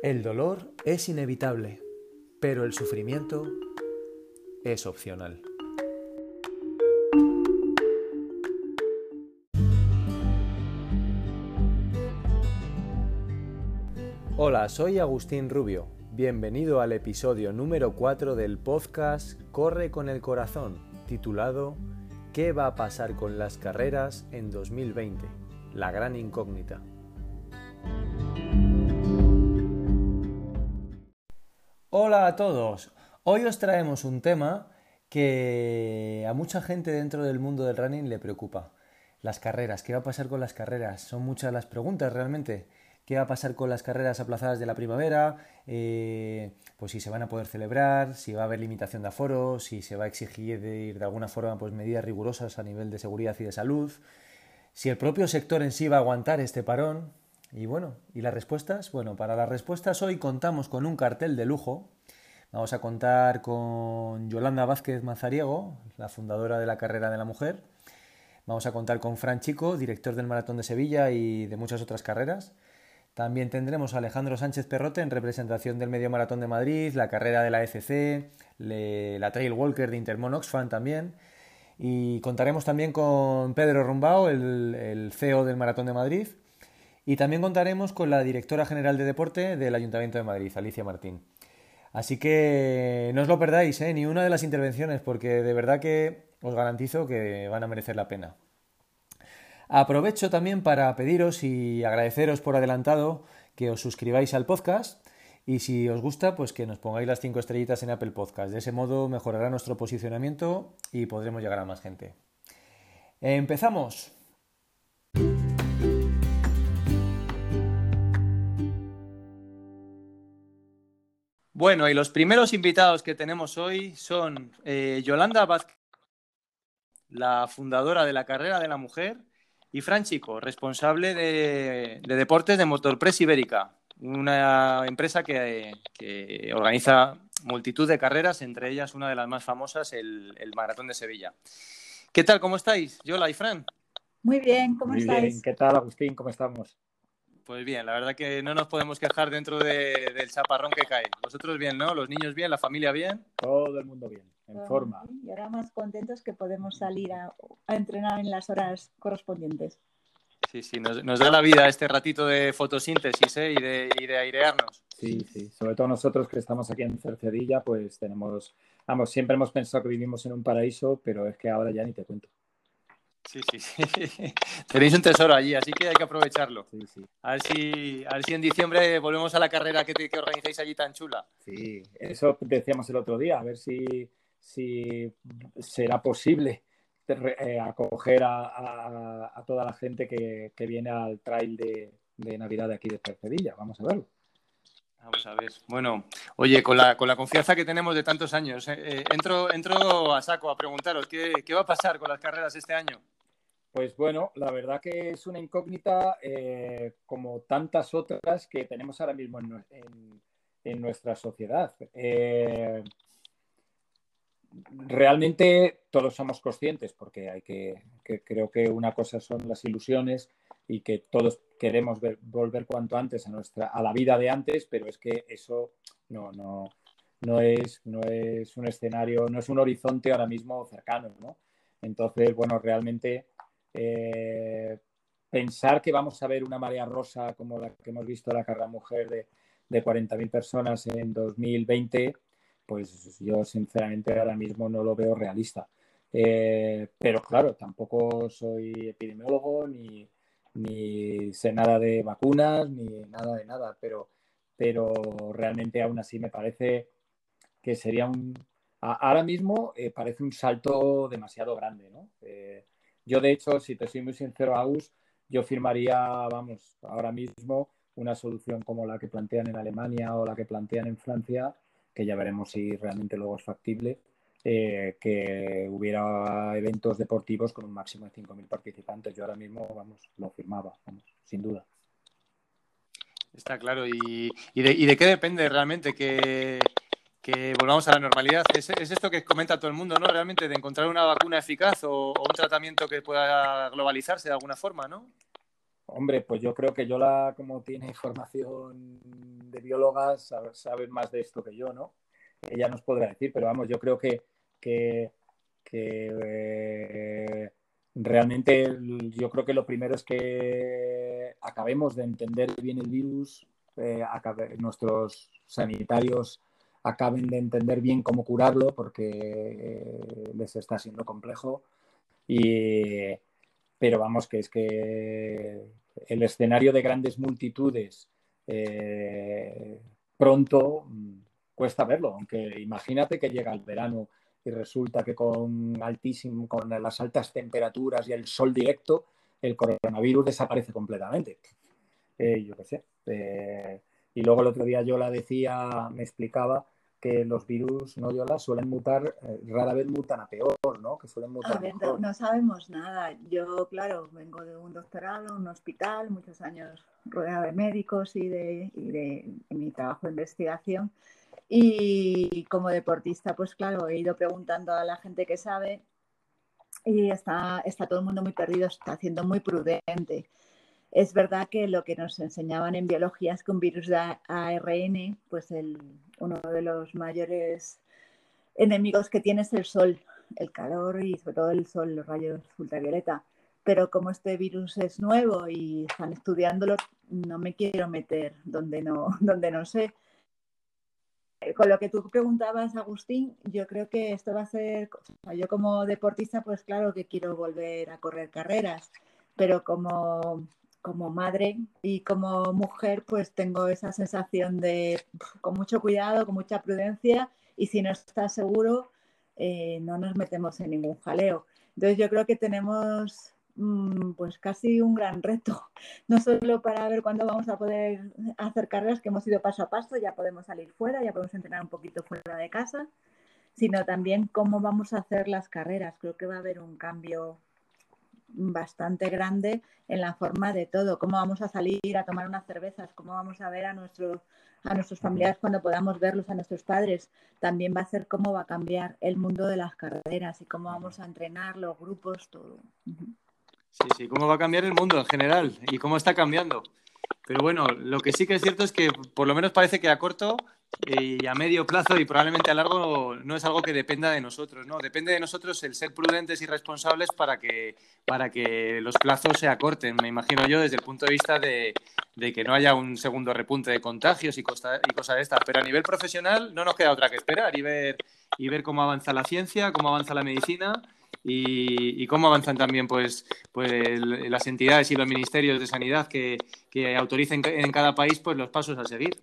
El dolor es inevitable, pero el sufrimiento es opcional. Hola, soy Agustín Rubio. Bienvenido al episodio número 4 del podcast Corre con el Corazón, titulado ¿Qué va a pasar con las carreras en 2020? La gran incógnita. Hola a todos. Hoy os traemos un tema que a mucha gente dentro del mundo del running le preocupa. Las carreras. ¿Qué va a pasar con las carreras? Son muchas las preguntas realmente. ¿Qué va a pasar con las carreras aplazadas de la primavera? Eh, pues si se van a poder celebrar, si va a haber limitación de aforo, si se va a exigir de, de alguna forma pues, medidas rigurosas a nivel de seguridad y de salud, si el propio sector en sí va a aguantar este parón. Y bueno, ¿y las respuestas? Bueno, para las respuestas hoy contamos con un cartel de lujo. Vamos a contar con Yolanda Vázquez Mazariego, la fundadora de la Carrera de la Mujer. Vamos a contar con Fran Chico, director del Maratón de Sevilla y de muchas otras carreras. También tendremos a Alejandro Sánchez Perrote en representación del Medio Maratón de Madrid, la carrera de la ECC, la Trail Walker de Intermon Oxfam también. Y contaremos también con Pedro Rumbao, el, el CEO del Maratón de Madrid. Y también contaremos con la directora general de deporte del Ayuntamiento de Madrid, Alicia Martín. Así que no os lo perdáis, ¿eh? ni una de las intervenciones, porque de verdad que os garantizo que van a merecer la pena. Aprovecho también para pediros y agradeceros por adelantado que os suscribáis al podcast y si os gusta, pues que nos pongáis las cinco estrellitas en Apple Podcast. De ese modo mejorará nuestro posicionamiento y podremos llegar a más gente. Empezamos. Bueno, y los primeros invitados que tenemos hoy son eh, Yolanda Vázquez, la fundadora de la carrera de la mujer, y Fran Chico, responsable de, de deportes de Motorpress Ibérica, una empresa que, que, organiza multitud de carreras, entre ellas una de las más famosas, el, el, Maratón de Sevilla. ¿Qué tal? ¿Cómo estáis, Yola y Fran? Muy bien, ¿cómo Muy estáis? Bien. ¿Qué tal, Agustín? ¿Cómo estamos? Pues bien, la verdad que no nos podemos quejar dentro de, del chaparrón que cae. Vosotros bien, ¿no? Los niños bien, la familia bien. Todo el mundo bien, en Todo forma. bien. Y ahora más contentos que podemos salir a, a entrenar en las horas correspondientes. Sí, sí, nos, nos, da la vida este ratito de fotosíntesis ¿eh? y, de, y, de, airearnos. Sí, sí, sobre todo nosotros que estamos aquí en Cercedilla, pues tenemos, vamos, siempre hemos pensado que vivimos en un paraíso, pero es que ahora ya ni te cuento. Sí, sí, sí. Tenéis un tesoro allí, así que hay que aprovecharlo. Sí, sí. A, ver si, a ver si en diciembre volvemos a la carrera que, te, que organizáis allí tan chula. Sí, eso decíamos el otro día, a ver si, si será posible eh, acoger a, a, a, toda la gente que, que viene al trail de, de, Navidad de aquí de Cercedilla. Vamos a verlo. Vamos a ver. Bueno, oye, con la, con la confianza que tenemos de tantos años, eh, eh, entro, entro a saco a preguntaros, ¿qué, ¿qué, va a pasar con las carreras este año? Pues bueno, la verdad que es una incógnita eh, como tantas otras que tenemos ahora mismo en, en, nuestra sociedad. Eh, realmente todos somos conscientes, porque hay que, creo que una cosa son las ilusiones y que todos queremos ver, volver cuanto antes a nuestra a la vida de antes, pero es que eso no, no, no, es, no es un escenario, no es un horizonte ahora mismo cercano, ¿no? Entonces, bueno, realmente eh, pensar que vamos a ver una marea rosa como la que hemos visto la carrera mujer de, de 40.000 personas en 2020, pues yo sinceramente ahora mismo no lo veo realista. Eh, pero claro, tampoco soy epidemiólogo ni, sé nada de vacunas ni nada de nada, pero, pero realmente aún así me parece que sería un... Ahora mismo eh, parece un salto demasiado grande, ¿no? Yo, de hecho, si te soy muy sincero, Agus, yo firmaría, vamos, ahora mismo una solución como la que plantean en Alemania o la que plantean en Francia, que ya veremos si realmente luego es factible, eh, que hubiera eventos deportivos con un máximo de 5.000 participantes. Yo ahora mismo, vamos, lo firmaba, vamos, sin duda. Está claro. ¿Y, de, y de, qué depende realmente que, que volvamos a la normalidad? ¿Es, ¿Es, esto que comenta todo el mundo, ¿no? Realmente de encontrar una vacuna eficaz o, un tratamiento que pueda globalizarse de alguna forma, ¿no? Hombre, pues yo creo que Yola, como tiene formación de bióloga, sabe, más de esto que yo, ¿no? Ella nos podrá decir, pero vamos, yo creo que, que, eh, realmente yo creo que lo primero es que acabemos de entender bien el virus, eh, nuestros sanitarios acaben de entender bien cómo curarlo porque eh, les está siendo complejo. Y, pero vamos, que es que el escenario de grandes multitudes eh, pronto mm, cuesta verlo, aunque imagínate que llega el verano y resulta que con altísimo, con las altas temperaturas y el sol directo, el coronavirus desaparece completamente. Eh, yo qué sé. Y luego el otro día yo la decía, me explicaba que los virus, ¿no, Yola? Suelen mutar, eh, rara vez mutan a peor, ¿no? Que suelen mutar No, sabemos nada. Yo, claro, vengo de un doctorado, un hospital, muchos años rodeado de médicos y de, y de mi trabajo de investigación. Y como deportista, pues claro, he ido preguntando a la gente que sabe y está, está todo el mundo muy perdido, está siendo muy prudente. Es verdad que lo que nos enseñaban en biología es que un virus de ARN, pues el, uno de los mayores enemigos que tiene es el sol, el calor y sobre todo el sol, los rayos ultravioleta. Pero como este virus es nuevo y están estudiándolo, no me quiero meter donde no, donde no sé. Con lo que tú preguntabas, Agustín, yo creo que esto va a ser, yo como deportista, pues claro que quiero volver a correr carreras, pero como como madre y como mujer, pues tengo esa sensación de con mucho cuidado, con mucha prudencia y si no estás seguro, eh, no nos metemos en ningún jaleo. Entonces yo creo que tenemos mm, pues casi un gran reto, no solo para ver cuándo vamos a poder hacer carreras que hemos ido paso a paso, ya podemos salir fuera, ya podemos entrenar un poquito fuera de casa, sino también cómo vamos a hacer las carreras. Creo que va a haber un cambio bastante grande en la forma de todo, cómo vamos a salir a tomar unas cervezas, cómo vamos a ver a nuestros a nuestros familiares cuando podamos verlos, a nuestros padres, también va a ser cómo va a cambiar el mundo de las carreras y cómo vamos a entrenar los grupos, todo. Sí, sí, cómo va a cambiar el mundo en general y cómo está cambiando. Pero bueno, lo que sí que es cierto es que por lo menos parece que a corto y a medio plazo y probablemente a largo no es algo que dependa de nosotros, ¿no? Depende de nosotros el ser prudentes y responsables para que, para que los plazos se acorten, me imagino yo, desde el punto de vista de, que no haya un segundo repunte de contagios y, cosas de estas. Pero a nivel profesional no nos queda otra que esperar y ver, y ver cómo avanza la ciencia, cómo avanza la medicina y, cómo avanzan también pues, pues las entidades y los ministerios de sanidad que, que autoricen en cada país pues los pasos a seguir.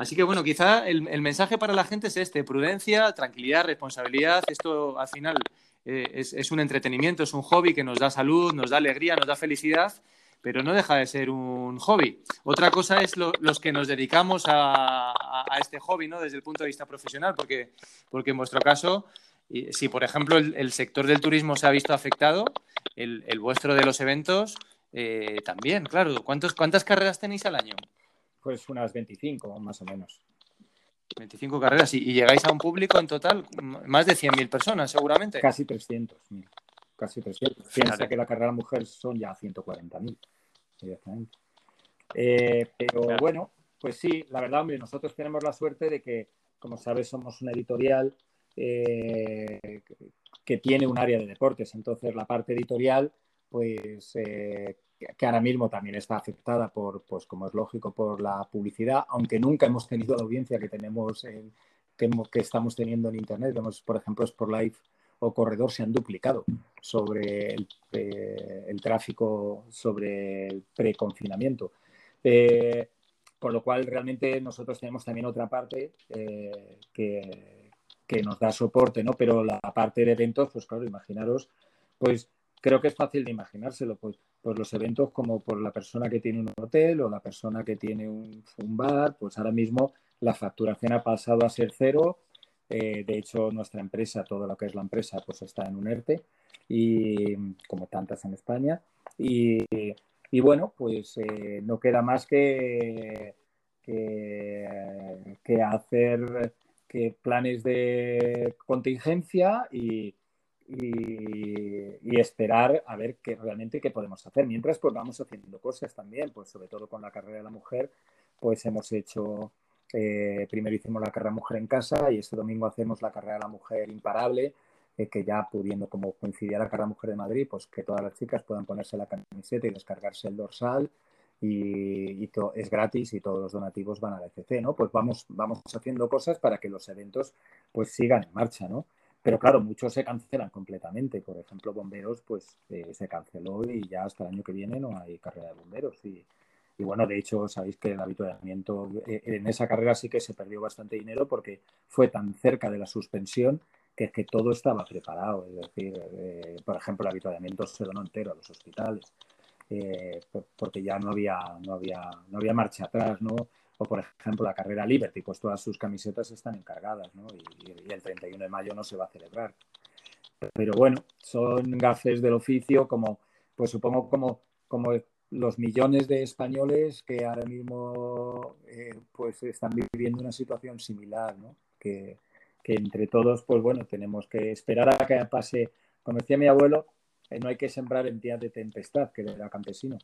Así que bueno, quizá el, mensaje para la gente es este, prudencia, tranquilidad, responsabilidad. Esto al final eh, es, un entretenimiento, es un hobby que nos da salud, nos da alegría, nos da felicidad, pero no deja de ser un hobby. Otra cosa es los que nos dedicamos a, este hobby, ¿no? Desde el punto de vista profesional, porque, porque en vuestro caso, si por ejemplo el, sector del turismo se ha visto afectado, el, vuestro de los eventos eh, también, claro. ¿Cuántas carreras tenéis al año? Pues unas 25 más o menos. 25 carreras y, llegáis a un público en total más de 100.000 personas seguramente. Casi 300.000. Casi 300. Piensa que la carrera mujer son ya 140.000 directamente. Eh, pero bueno, pues sí, la verdad, hombre, nosotros tenemos la suerte de que, como sabes, somos una editorial eh, que tiene un área de deportes. Entonces, la parte editorial, pues eh, que ahora mismo también está afectada por, pues como es lógico, por la publicidad, aunque nunca hemos tenido la audiencia que tenemos, que, que, estamos teniendo en Internet. Vemos, por ejemplo, Live o Corredor se han duplicado sobre el, eh, tráfico, sobre el preconfinamiento. Eh, por lo cual, realmente nosotros tenemos también otra parte eh, que, que, nos da soporte, ¿no? Pero la parte de eventos, pues claro, imaginaros, pues creo que es fácil de imaginárselo, pues, pues los eventos como por la persona que tiene un hotel o la persona que tiene un, bar, pues ahora mismo la facturación ha pasado a ser cero. Eh, de hecho, nuestra empresa, todo lo que es la empresa, pues está en un ERTE, y, como tantas en España. Y, bueno, pues eh, no queda más que, que, que hacer que planes de contingencia y, y, esperar a ver qué realmente qué podemos hacer. Mientras, pues vamos haciendo cosas también, pues sobre todo con la carrera de la mujer, pues hemos hecho, eh, primero hicimos la carrera mujer en casa y este domingo hacemos la carrera de la mujer imparable, eh, que ya pudiendo como coincidir la carrera mujer de Madrid, pues que todas las chicas puedan ponerse la camiseta y descargarse el dorsal y, es gratis y todos los donativos van a la ECC, ¿no? Pues vamos, vamos haciendo cosas para que los eventos pues sigan en marcha, ¿no? Pero claro, muchos se cancelan completamente. Por ejemplo, bomberos, pues eh, se canceló y ya hasta el año que viene no hay carrera de bomberos. Y, bueno, de hecho, sabéis que el habituallamiento eh, en esa carrera sí que se perdió bastante dinero porque fue tan cerca de la suspensión que es que todo estaba preparado. Es decir, eh, por ejemplo, el habituallamiento se donó entero a los hospitales. porque ya no había, no había, no había marcha atrás, ¿no? O por ejemplo la carrera Liberty, pues todas sus camisetas están encargadas, ¿no? Y, el 31 de mayo no se va a celebrar. Pero bueno, son gafes del oficio, como, pues supongo como, como los millones de españoles que ahora mismo eh, pues están viviendo una situación similar, ¿no? Que, que, entre todos, pues bueno, tenemos que esperar a que pase, como decía mi abuelo, eh, no hay que sembrar en días de tempestad, que era campesino,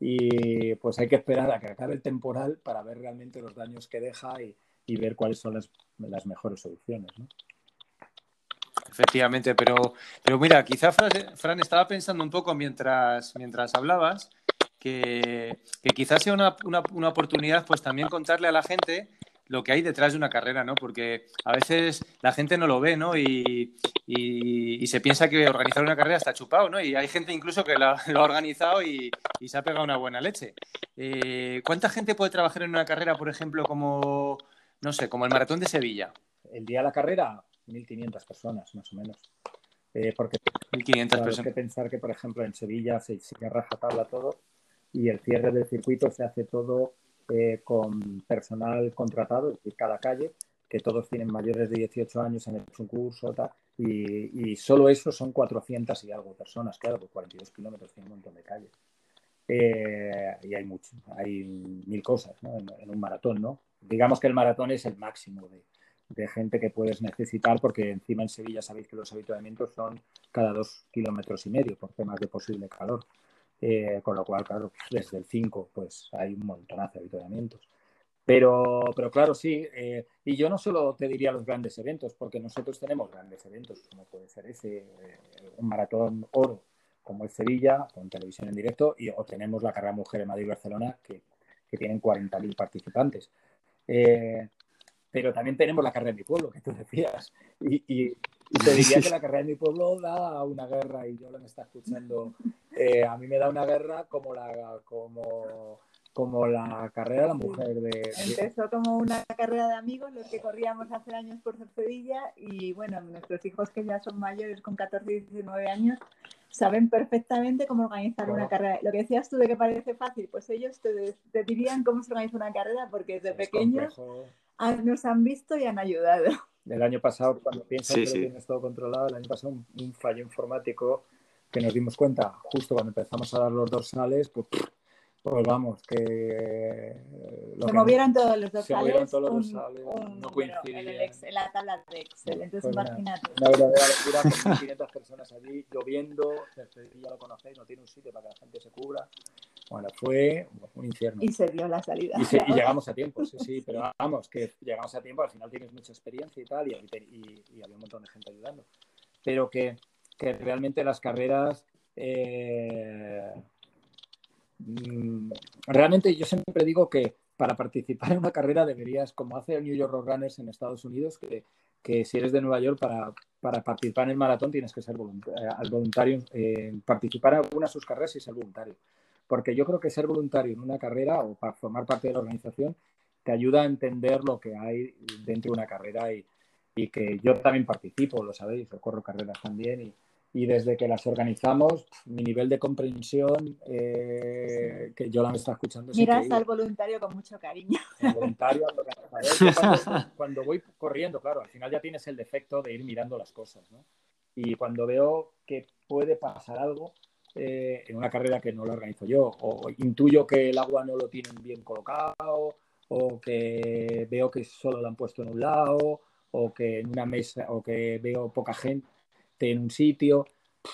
y pues hay que esperar a que acabe el temporal para ver realmente los daños que deja y, ver cuáles son las, mejores soluciones. Efectivamente, pero, pero mira, quizá Fran, estaba pensando un poco mientras, mientras hablabas que, quizás sea una, una, oportunidad pues también contarle a la gente lo que hay detrás de una carrera, ¿no? Porque a veces la gente no lo ve, ¿no? Y, se piensa que organizar una carrera está chupado, ¿no? Y hay gente incluso que lo ha organizado y, se ha pegado una buena leche. Eh, ¿Cuánta gente puede trabajar en una carrera, por ejemplo, como, no sé, como el Maratón de Sevilla? El día de la carrera, 1.500 personas, más o menos. Eh, porque 1.500 personas. Hay que pensar que, por ejemplo, en Sevilla se, se rajatabla todo y el cierre del circuito se hace todo eh, con personal contratado, es decir, cada calle, que todos tienen mayores de 18 años, han hecho un curso, y, y, solo eso son 400 y algo personas, claro, por 42 kilómetros tiene un montón de calles. Eh, y hay mucho, hay mil cosas en, un maratón, ¿no? Digamos que el maratón es el máximo de, de, gente que puedes necesitar, porque encima en Sevilla sabéis que los habituamientos son cada dos kilómetros y medio por temas de posible calor. Eh, con lo cual, claro, desde el 5 pues hay un montonazo de avituallamientos. Pero, pero claro, sí, eh, y yo no solo te diría los grandes eventos, porque nosotros tenemos grandes eventos, como puede ser ese, eh, un maratón oro, como es Sevilla, con televisión en directo, y, o tenemos la carrera mujer en Madrid-Barcelona, que, que, tienen 40.000 participantes. pero también tenemos la carrera de mi pueblo, que tú decías, y, y te diría que la carrera de mi pueblo da una guerra y yo lo me está escuchando. Eh, a mí me da una guerra como la, como, como la carrera de la mujer. De, Empezó como una carrera de amigos, los que corríamos hace años por Sevilla y bueno, nuestros hijos que ya son mayores con 14 y 19 años saben perfectamente cómo organizar una carrera. Lo que decías tú de que parece fácil, pues ellos te, te dirían cómo se organiza una carrera porque desde pequeños nos han visto y han ayudado el año pasado, cuando piensas que lo tienes todo controlado, el año pasado un, fallo informático que nos dimos cuenta justo cuando empezamos a dar los dorsales, pues, pues vamos, que... Eh, se movieran todos los dorsales. Se movieron todos los dorsales, no coincidían. En, la tabla de Excel, entonces imagínate. Una, verdadera locura con 500 personas allí, lloviendo, ya lo conocéis, no tiene un sitio para que la gente se cubra. Bueno, fue un infierno. Y se dio la salida. Y, llegamos a tiempo, sí, sí, pero vamos, que llegamos a tiempo, al final tienes mucha experiencia y tal, y, había un montón de gente ayudando. Pero que, que realmente las carreras, eh, mm, realmente yo siempre digo que para participar en una carrera deberías, como hace el New York Runners en Estados Unidos, que, que si eres de Nueva York, para, para, participar en el maratón tienes que ser voluntario, eh, voluntario eh, participar en alguna de sus carreras y ser voluntario porque yo creo que ser voluntario en una carrera o para formar parte de la organización te ayuda a entender lo que hay dentro de una carrera y, y que yo también participo, lo sabéis, yo corro carreras también y, y desde que las organizamos, mi nivel de comprensión, eh, que yo la me está escuchando. Miras al voluntario con mucho cariño. El voluntario, cuando, voy corriendo, claro, al final ya tienes el defecto de ir mirando las cosas, ¿no? Y cuando veo que puede pasar algo, eh, en una carrera que no la organizo yo, o intuyo que el agua no lo tienen bien colocado, o que veo que solo lo han puesto en un lado, o que en una mesa, o que veo poca gente, en un sitio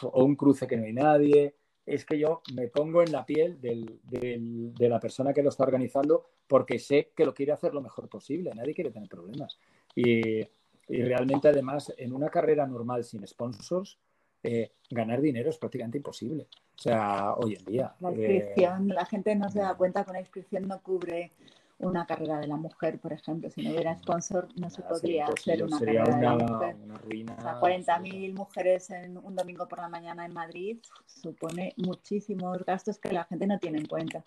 o un cruce que no hay nadie. Es que yo me pongo en la piel de la persona que lo está organizando porque sé que lo quiere hacer lo mejor posible. Nadie quiere tener problemas. Y, realmente, además, en una carrera normal sin sponsors, eh, ganar dinero es prácticamente imposible. O sea, hoy en día. La inscripción, la gente no se da cuenta que una inscripción no cubre una carrera de la mujer, por ejemplo. Si no hubiera sponsor, no se podría hacer una carrera de la mujer. Una ruina, o sea, 40.000 mujeres en un domingo por la mañana en Madrid supone muchísimos gastos que la gente no tiene en cuenta.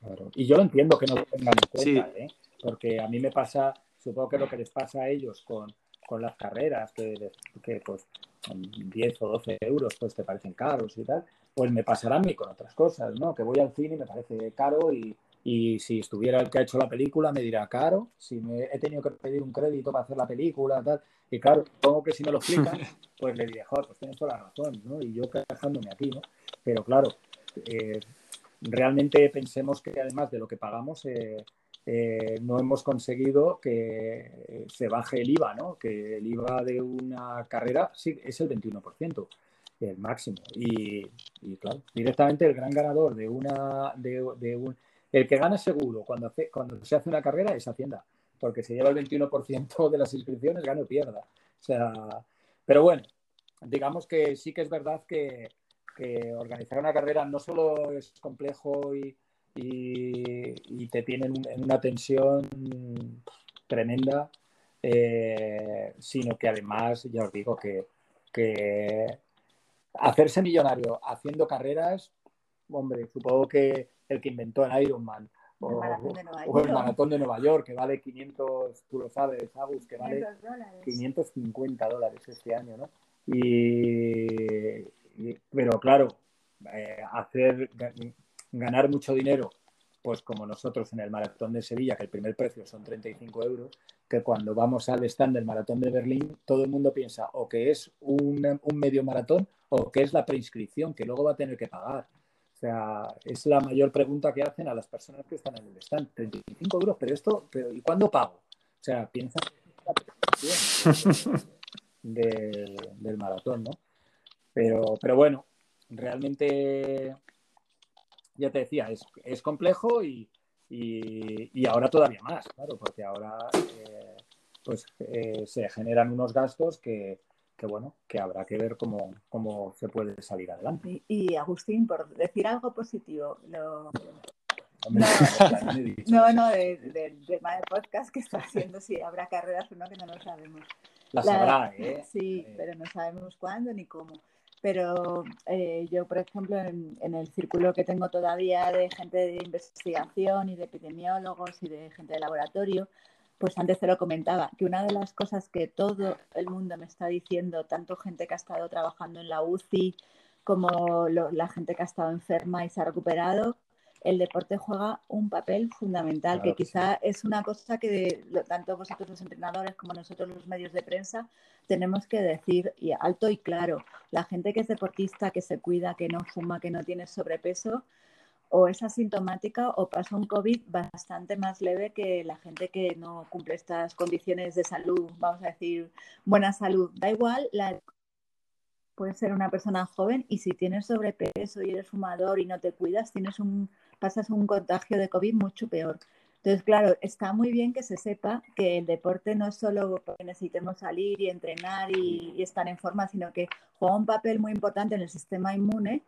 Claro. Y yo lo entiendo que no lo tengan en cuenta, ¿eh? porque a mí me pasa, supongo que lo que les pasa a ellos con, con las carreras, que, que pues 10 o 12 euros pues te parecen caros y tal, pues me pasará a mí con otras cosas, ¿no? Que voy al cine y me parece caro y, y si estuviera el que ha hecho la película, me dirá caro. Si me, he tenido que pedir un crédito para hacer la película, tal. Y claro, supongo que si me lo explican, pues le diré, joder, pues tienes toda la razón, ¿no? Y yo quejándome aquí, ¿no? Pero claro, eh, realmente pensemos que además de lo que pagamos, eh, eh, no hemos conseguido que se baje el IVA, ¿no? Que el IVA de una carrera sí es el 21%, el máximo. Y, claro, directamente el gran ganador de una de, un el que gana seguro cuando, se hace una carrera es Hacienda, porque se lleva el 21% de las inscripciones, gana o pierda. O sea, pero bueno, digamos que sí que es verdad que, organizar una carrera no solo es complejo y, te tienen en una tensión tremenda, eh, sino que además, ya os digo, que, que hacerse millonario haciendo carreras, hombre, supongo que el que inventó el Ironman. O, el maratón de Nueva York, que vale 500, tú lo sabes, Agus, que vale 550 dólares este año, ¿no? Y, pero claro, eh, hacer ganar mucho dinero, pues como nosotros en el maratón de Sevilla, que el primer precio son 35 euros, que cuando vamos al stand del maratón de Berlín, todo el mundo piensa o que es un, un medio maratón o que es la preinscripción, que luego va a tener que pagar. O sea, es la mayor pregunta que hacen a las personas que están en el stand. 35 euros, pero esto, pero ¿y cuándo pago? O sea, piensa del, del maratón, ¿no? Pero, pero bueno, realmente, ya te decía, es, complejo y, ahora todavía más, claro, porque ahora eh, pues eh, se generan unos gastos que, que bueno, que habrá que ver cómo, cómo se puede salir adelante. Y, Agustín, por decir algo positivo, lo... No, no, del tema de podcast que está haciendo, si habrá carreras o no, que no lo sabemos. Las habrá, ¿eh? Sí, pero no sabemos cuándo ni cómo. Pero eh, yo, por ejemplo, en, en, el círculo que tengo todavía de gente de investigación y de epidemiólogos y de gente de laboratorio, pues antes te lo comentaba, que una de las cosas que todo el mundo me está diciendo, tanto gente que ha estado trabajando en la UCI como la gente que ha estado enferma y se ha recuperado, el deporte juega un papel fundamental, que quizá es una cosa que tanto vosotros los entrenadores como nosotros los medios de prensa tenemos que decir y alto y claro. La gente que es deportista, que se cuida, que no fuma, que no tiene sobrepeso, o es asintomática o pasa un COVID bastante más leve que la gente que no cumple estas condiciones de salud, vamos a decir, buena salud. Da igual, la... puedes ser una persona joven y si tienes sobrepeso y eres fumador y no te cuidas, tienes un, pasas un contagio de COVID mucho peor. Entonces, claro, está muy bien que se sepa que el deporte no es solo porque necesitemos salir y entrenar y estar en forma, sino que juega un papel muy importante en el sistema inmune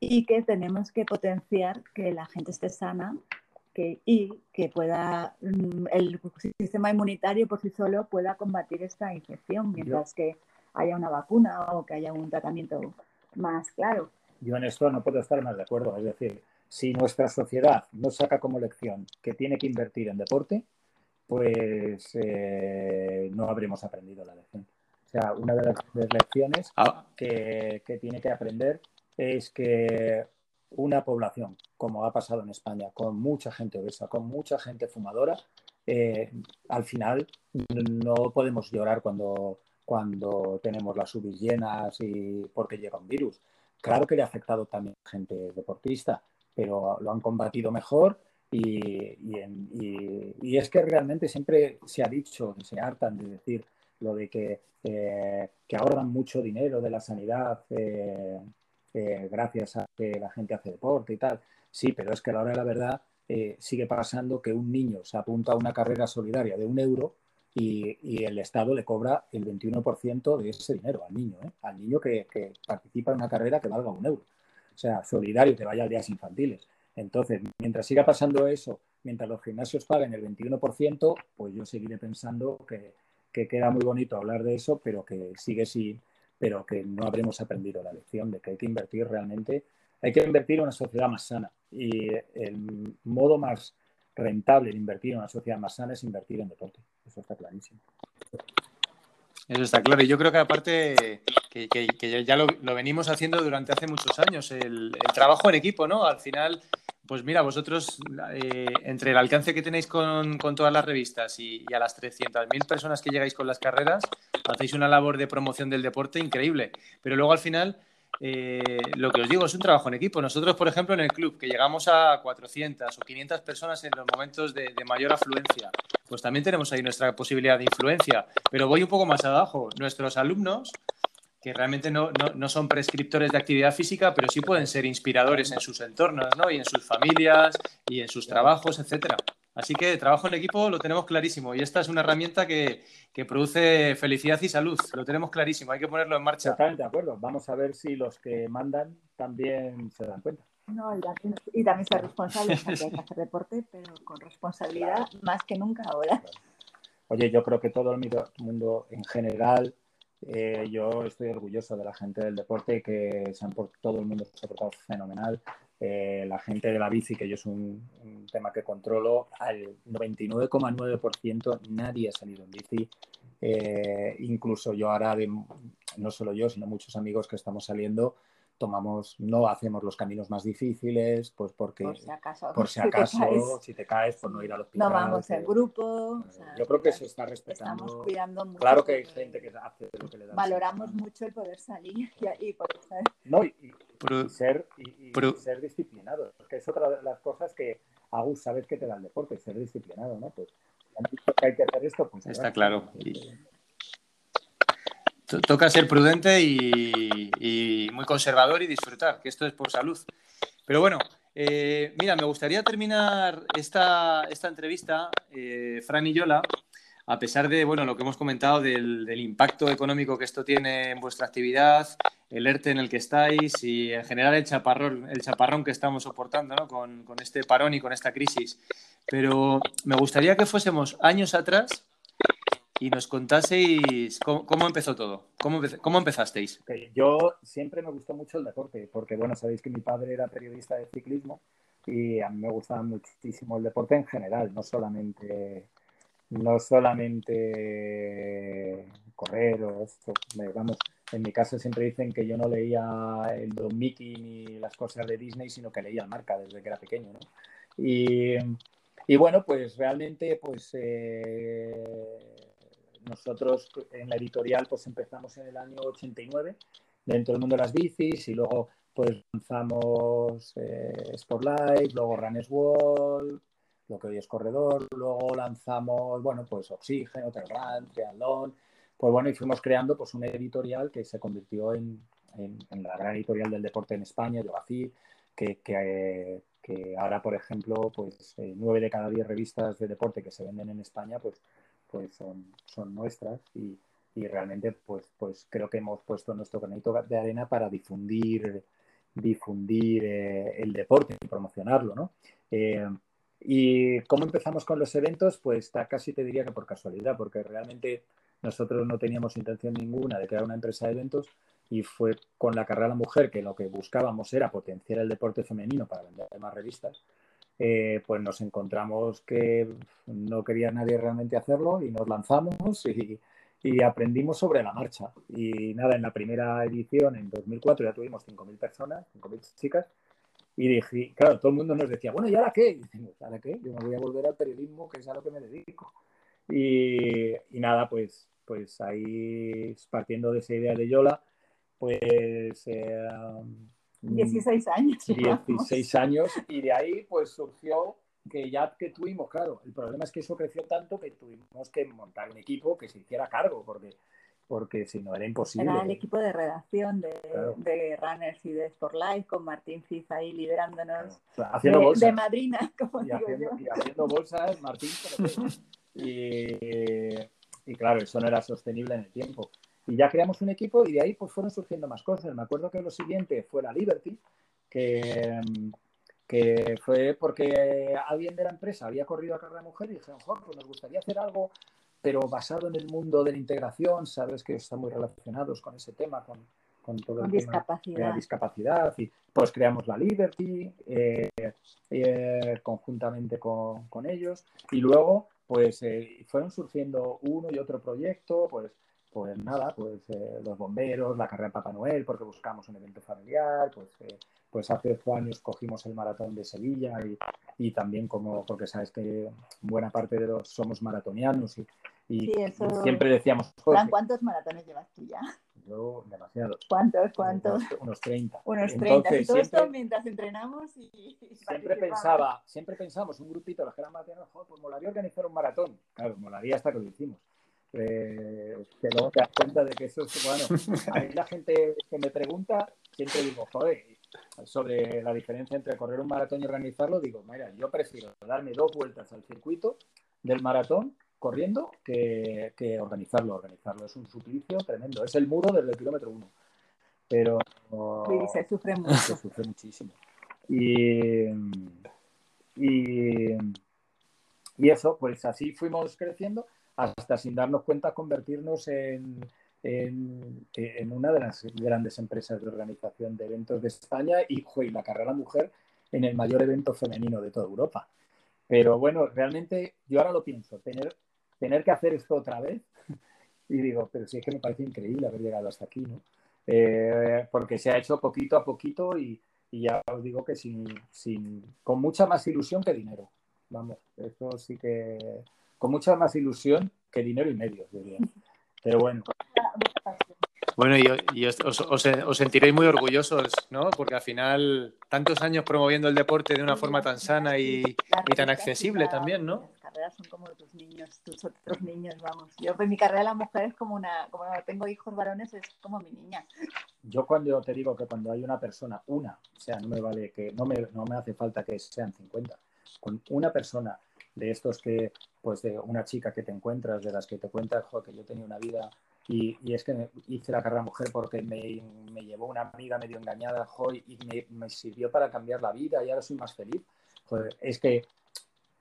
y que tenemos que potenciar que la gente esté sana que, y que pueda mm, el sistema inmunitario por sí solo pueda combatir esta infección mientras que haya una vacuna o que haya un tratamiento más claro. Yo en esto no puedo estar más de acuerdo. Es decir, si nuestra sociedad no saca como lección que tiene que invertir en deporte, pues eh, no habremos aprendido la lección. O sea, una de las lecciones ah. que, que tiene que aprender es que una población, como ha pasado en España, con mucha gente obesa, con mucha gente fumadora, eh, al final no podemos llorar cuando, cuando tenemos las ubis llenas y porque llega un virus. Claro que le ha afectado también a gente deportista, pero lo han combatido mejor y, es que realmente siempre se ha dicho, se hartan de decir lo de que, eh, ahorran mucho dinero de la sanidad eh, eh, gracias a que la gente hace deporte y tal. Sí, pero es que a la hora de la verdad sigue pasando que un niño se apunta a una carrera solidaria de un euro y, el Estado le cobra el 21% de ese dinero al niño, al niño que, participa en una carrera que valga un euro. O sea, solidario, que vaya a días infantiles. Entonces, mientras siga pasando eso, mientras los gimnasios paguen el 21%, pues yo seguiré pensando que, que queda muy bonito hablar de eso, pero que sigue sin, pero que no habremos aprendido la lección de que hay que invertir realmente, hay que invertir en una sociedad más sana. Y el modo más rentable de invertir en una sociedad más sana es invertir en deporte. Eso está clarísimo. Eso está claro. Y yo creo que aparte que, ya lo, venimos haciendo durante hace muchos años, el, trabajo en equipo, ¿no? Al final pues mira, vosotros, eh, entre el alcance que tenéis con, todas las revistas y, a las 300.000 personas que llegáis con las carreras, hacéis una labor de promoción del deporte increíble. Pero luego al final, eh, lo que os digo es un trabajo en equipo. Nosotros, por ejemplo, en el club, que llegamos a 400 o 500 personas en los momentos de, de mayor afluencia, pues también tenemos ahí nuestra posibilidad de influencia. Pero voy un poco más abajo. Nuestros alumnos que realmente no, son prescriptores de actividad física, pero sí pueden ser inspiradores en sus entornos, ¿no? Y en sus familias y en sus trabajos, etcétera. Así que trabajo en equipo lo tenemos clarísimo y esta es una herramienta que, produce felicidad y salud. Lo tenemos clarísimo, hay que ponerlo en marcha. Totalmente de acuerdo. Vamos a ver si los que mandan también se dan cuenta. No, y también, ser responsables, hay que hacer deporte, pero con responsabilidad más que nunca ahora. Oye, yo creo que todo el mundo en general eh, yo estoy orgulloso de la gente del deporte que se han por, todo el mundo se ha portado fenomenal. Eh, la gente de la bici, que yo es un, tema que controlo, al 99,9% nadie ha salido en bici. Eh, incluso yo ahora, no solo yo, sino muchos amigos que estamos saliendo, tomamos, no hacemos los caminos más difíciles, pues porque por si acaso, por si, acaso, si, te caes, por no ir al hospital. No vamos en grupo. yo creo que se está respetando. Estamos cuidando mucho. Claro que hay gente que hace lo que le da. Valoramos mucho el poder salir y, poder No, y, ser, y, ser disciplinado. Porque es otra de las cosas que, Agus, sabes que te da el deporte, ser disciplinado, ¿no? Pues han dicho que hay que hacer esto, pues. Está claro. Toca ser prudente y, muy conservador y disfrutar, que esto es por salud. Pero bueno, eh, mira, me gustaría terminar esta, entrevista, eh, Fran y Yola, a pesar de bueno, lo que hemos comentado del, impacto económico que esto tiene en vuestra actividad, el ERTE en el que estáis y en general el chaparrón, el chaparrón que estamos soportando ¿no? con, con este parón y con esta crisis. Pero me gustaría que fuésemos años atrás y nos contaseis cómo, empezó todo, cómo, cómo empezasteis. Yo siempre me gustó mucho el deporte, porque bueno, sabéis que mi padre era periodista de ciclismo y a mí me gustaba muchísimo el deporte en general, no solamente, no solamente correr o esto. En mi casa siempre dicen que yo no leía el Don Mickey ni las cosas de Disney, sino que leía el marca desde que era pequeño. Y, y bueno, pues realmente, pues eh, nosotros en la editorial pues empezamos en el año 89 dentro del mundo de las bicis y luego pues lanzamos eh, Spotlight, luego Runners World, lo que hoy es Corredor, luego lanzamos, bueno, pues Oxígeno, Run, Triathlon, pues bueno, y fuimos creando pues una editorial que se convirtió en, la gran editorial del deporte en España, yo que, que, que ahora, por ejemplo, pues eh, nueve de cada diez revistas de deporte que se venden en España, pues pues son, son nuestras y, y, realmente pues, pues creo que hemos puesto nuestro granito de arena para difundir, difundir eh, el deporte y promocionarlo, ¿no? Eh, ¿Y cómo empezamos con los eventos? Pues casi te diría que por casualidad, porque realmente nosotros no teníamos intención ninguna de crear una empresa de eventos y fue con la carrera de la mujer que lo que buscábamos era potenciar el deporte femenino para vender más revistas eh, pues nos encontramos que no quería nadie realmente hacerlo y nos lanzamos y, aprendimos sobre la marcha. Y nada, en la primera edición, en 2004, ya tuvimos 5.000 personas, 5.000 chicas, y dije, claro, todo el mundo nos decía, bueno, ¿y ahora qué? Y decimos, ¿ahora qué? Yo me voy a volver al periodismo, que es a lo que me dedico. Y, nada, pues, pues ahí, partiendo de esa idea de Yola, pues... Eh, 16 años. 16 años y de ahí pues surgió que ya que tuvimos, claro, el problema es que eso creció tanto que tuvimos que montar un equipo que se hiciera cargo, porque, porque si no era imposible. Era el equipo de redacción de, de Runners y de Sportlife con Martín Fiza ahí liderándonos haciendo de, bolsas. de madrina, como y digo haciendo, yo. y haciendo bolsas, Martín. Y, y claro, eso no era sostenible en el tiempo. Y ya creamos un equipo y de ahí pues fueron surgiendo más cosas. Me acuerdo que lo siguiente fue la Liberty, que, que fue porque alguien de la empresa había corrido a carrera de mujer y dijeron, "Jo, pues nos gustaría hacer algo, pero basado en el mundo de la integración, sabes que están muy relacionados con ese tema, con, con todo Con el tema de discapacidad. la discapacidad. Y pues creamos la Liberty eh, eh, conjuntamente con, con ellos. Y luego, pues eh, fueron surgiendo uno y otro proyecto, pues pues nada, pues eh, los bomberos, la carrera de Papá Noel, porque buscamos un evento familiar, pues, eh, pues hace ocho años cogimos el maratón de Sevilla y, y también como, porque sabes que buena parte de los somos maratonianos y, y Sí, eso- siempre decíamos, Fran, "Joder, ¿cuántos maratones llevas tú ya? yo demasiados, ¿Cuántos? ¿Cuántos? unos, unos 30. Unos 30. Entonces, y todo esto siempre- mientras entrenamos y, siempre pensaba, siempre pensamos, un grupito, los que eran maratoneros, "Joder, pues molaría organizar un maratón. Claro, molaría hasta que lo hicimos. Eh, que luego te das cuenta de que eso es, bueno, a mí la gente que me pregunta, siempre digo, joder, sobre la diferencia entre correr un maratón y organizarlo, digo, mira, yo prefiero darme dos vueltas al circuito del maratón corriendo que, que organizarlo. Organizarlo es un suplicio tremendo. Es el muro desde el kilómetro uno. Pero Sí, se sufre mucho. se sufre muchísimo. Y, y, y eso, pues así fuimos creciendo hasta sin darnos cuenta convertirnos en, en, en una de las grandes empresas de organización de eventos de España y, la carrera mujer en el mayor evento femenino de toda Europa. Pero bueno, realmente yo ahora lo pienso, tener, tener que hacer esto otra vez y digo, pero sí es que me parece increíble haber llegado hasta aquí, ¿no? Eh, porque se ha hecho poquito a poquito y, y ya os digo que sin, sin, con mucha más ilusión que dinero. Vamos, eso sí que con mucha más ilusión que dinero y medios, diría. Pero bueno, Bueno, y, y os, os- os- os sentiréis muy orgullosos, ¿no? Porque al final, tantos años promoviendo el deporte de una forma tan sana y, y tan accesible también, ¿no? Las carreras son como tus niños, tus otros niños, vamos. Yo, pues mi carrera de la mujer es como una, como tengo hijos varones, es como mi niña. yo cuando te digo que cuando hay una persona, una, o sea, no me vale que, no me, no me hace falta que sean 50, con una persona de estos que, pues de una chica que te encuentras, de las que te cuentas, "Jo, que yo tenía una vida y, y es que hice la carrera mujer porque me, me llevó una amiga medio engañada, jo, y me, me sirvió para cambiar la vida y ahora soy más feliz. Joder, es que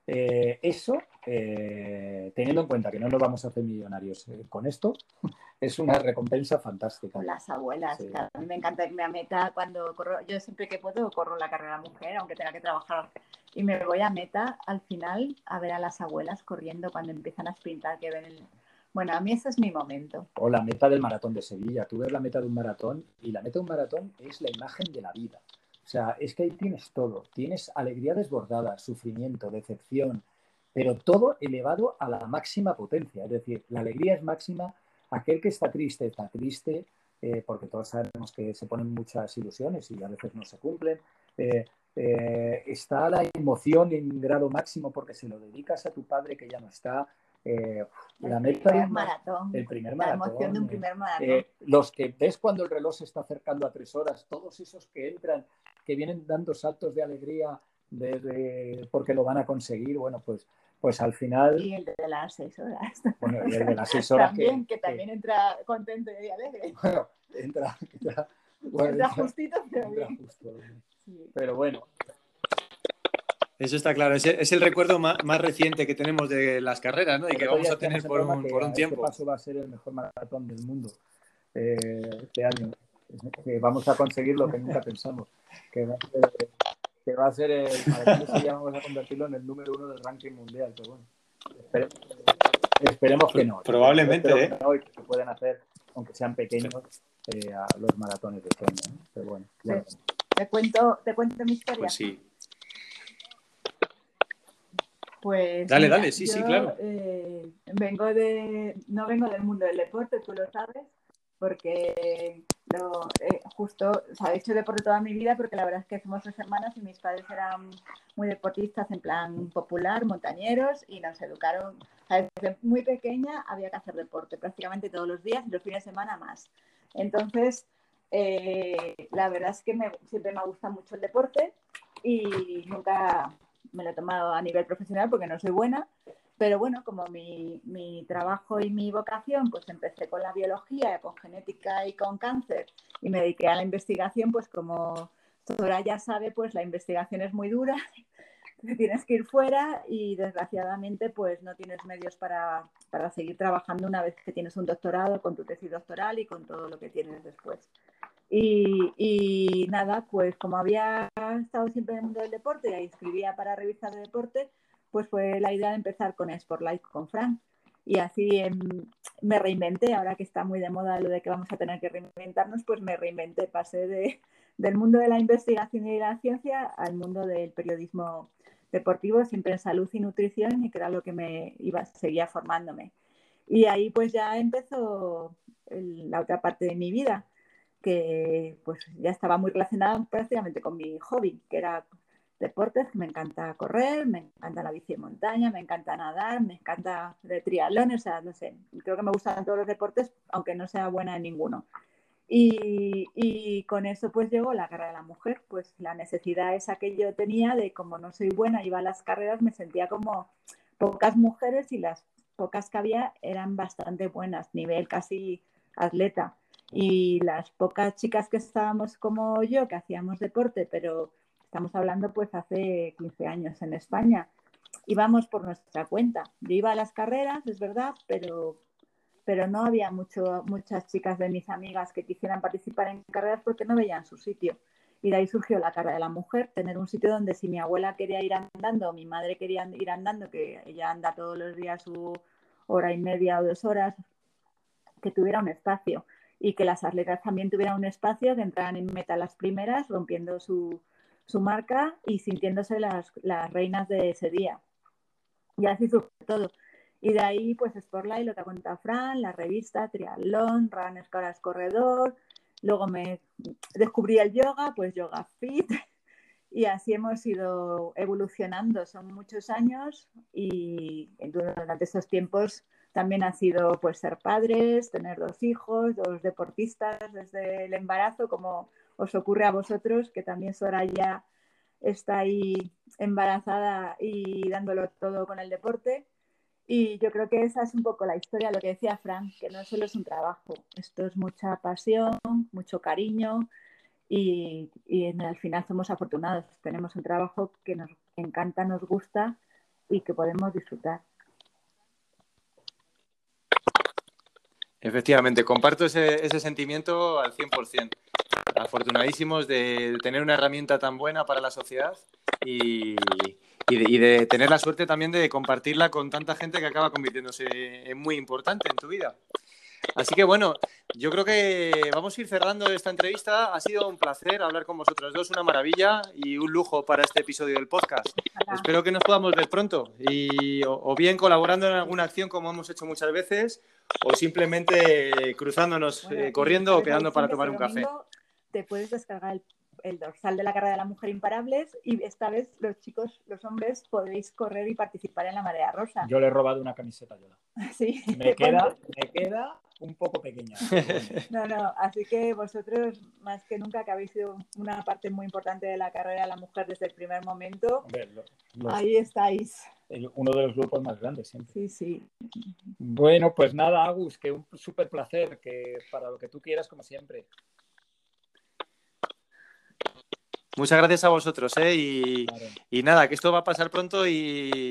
eh, eso, eh, teniendo en cuenta que no nos vamos a hacer millonarios eh, con esto, es una recompensa fantástica. Con las abuelas. Sí. me encanta irme a meta cuando corro. Yo siempre que puedo corro la carrera mujer, aunque tenga que trabajar. Y me voy a meta al final a ver a las abuelas corriendo cuando empiezan a sprintar, que ven el... Bueno, a mí ese es mi momento. O la meta del maratón de Sevilla. Tú ves la meta de un maratón y la meta de un maratón es la imagen de la vida. O sea, es que ahí tienes todo. Tienes alegría desbordada, sufrimiento, decepción, pero todo elevado a la máxima potencia. Es decir, la alegría es máxima. Aquel que está triste está triste, eh, porque todos sabemos que se ponen muchas ilusiones y a veces no se cumplen. Eh, eh, está la emoción en grado máximo porque se lo dedicas a tu padre que ya no está. Eh, la el meta primer maratón. el primer la maratón. emoción de un eh, primer maratón. eh, los que ves cuando el reloj se está acercando a tres horas, todos esos que entran, que vienen dando saltos de alegría de- de- porque lo van a conseguir, bueno, pues, pues al final, y el de las seis horas. bueno, y el de las seis horas también, que, que, también entra contento y alegre. bueno, entra, entra, bueno, entra entra- justito, pero entra bien. justo. Sí. Pero bueno, Eso está claro. Es, es el recuerdo más, más reciente que tenemos de las carreras, ¿no? Y que el vamos a tener por un, por a un este tiempo. paso va a ser el mejor maratón del mundo eh, este año. Que vamos a conseguir lo que nunca pensamos, que va a ser, que va a ser el Sevilla, vamos a convertirlo en el número uno del ranking mundial. Pero bueno, esperemos, esperemos que no. Probablemente, Espero ¿eh? que no y que se pueden hacer, aunque sean pequeños, eh, a los maratones de sueño. ¿no? Pero bueno, ya Sí. Te cuento, te cuento mi historia. Pues sí. Pues Dale, mira, dale, sí, sí, yo, claro. eh, vengo de, no vengo del mundo del deporte, tú lo sabes, porque eh, justo, o sea, he hecho deporte toda mi vida porque la verdad es que somos tres hermanas y mis padres eran muy deportistas en plan popular, montañeros y nos educaron. desde muy pequeña había que hacer deporte prácticamente todos los días los fines de semana más. Entonces, eh, la verdad es que siempre me gusta mucho el deporte y nunca me lo he tomado a nivel profesional porque no soy buena, pero bueno, como mi, mi, trabajo y mi vocación, pues empecé con la biología, con genética y con cáncer y me dediqué a la investigación, pues como Sora ya sabe, pues la investigación es muy dura, tienes que ir fuera y desgraciadamente pues no tienes medios para, para seguir trabajando una vez que tienes un doctorado con tu tesis doctoral y con todo lo que tienes después. Y, y, nada, pues como había estado siempre en el del deporte y escribía para revistas de deporte, pues fue la idea de empezar con Sportlight con Frank. Y así em, me reinventé, ahora que está muy de moda lo de que vamos a tener que reinventarnos, pues me reinventé, pasé de, del mundo de la investigación y de la ciencia al mundo del periodismo deportivo, siempre en salud y nutrición, y que era lo que me iba, seguía formándome. Y ahí pues ya empezó la otra parte de mi vida, que pues ya estaba muy relacionada prácticamente con mi hobby, que era deportes, me encanta correr, me encanta la bici de montaña, me encanta nadar, me encanta de triatlón, o sea, no sé, creo que me gustan todos los deportes, aunque no sea buena en ninguno. Y, y, con eso pues llegó la carrera de la mujer, pues la necesidad esa que yo tenía de como no soy buena, iba a las carreras, me sentía como pocas mujeres y las pocas que había eran bastante buenas, nivel casi atleta. Y las pocas chicas que estábamos como yo, que hacíamos deporte, pero Estamos hablando pues hace 15 años en España. Íbamos por nuestra cuenta. Yo iba a las carreras, es verdad, pero, pero no había mucho, muchas chicas de mis amigas que quisieran participar en carreras porque no veían su sitio. Y de ahí surgió la carrera de la mujer, tener un sitio donde si mi abuela quería ir andando, mi madre quería ir andando, que ella anda todos los días su hora y media o dos horas, que tuviera un espacio y que las atletas también tuvieran un espacio, que entraran en meta las primeras, rompiendo su, su marca y sintiéndose las, las reinas de ese día. Y así surgió todo. Y de ahí, pues Sportlight, lo que contado Fran, la revista, Triatlón, Runners Caras Corredor. Luego me descubrí el yoga, pues Yoga Fit. Y así hemos ido evolucionando. Son muchos años y durante estos tiempos también ha sido pues ser padres, tener dos hijos, dos deportistas desde el embarazo, como os ocurre a vosotros, que también Soraya está ahí embarazada y dándolo todo con el deporte. Y yo creo que esa es un poco la historia, lo que decía Frank, que no solo es un trabajo, esto es mucha pasión, mucho cariño y, y al final somos afortunados, tenemos un trabajo que nos encanta, nos gusta y que podemos disfrutar. Efectivamente, comparto ese, ese sentimiento al 100% afortunadísimos de tener una herramienta tan buena para la sociedad y, de, tener la suerte también de compartirla con tanta gente que acaba convirtiéndose en muy importante en tu vida. Así que bueno, yo creo que vamos a ir cerrando esta entrevista. Ha sido un placer hablar con vosotros dos, una maravilla y un lujo para este episodio del podcast. Espero que nos podamos ver pronto y o, bien colaborando en alguna acción como hemos hecho muchas veces o simplemente cruzándonos, eh, corriendo o quedando para tomar un café te puedes descargar el, dorsal de la carrera de la mujer imparables y esta vez los chicos, los hombres, podéis correr y participar en la marea rosa. Yo le he robado una camiseta, Yola. Sí. Me queda, me queda un poco pequeña. No, no, así que vosotros, más que nunca, que habéis sido una parte muy importante de la carrera de la mujer desde el primer momento, ahí estáis. Uno de los grupos más grandes siempre. Sí, sí. Bueno, pues nada, Agus, que un súper placer, que para lo que tú quieras, como siempre. Muchas gracias a vosotros, ¿eh? Y, nada, que esto va a pasar pronto y,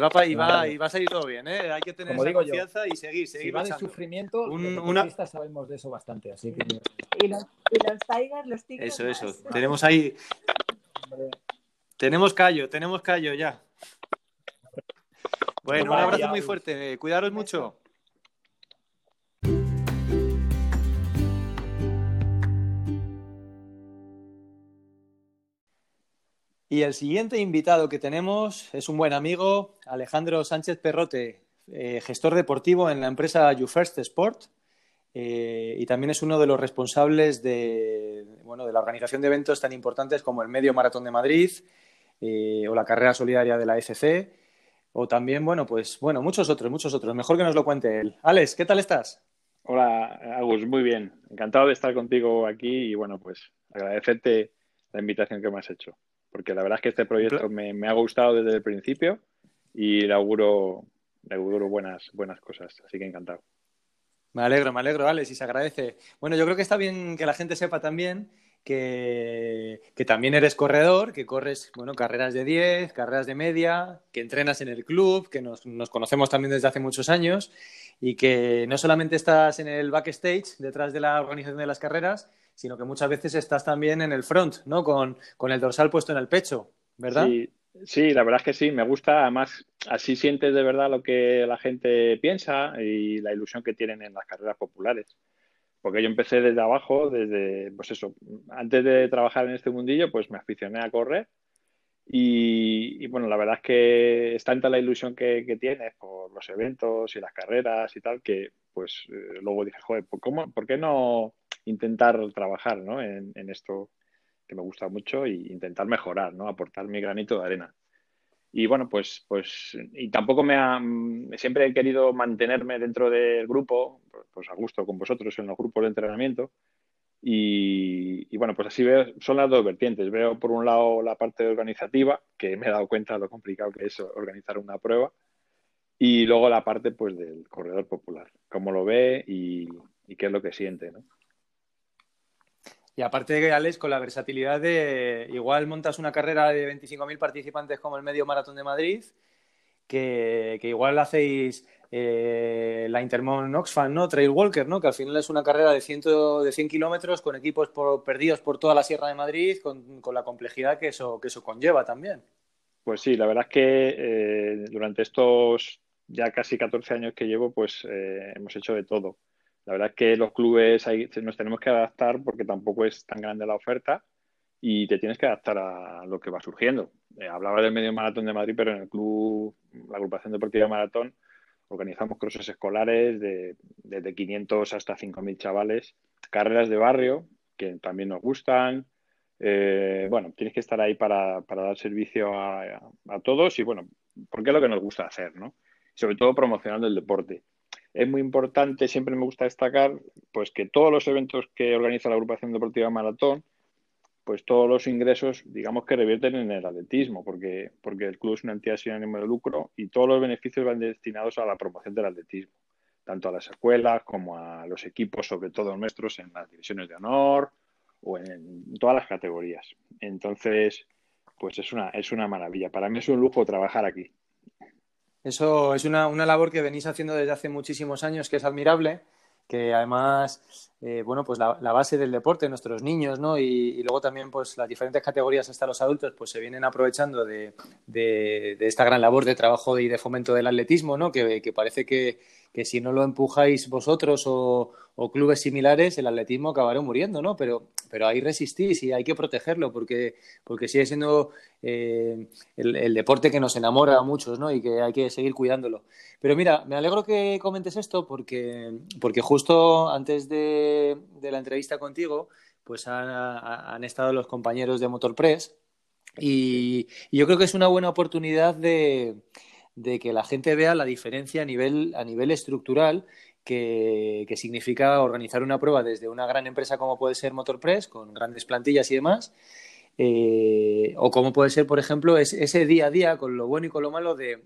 va, y, va, y va a salir todo bien, ¿eh? Hay que tener esa confianza y seguir, seguir. Si va de sufrimiento, Un, una... sabemos de eso bastante, así que... Y los, y los tigers, los tigres... Eso, eso. Tenemos ahí... Tenemos callo, tenemos callo ya. Bueno, un abrazo muy fuerte. Cuidaros mucho. Y el siguiente invitado que tenemos es un buen amigo, Alejandro Sánchez Perrote, eh, gestor deportivo en la empresa YouFirst Sport. eh, y también es uno de los responsables de, bueno, de la organización de eventos tan importantes como el Medio Maratón de Madrid o la Carrera Solidaria de la FC o también, bueno, pues, bueno, muchos otros, muchos otros. Mejor que nos lo cuente él. Alex, ¿qué tal estás? Hola, Agus, muy bien. Encantado de estar contigo aquí y, bueno, pues agradecerte la invitación que me has hecho. Porque la verdad es que este proyecto me, ha gustado desde el principio y le auguro, le auguro buenas, buenas cosas. Así que encantado. Me alegro, me alegro, Alex, y se agradece. Bueno, yo creo que está bien que la gente sepa también que, también eres corredor, que corres bueno, carreras de 10, carreras de media, que entrenas en el club, que nos, conocemos también desde hace muchos años y que no solamente estás en el backstage, detrás de la organización de las carreras, sino que muchas veces estás también en el front, ¿no? Con, el dorsal puesto en el pecho, ¿verdad? Sí, sí, la verdad es que sí, me gusta. Además, así sientes de verdad lo que la gente piensa y la ilusión que tienen en las carreras populares porque yo empecé desde abajo, desde, pues eso, antes de trabajar en este mundillo, pues me aficioné a correr y, bueno, la verdad es que es tanta la ilusión que, tienes por los eventos y las carreras y tal, que pues eh, luego dije, joder, ¿por, cómo, ¿por qué no intentar trabajar ¿no? En, esto que me gusta mucho e intentar mejorar, ¿no? aportar mi granito de arena? Y bueno, pues, pues, y tampoco me ha, siempre he querido mantenerme dentro del grupo, pues a gusto con vosotros en los grupos de entrenamiento. Y, bueno, pues así veo, son las dos vertientes. Veo por un lado la parte organizativa, que me he dado cuenta de lo complicado que es organizar una prueba, y luego la parte pues del corredor popular, cómo lo ve y, y qué es lo que siente, ¿no? Y aparte Alex, con la versatilidad de igual montas una carrera de 25.000 participantes como el Medio Maratón de Madrid, que, igual hacéis eh, la Intermon Oxfam, ¿no? Trail Walker, ¿no? Que al final es una carrera de, ciento, de 100 kilómetros con equipos perdidos por toda la Sierra de Madrid, con, la complejidad que eso, que eso conlleva también. Pues sí, la verdad es que eh, durante estos ya casi 14 años que llevo, pues eh, hemos hecho de todo. La verdad es que los clubes ahí nos tenemos que adaptar porque tampoco es tan grande la oferta y te tienes que adaptar a lo que va surgiendo. Eh, hablaba del medio maratón de Madrid, pero en el club, la agrupación deportiva maratón, organizamos crosses escolares de, desde 500 hasta 5.000 chavales, carreras de barrio que también nos gustan. Eh, bueno, tienes que estar ahí para, dar servicio a, a, todos y bueno, porque es lo que nos gusta hacer, ¿no? Sobre todo promocionando el deporte es muy importante, siempre me gusta destacar, pues que todos los eventos que organiza la agrupación deportiva Maratón, pues todos los ingresos, digamos que revierten en el atletismo, porque, porque el club es una entidad sin ánimo de lucro y todos los beneficios van destinados a la promoción del atletismo, tanto a las escuelas como a los equipos, sobre todo nuestros, en las divisiones de honor o en todas las categorías. Entonces, pues es una, es una maravilla. Para mí es un lujo trabajar aquí. Eso es una, labor que venís haciendo desde hace muchísimos años, que es admirable, que además, eh, bueno, pues la, base del deporte, nuestros niños, ¿no? Y, luego también, pues las diferentes categorías hasta los adultos, pues se vienen aprovechando de, esta gran labor de trabajo y de fomento del atletismo, ¿no? que parece que, que si no lo empujáis vosotros o, clubes similares, el atletismo acabará muriendo, ¿no? Pero, pero ahí resistís y hay que protegerlo porque, porque sigue siendo eh, el, deporte que nos enamora a muchos, ¿no? Y que hay que seguir cuidándolo. Pero mira, me alegro que comentes esto porque, porque justo antes de, la entrevista contigo, pues han, estado los compañeros de Motorpress y yo creo que es una buena oportunidad de de que la gente vea la diferencia a nivel, a nivel estructural que, significa organizar una prueba desde una gran empresa como puede ser Motorpress, con grandes plantillas y demás, eh, o como puede ser, por ejemplo, ese día a día con lo bueno y con lo malo de,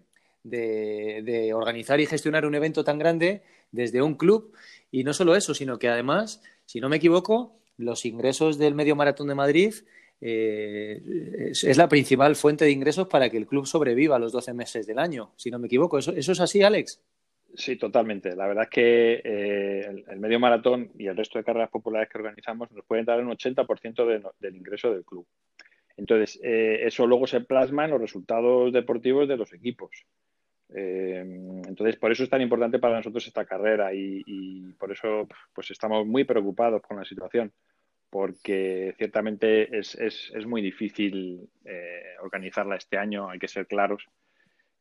organizar y gestionar un evento tan grande desde un club. Y no solo eso, sino que además, si no me equivoco, los ingresos del Medio Maratón de Madrid eh, es, la principal fuente de ingresos para que el club sobreviva los 12 meses del año, si no me equivoco. ¿Eso, es así, Alex? Sí, totalmente. La verdad es que eh, el, medio maratón y el resto de carreras populares que organizamos nos pueden dar un 80% del ingreso del club. Entonces, eh, eso luego se plasma en los resultados deportivos de los equipos. entonces, por eso es tan importante para nosotros esta carrera y, y, por eso pues estamos muy preocupados con la situación porque ciertamente es, muy difícil eh, organizarla este año, hay que ser claros.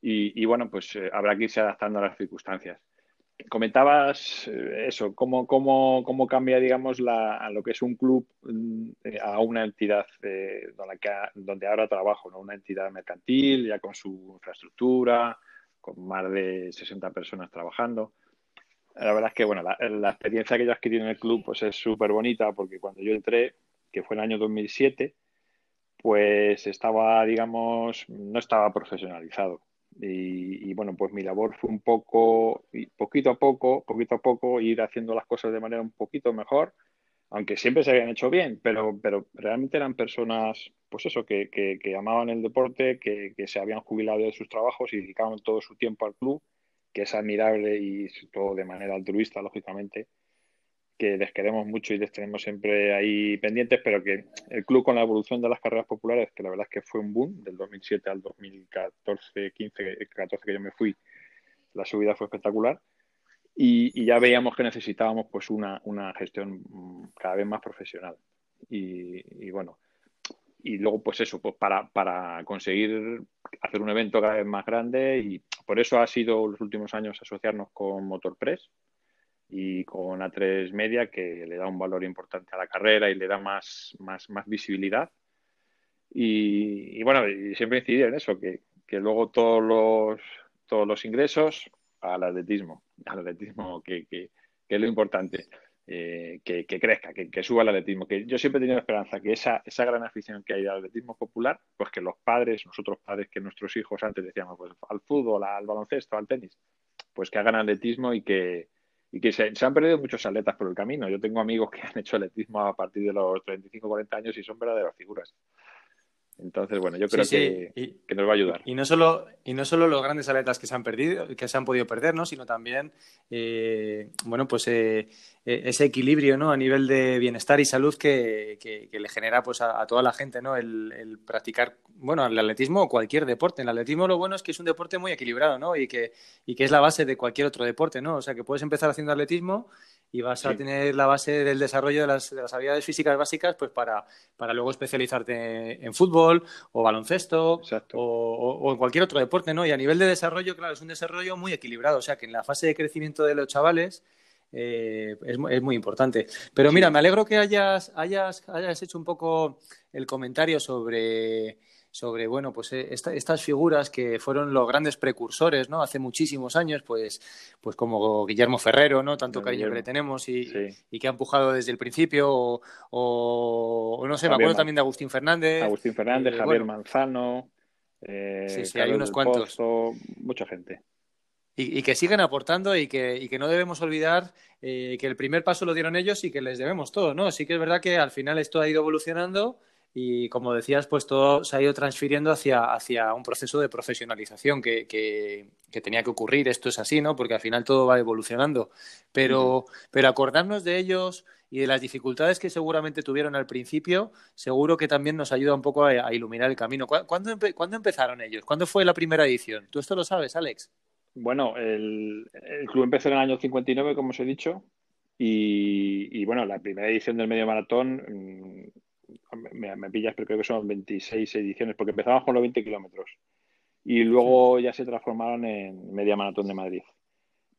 Y, bueno, pues eh, habrá que irse adaptando a las circunstancias. comentabas eh, eso, cómo, cambia, digamos, la, lo que es un club mm, eh, a una entidad donde, donde, ahora trabajo, ¿no? Una entidad mercantil, ya con su infraestructura, con más de 60 personas trabajando. La verdad es que, bueno, la, la experiencia que yo adquirí en el club pues es súper bonita porque cuando yo entré, que fue en el año 2007, pues estaba, digamos, no estaba profesionalizado. Y, bueno, pues mi labor fue un poco, poquito a poco, poquito a poco, ir haciendo las cosas de manera un poquito mejor, aunque siempre se habían hecho bien, pero, pero realmente eran personas, pues eso, que, que, amaban el deporte, que, que, se habían jubilado de sus trabajos y dedicaban todo su tiempo al club, que es admirable y todo de manera altruista, lógicamente que les queremos mucho y les tenemos siempre ahí pendientes, pero que el club con la evolución de las carreras populares, que la verdad es que fue un boom del 2007 al 2014, 15, 14 que yo me fui, la subida fue espectacular y, ya veíamos que necesitábamos pues una, una gestión cada vez más profesional. Y, bueno, y luego pues eso, pues para, para conseguir hacer un evento cada vez más grande y por eso ha sido los últimos años asociarnos con Motorpress, y con A3 Media que le da un valor importante a la carrera y le da más, más, más visibilidad. Y, bueno, y siempre incidir en eso, que, que, luego todos los, todos los ingresos al atletismo, al atletismo que, que, es lo importante, eh, que, crezca, que, suba el atletismo. Que yo siempre he tenido esperanza que esa, esa gran afición que hay al atletismo popular, pues que los padres, nosotros padres, que nuestros hijos antes decíamos, pues al fútbol, al baloncesto, al tenis, pues que hagan atletismo y que, y que se, han perdido muchos atletas por el camino. Yo tengo amigos que han hecho atletismo a partir de los 35 40 años y son verdaderas figuras. Entonces, bueno, yo creo Que, nos va a ayudar. Y no solo, y no solo los grandes atletas que se han perdido, que se han podido perder, ¿no? sino también eh, bueno, pues eh, ese equilibrio ¿no? a nivel de bienestar y salud que, le genera pues a, toda la gente, ¿no? El, practicar, bueno, el atletismo o cualquier deporte. El atletismo lo bueno es que es un deporte muy equilibrado, ¿no? Y que, y que es la base de cualquier otro deporte, ¿no? O sea que puedes empezar haciendo atletismo y vas a tener la base del desarrollo de las, habilidades físicas básicas pues para, para luego especializarte en fútbol o baloncesto o, en cualquier otro deporte, ¿no? Y a nivel de desarrollo, claro, es un desarrollo muy equilibrado, o sea que en la fase de crecimiento de los chavales eh, es, es, muy importante. Pero mira, me alegro que hayas, hayas, hayas hecho un poco el comentario sobre sobre, bueno, pues eh, estas figuras que fueron los grandes precursores, ¿no? Hace muchísimos años, pues, pues como Guillermo Ferrero, ¿no? Tanto cariño que le tenemos y, que ha empujado desde el principio, o, no sé, me acuerdo también de Agustín Fernández. Agustín Fernández, eh, Javier Manzano. Eh, sí, sí, hay unos cuantos. mucha gente. Y, que siguen aportando y que, y que no debemos olvidar que el primer paso lo dieron ellos y que les debemos todo, ¿no? Sí que es verdad que al final esto ha ido evolucionando y como decías, pues todo se ha ido transfiriendo hacia, hacia un proceso de profesionalización que, que, tenía que ocurrir. Esto es así, ¿no? Porque al final todo va evolucionando. Pero, pero acordarnos de ellos y de las dificultades que seguramente tuvieron al principio, seguro que también nos ayuda un poco a, iluminar el camino. ¿Cuándo, ¿Cuándo, empezaron ellos? ¿Cuándo fue la primera edición? ¿Tú esto lo sabes, Alex? Bueno, el, el club empezó en el año 59, como os he dicho, y, y, bueno, la primera edición del medio maratón mm, me, pillas, pero creo que son 26 ediciones, porque empezamos con los 20 kilómetros y luego ya se transformaron en media maratón de Madrid.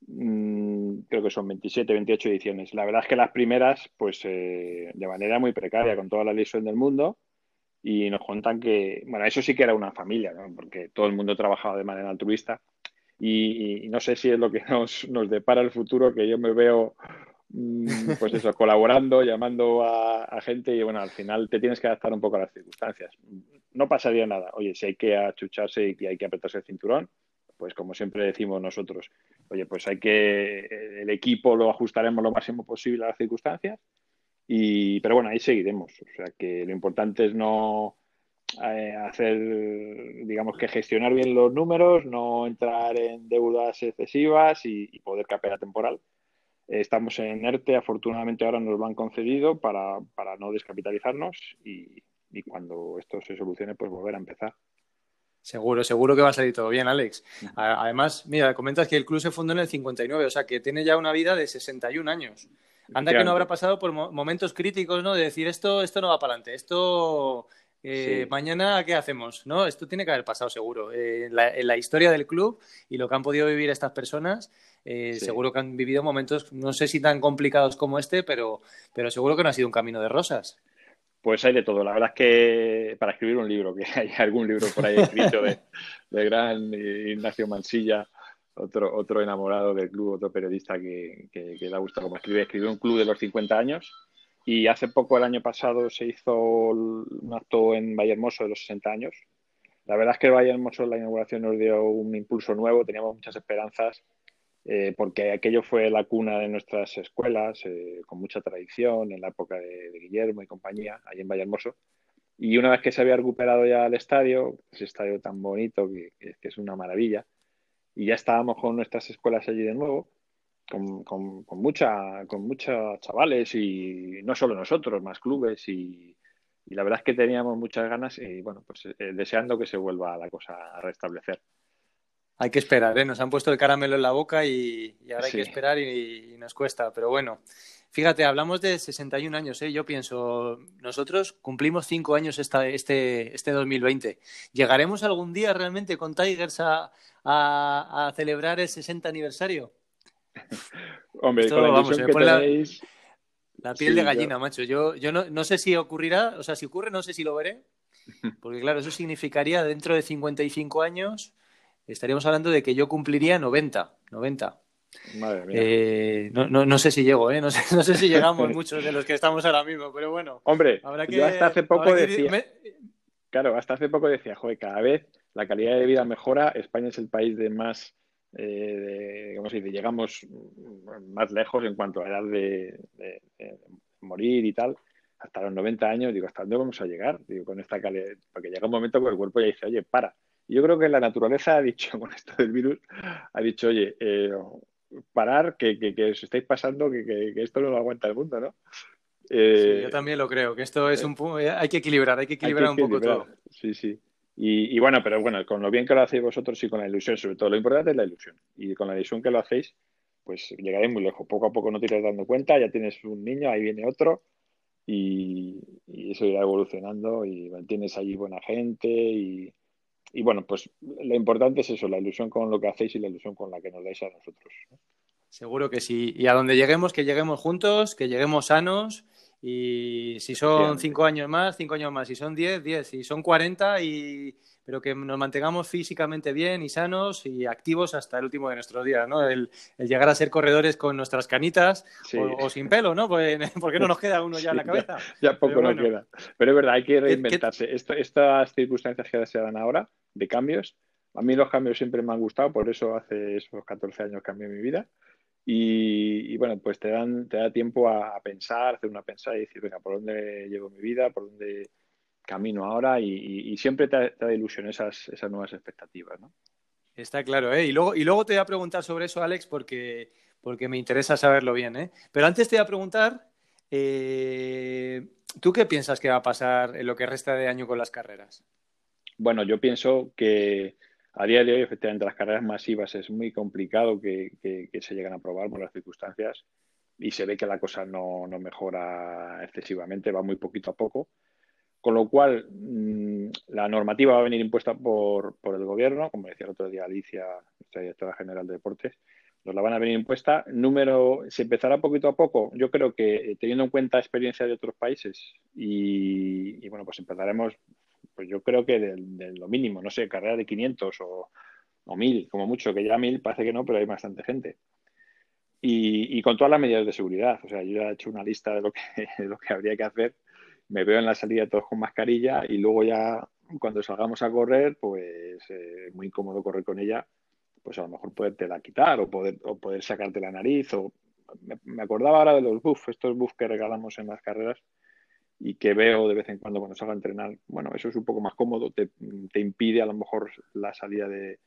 Mm, creo que son 27, 28 ediciones. La verdad es que las primeras, pues eh, de manera muy precaria, con toda la lesión del mundo, y nos cuentan que, bueno, eso sí que era una familia, porque todo el mundo trabajaba de manera altruista. Y, y, no sé si es lo que nos, nos depara el futuro, que yo me veo Mm, pues eso, colaborando, llamando a, gente y bueno, al final te tienes que adaptar un poco a las circunstancias. No pasaría nada. Oye, si hay que achucharse y hay que apretarse el cinturón, pues como siempre decimos nosotros, oye, pues hay que, el equipo lo ajustaremos lo máximo posible a las circunstancias, y, pero bueno, ahí seguiremos. O sea que lo importante es no eh, hacer, digamos que gestionar bien los números, no entrar en deudas excesivas y, y poder capear temporal Estamos en ERTE, afortunadamente ahora nos lo han concedido para, no descapitalizarnos y, cuando esto se solucione, pues volver a empezar. Seguro, seguro que va a salir todo bien, Alex. Además, mira, comentas que el club se fundó en el 59, o sea que tiene ya una vida de 61 años. Anda que no habrá pasado por momentos críticos, ¿no? De decir esto, esto no va para adelante, esto Eh, mañana, ¿qué hacemos? ¿No? Esto tiene que haber pasado seguro. Eh, en, la, historia del club y lo que han podido vivir estas personas, eh, seguro que han vivido momentos, no sé si tan complicados como este, pero, pero seguro que no ha sido un camino de rosas. Pues hay de todo. La verdad es que para escribir un libro, que hay algún libro por ahí escrito de, gran Ignacio Mansilla, otro, otro enamorado del club, otro periodista que, que, le ha gustado como escribe. Escribió un club de los 50 años y hace poco, el año pasado, se hizo un acto en Valle Hermoso de los 60 años. La verdad es que Valle Hermoso, la inauguración nos dio un impulso nuevo, teníamos muchas esperanzas, eh, porque aquello fue la cuna de nuestras escuelas, eh, con mucha tradición, en la época de, Guillermo y compañía, allí en Valle Hermoso. Y una vez que se había recuperado ya el estadio, ese estadio tan bonito que, que es una maravilla, y ya estábamos con nuestras escuelas allí de nuevo, con, con, con, mucha, con muchos chavales y no solo nosotros, más clubes y, la verdad es que teníamos muchas ganas y bueno, pues eh, deseando que se vuelva la cosa a restablecer. Hay que esperar, ¿eh? nos han puesto el caramelo en la boca y, ahora hay que esperar y, nos cuesta, pero bueno. Fíjate, hablamos de 61 años, ¿eh? yo pienso, nosotros cumplimos cinco años esta, este, este 2020. ¿Llegaremos algún día realmente con Tigers a, a, a celebrar el 60 aniversario? Hombre, con la vamos, que tenéis... la, piel de gallina, macho. Yo, yo no, no, sé si ocurrirá, o sea, si ocurre, no sé si lo veré. Porque, claro, eso significaría dentro de 55 años, estaríamos hablando de que yo cumpliría 90. 90. Madre mía. Eh, no, no, no, sé si llego, ¿eh? No sé, no sé si llegamos muchos de los que estamos ahora mismo, pero bueno. Hombre, yo hasta hace poco decía. Claro, hasta hace poco decía, joder, cada vez la calidad de vida mejora. España es el país de más eh, de, llegamos más lejos en cuanto a edad de, morir y tal, hasta los 90 años, digo, ¿hasta dónde vamos a llegar? Digo, con esta calidad, porque llega un momento que el cuerpo ya dice, oye, para. Y yo creo que la naturaleza ha dicho, con esto del virus, ha dicho, oye, eh, parar, que, que, os estáis pasando, que, esto no lo aguanta el mundo, ¿no? Eh, yo también lo creo, que esto es un hay que equilibrar, hay que equilibrar un poco todo. Sí, sí. Y, bueno, pero bueno, con lo bien que lo hacéis vosotros y con la ilusión, sobre todo, lo importante es la ilusión. Y con la ilusión que lo hacéis, pues llegaréis muy lejos. Poco a poco no te irás dando cuenta, ya tienes un niño, ahí viene otro, y, eso irá evolucionando y tienes allí buena gente y, bueno, pues lo importante es eso, la ilusión con lo que hacéis y la ilusión con la que nos dais a nosotros. Seguro que sí. Y a donde lleguemos, que lleguemos juntos, que lleguemos sanos y si son cinco años más, cinco años más. Si son diez, diez. Si son cuarenta, y... pero que nos mantengamos físicamente bien y sanos y activos hasta el último de nuestros días, ¿no? El, llegar a ser corredores con nuestras canitas o, sin pelo, ¿no? Pues, porque no nos queda uno ya en la cabeza. Ya, poco nos queda. Pero es verdad, hay que reinventarse. estas circunstancias que se dan ahora de cambios, a mí los cambios siempre me han gustado, por eso hace esos 14 años cambié mi vida. Y, bueno, pues te, dan, te da tiempo a, pensar, hacer una pensada y decir, venga, ¿por dónde llevo mi vida? ¿Por dónde camino ahora? Y, siempre te, da ilusión esas, esas nuevas expectativas, ¿no? Está claro, ¿eh? Y luego, y luego te voy a preguntar sobre eso, Alex, porque, porque me interesa saberlo bien, ¿eh? Pero antes te voy a preguntar, eh, ¿tú qué piensas que va a pasar en lo que resta de año con las carreras? Bueno, yo pienso que a día de hoy, efectivamente, las carreras masivas es muy complicado que, se lleguen a aprobar por las circunstancias y se ve que la cosa no, mejora excesivamente, va muy poquito a poco. Con lo cual, mm, la normativa va a venir impuesta por, el gobierno, como decía el otro día Alicia, nuestra directora general de deportes, nos la van a venir impuesta. Número, se empezará poquito a poco. Yo creo que teniendo en cuenta experiencia de otros países y, y bueno, pues empezaremos pues yo creo que de, lo mínimo, no sé, carrera de 500 o, o 1000, como mucho, que ya 1000 parece que no, pero hay bastante gente. Y, con todas las medidas de seguridad. O sea, yo ya he hecho una lista de lo que, lo que habría que hacer. Me veo en la salida todos con mascarilla y luego ya cuando salgamos a correr, pues eh, muy incómodo correr con ella, pues a lo mejor poderte la quitar o poder, o poder sacarte la nariz. o Me, me acordaba ahora de los buffs, estos buffs que regalamos en las carreras, y que veo de vez en cuando cuando salgo a entrenar, bueno, eso es un poco más cómodo, te, impide a lo mejor la salida de,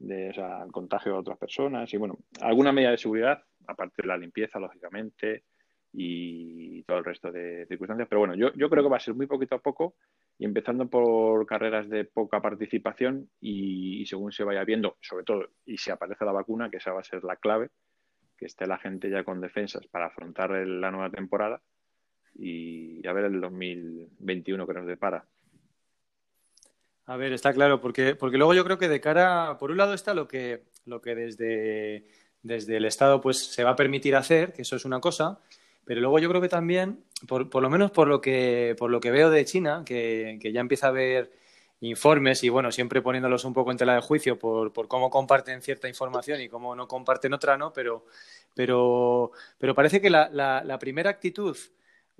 de el contagio a otras personas y bueno, alguna medida de seguridad, aparte de la limpieza, lógicamente, y todo el resto de circunstancias. Pero bueno, yo, yo creo que va a ser muy poquito a poco y empezando por carreras de poca participación y, según se vaya viendo, sobre todo, y si aparece la vacuna, que esa va a ser la clave, que esté la gente ya con defensas para afrontar la nueva temporada y a ver el 2021 que nos depara. A ver, está claro, porque, porque luego yo creo que de cara, por un lado está lo que, lo que desde, desde el Estado pues se va a permitir hacer, que eso es una cosa, pero luego yo creo que también, por, por lo menos por lo que, por lo que veo de China, que, que, ya empieza a haber informes y bueno, siempre poniéndolos un poco en tela de juicio por, por cómo comparten cierta información y cómo no comparten otra, ¿no? Pero, pero, pero parece que la, la, primera actitud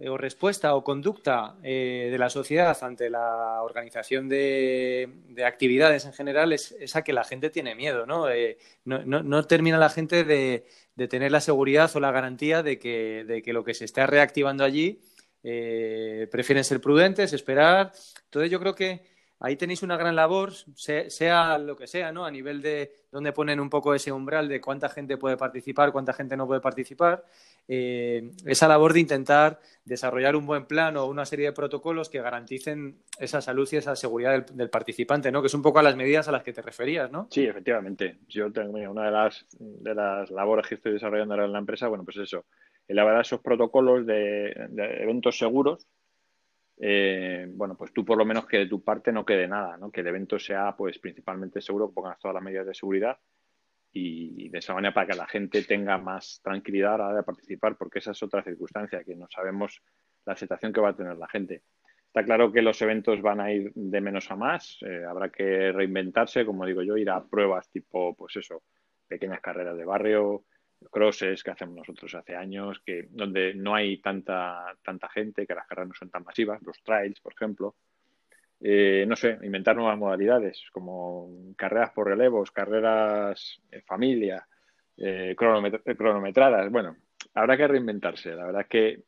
o respuesta o conducta eh, de la sociedad ante la organización de, de actividades en general es, es, a que la gente tiene miedo, ¿no? Eh, no, termina la gente de, tener la seguridad o la garantía de que, de que lo que se está reactivando allí eh, prefieren ser prudentes, esperar. Entonces yo creo que ahí tenéis una gran labor, sea, lo que sea, ¿no? A nivel de donde ponen un poco ese umbral de cuánta gente puede participar, cuánta gente no puede participar. Eh, esa labor de intentar desarrollar un buen plan o una serie de protocolos que garanticen esa salud y esa seguridad del, participante, ¿no? Que es un poco a las medidas a las que te referías, ¿no? Sí, efectivamente. Yo tengo una de las, de las labores que estoy desarrollando ahora en la empresa, bueno, pues eso, elaborar esos protocolos de eventos seguros eh, bueno, pues tú por lo menos que de tu parte no quede nada, ¿no? Que el evento sea pues principalmente seguro, pongas todas las medidas de seguridad y de esa manera para que la gente tenga más tranquilidad a la hora de participar, porque esa es otra circunstancia, que no sabemos la aceptación que va a tener la gente. Está claro que los eventos van a ir de menos a más, eh, habrá que reinventarse, como digo yo, ir a pruebas tipo, pues eso, pequeñas carreras de barrio, crosses que hacemos nosotros hace años, que donde no hay tanta, tanta gente, que las carreras no son tan masivas, los trails, por ejemplo. Eh, no sé, inventar nuevas modalidades, como carreras por relevos, carreras en familia, eh, cronometradas. Bueno, habrá que reinventarse, la verdad que...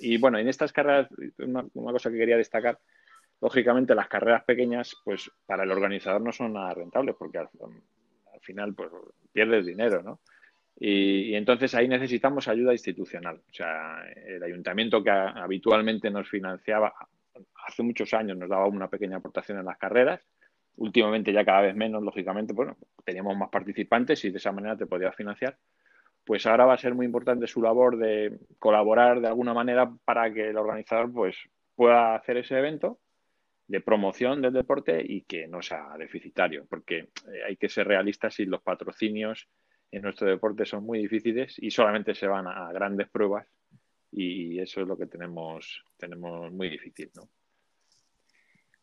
Y bueno, en estas carreras, una, una cosa que quería destacar, lógicamente las carreras pequeñas, pues para el organizador no son nada rentables, porque al, al final pues pierdes dinero, ¿no? Y, entonces ahí necesitamos ayuda institucional. O sea, el ayuntamiento que habitualmente nos financiaba, hace muchos años nos daba una pequeña aportación en las carreras, últimamente ya cada vez menos, lógicamente, bueno, teníamos más participantes y de esa manera te podías financiar. Pues ahora va a ser muy importante su labor de colaborar de alguna manera para que el organizador pues, pueda hacer ese evento de promoción del deporte y que no sea deficitario, porque hay que ser realistas y los patrocinios en nuestro deporte son muy difíciles y solamente se van a grandes pruebas y eso es lo que tenemos, tenemos muy difícil, ¿no?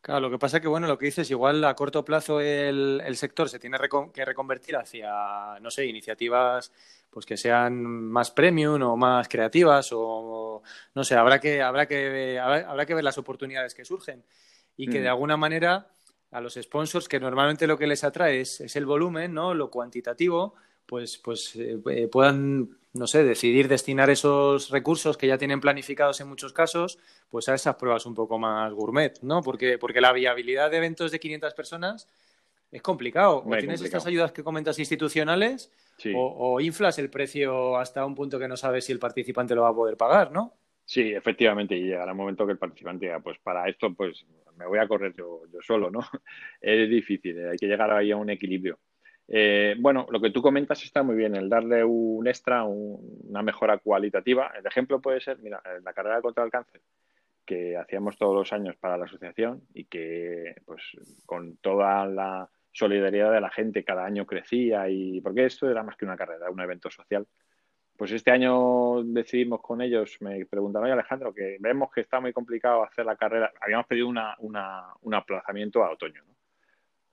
Claro, lo que pasa es que, bueno, lo que dices, igual a corto plazo el, el sector se tiene recon que reconvertir hacia, no sé, iniciativas pues que sean más premium o más creativas o, no sé, habrá que, habrá que, habrá que ver las oportunidades que surgen y que mm. de alguna manera a los sponsors, que normalmente lo que les atrae es, es el volumen, ¿no? Lo cuantitativo, pues, pues eh, puedan, no sé, decidir destinar esos recursos que ya tienen planificados en muchos casos, pues a esas pruebas un poco más gourmet, ¿no? Porque, porque la viabilidad de eventos de 500 personas es complicado. O tienes complicado. estas ayudas que comentas institucionales sí. o, o, inflas el precio hasta un punto que no sabes si el participante lo va a poder pagar, ¿no? Sí, efectivamente, y llegará un momento que el participante diga, pues para esto, pues me voy a correr yo, yo solo, ¿no? es difícil, hay que llegar ahí a un equilibrio. Eh, bueno, lo que tú comentas está muy bien, el darle un extra, un, una mejora cualitativa. El ejemplo puede ser, mira, la carrera contra el cáncer que hacíamos todos los años para la asociación y que, pues, con toda la solidaridad de la gente cada año crecía y porque esto era más que una carrera, un evento social. Pues este año decidimos con ellos, me preguntaron, oye Alejandro, que vemos que está muy complicado hacer la carrera. Habíamos pedido una, un aplazamiento a otoño, ¿no?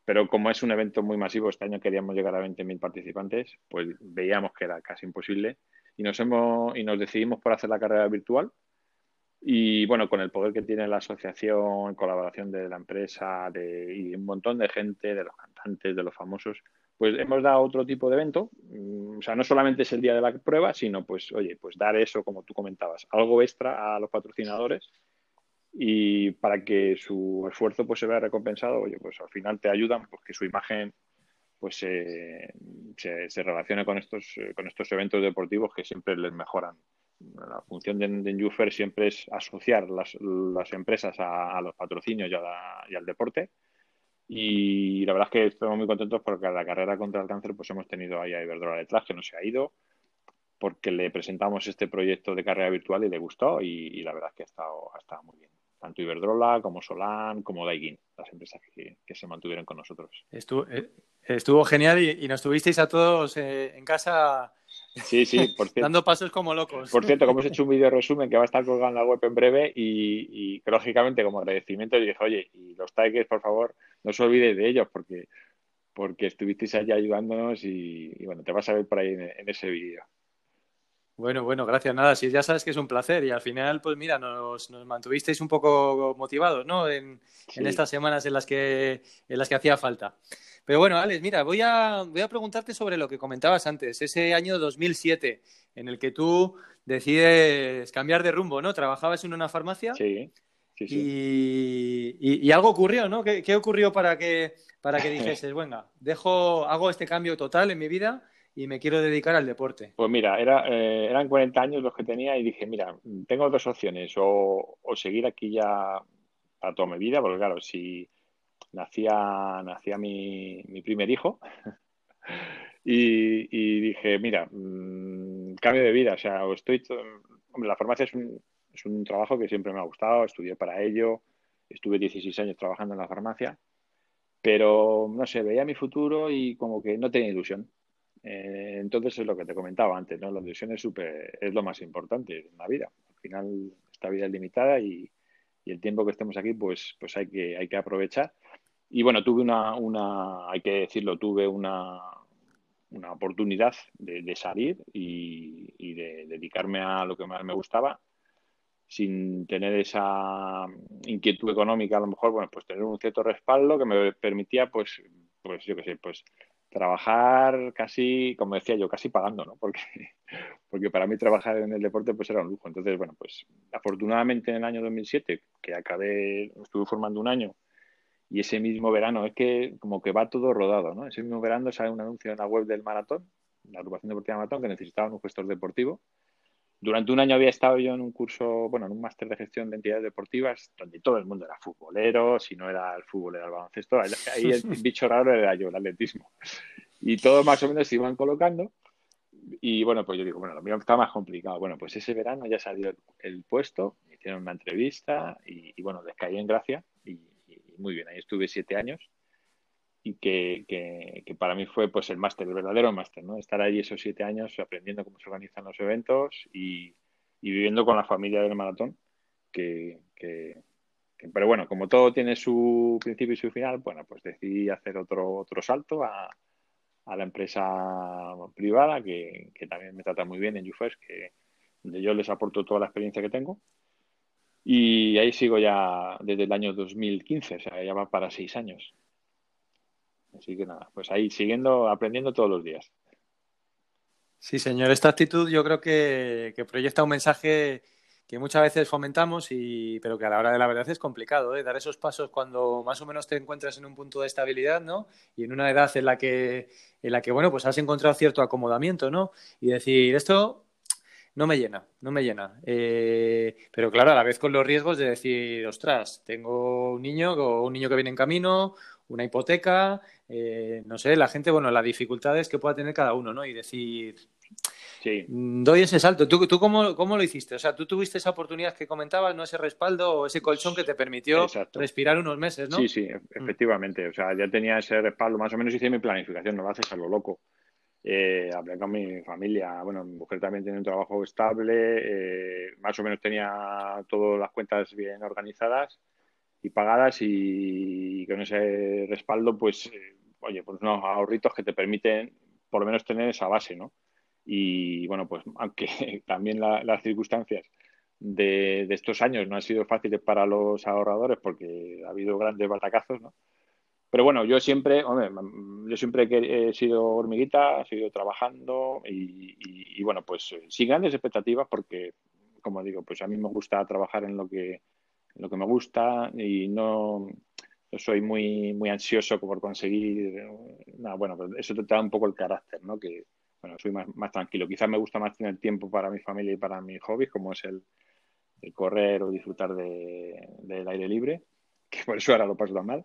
Pero como es un evento muy masivo, este año queríamos llegar a 20.000 participantes, pues veíamos que era casi imposible y nos, hemos, y nos decidimos por hacer la carrera virtual. Y bueno, con el poder que tiene la asociación, colaboración de la empresa de, y un montón de gente, de los cantantes, de los famosos, pues hemos dado otro tipo de evento. O sea, no solamente es el día de la prueba, sino pues, oye, pues dar eso, como tú comentabas, algo extra a los patrocinadores y para que su esfuerzo pues se vea recompensado, oye, pues al final te ayudan porque su imagen pues eh, se, se, relacione con estos, con estos eventos deportivos que siempre les mejoran. La función de, de Enjufer siempre es asociar las, las empresas a, a, los patrocinios y, a la, y, al deporte. Y la verdad es que estamos muy contentos porque la carrera contra el cáncer pues hemos tenido ahí a Iberdrola detrás que no se ha ido porque le presentamos este proyecto de carrera virtual y le gustó y, y la verdad es que ha estado, ha estado muy bien. tanto Iberdrola como Solán como Daikin, las empresas que, se mantuvieron con nosotros. Estuvo, eh, estuvo genial y, nos tuvisteis a todos eh, en casa Sí, sí, por cierto. Dando pasos como locos. Por cierto, hemos hecho un vídeo resumen que va a estar colgado en la web en breve y, lógicamente como agradecimiento dije, oye, y los Tigers, por favor, no os olvidéis de ellos porque, porque estuvisteis allí ayudándonos y, bueno, te vas a ver por ahí en, ese vídeo. Bueno, bueno, gracias. Nada, si ya sabes que es un placer y al final, pues mira, nos, mantuvisteis un poco motivados, ¿no? En, en, estas semanas en las que en las que hacía falta. Pero bueno, Alex, mira, voy a, voy a preguntarte sobre lo que comentabas antes, ese año 2007 en el que tú decides cambiar de rumbo, ¿no? Trabajabas en una farmacia. Sí. Sí, sí. Y, algo ocurrió, ¿no? ¿Qué, ocurrió para que, para que dijeses, venga, dejo, hago este cambio total en mi vida y me quiero dedicar al deporte? Pues mira, era, eh, eran 40 años los que tenía y dije, mira, tengo dos opciones, o, o seguir aquí ya a toda mi vida, porque claro, si, nacía, nacía mi, mi primer hijo y, dije, mira, mm, cambio de vida, o sea, estoy, hombre, la farmacia es un, es un trabajo que siempre me ha gustado, estudié para ello, estuve 16 años trabajando en la farmacia, pero no sé, veía mi futuro y como que no tenía ilusión. Eh, entonces es lo que te comentaba antes, ¿no? La ilusión es, super, es lo más importante en la vida. Al final, esta vida es limitada y, y el tiempo que estemos aquí, pues, pues hay, que, hay que aprovechar. Y bueno, tuve una, una hay que decirlo, tuve una, una oportunidad de, salir y, de dedicarme a lo que más me gustaba sin tener esa inquietud económica a lo mejor bueno pues tener un cierto respaldo que me permitía pues pues yo qué sé pues trabajar casi como decía yo casi pagando no porque porque para mí trabajar en el deporte pues era un lujo entonces bueno pues afortunadamente en el año 2007 que acabé estuve formando un año y ese mismo verano, es que como que va todo rodado, ¿no? Ese mismo verano sale un anuncio en la web del maratón, la agrupación deportiva maratón, que necesitaban un gestor deportivo. Durante un año había estado yo en un curso, bueno, en un máster de gestión de entidades deportivas, donde todo el mundo era futbolero, si no era el fútbol, era el baloncesto. Ahí el bicho raro era yo, el atletismo. Y todo más o menos se iban colocando. Y bueno, pues yo digo, bueno, lo mío está más complicado. Bueno, pues ese verano ya salió el, puesto, me hicieron una entrevista y, y bueno, les caí en gracia y, muy bien. Ahí estuve siete años y que, para mí fue pues el máster, el verdadero máster, ¿no? Estar allí esos siete años aprendiendo cómo se organizan los eventos y, viviendo con la familia del maratón, que, pero bueno, como todo tiene su principio y su final, bueno, pues decidí hacer otro, otro salto a, la empresa privada, que, que, también me trata muy bien en UFES, que donde yo les aporto toda la experiencia que tengo y ahí sigo ya desde el año 2015, o sea, ya va para seis años. Así que nada, pues ahí siguiendo, aprendiendo todos los días. Sí, señor, esta actitud yo creo que, proyecta un mensaje que muchas veces fomentamos, y, pero que a la hora de la verdad es complicado, ¿eh? dar esos pasos cuando más o menos te encuentras en un punto de estabilidad, ¿no? Y en una edad en la que, en la que bueno, pues has encontrado cierto acomodamiento, ¿no? Y decir, esto no me llena, no me llena. Eh, pero claro, a la vez con los riesgos de decir, ostras, tengo un niño o un niño que viene en camino, una hipoteca, eh, no sé, la gente, bueno, las dificultades que pueda tener cada uno, ¿no? Y decir, sí. Doy ese salto. ¿Tú, tú cómo, cómo, lo hiciste? O sea, tú tuviste esa oportunidad que comentabas, ¿no? Ese respaldo o ese colchón que te permitió respirar unos meses, ¿no? Sí, sí, mm. efectivamente. O sea, ya tenía ese respaldo, más o menos hice mi planificación, no lo haces a lo loco. Eh, hablé con mi familia. Bueno, mi mujer también tiene un trabajo estable, eh, más o menos tenía todas las cuentas bien organizadas y pagadas y, con ese respaldo, pues, eh, oye, pues unos ahorritos que te permiten por lo menos tener esa base, ¿no? Y bueno, pues aunque también las circunstancias de, de, estos años no han sido fáciles para los ahorradores porque ha habido grandes batacazos, ¿no? Pero bueno, yo siempre, hombre, yo siempre he sido hormiguita, he sido trabajando y, bueno, pues eh, sin grandes expectativas porque, como digo, pues a mí me gusta trabajar en lo que, lo que me gusta y no, soy muy, muy ansioso por conseguir, nada, bueno, pues eso te da un poco el carácter, ¿no? Que, bueno, soy más, más tranquilo. Quizás me gusta más tener tiempo para mi familia y para mis hobbies, como es el, correr o disfrutar de, del aire libre, que por eso ahora lo paso tan mal.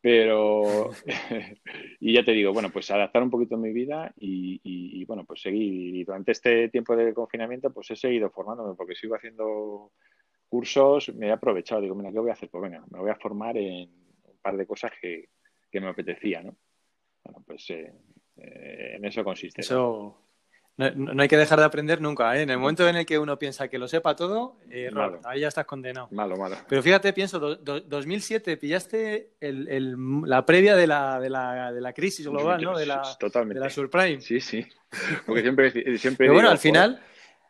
Pero, y ya te digo, bueno, pues adaptar un poquito mi vida y, bueno, pues seguir. Y durante este tiempo de confinamiento, pues he seguido formándome porque sigo haciendo cursos, me he aprovechado, digo, mira, ¿qué voy a hacer? Pues venga, me voy a formar en un par de cosas que, me apetecía, ¿no? Bueno, pues eh, eh, en eso consiste. Eso, no, hay que dejar de aprender nunca. ¿eh? En el momento en el que uno piensa que lo sepa todo, error. Ahí ya estás condenado. Malo, malo. Pero fíjate, pienso, 2007 pillaste la previa de la, de la, de la crisis global, ¿no? De la, Totalmente. de la subprime. Sí, sí. Porque siempre, siempre pero bueno, al final...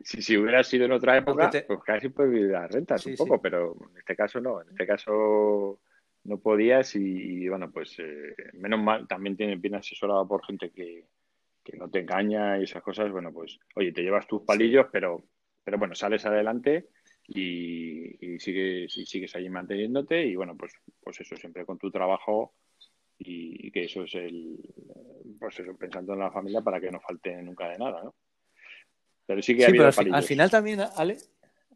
Si, si, hubiera sido en otra época, pues casi puedes vivir las rentas un poco, pero en este caso no. En este caso no podías y, bueno, pues eh, menos mal, también tiene bien asesorado por gente que, que no te engaña y esas cosas, bueno, pues, oye, te llevas tus palillos, pero, pero bueno, sales adelante y, y sigues, y sigues allí manteniéndote y bueno, pues, pues eso, siempre con tu trabajo y, que eso es el, pues eso, pensando en la familia para que no falte nunca de nada, ¿no? Pero sí que ha habido al, al, final también, Ale,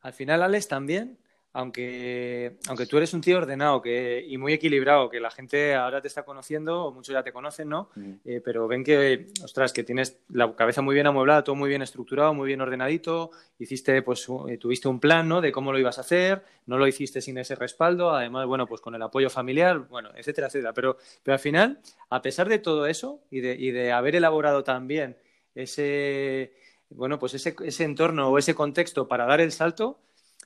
al final, Alex, también aunque, aunque tú eres un tío ordenado que, y muy equilibrado, que la gente ahora te está conociendo, o muchos ya te conocen, ¿no? Eh, pero ven que, ostras, que tienes la cabeza muy bien amueblada, todo muy bien estructurado, muy bien ordenadito, hiciste, pues, eh, tuviste un plan, ¿no? De cómo lo ibas a hacer, no lo hiciste sin ese respaldo, además, bueno, pues con el apoyo familiar, bueno, etcétera, etcétera. Pero, pero al final, a pesar de todo eso y de, y de haber elaborado también ese, bueno, pues ese, ese entorno o ese contexto para dar el salto,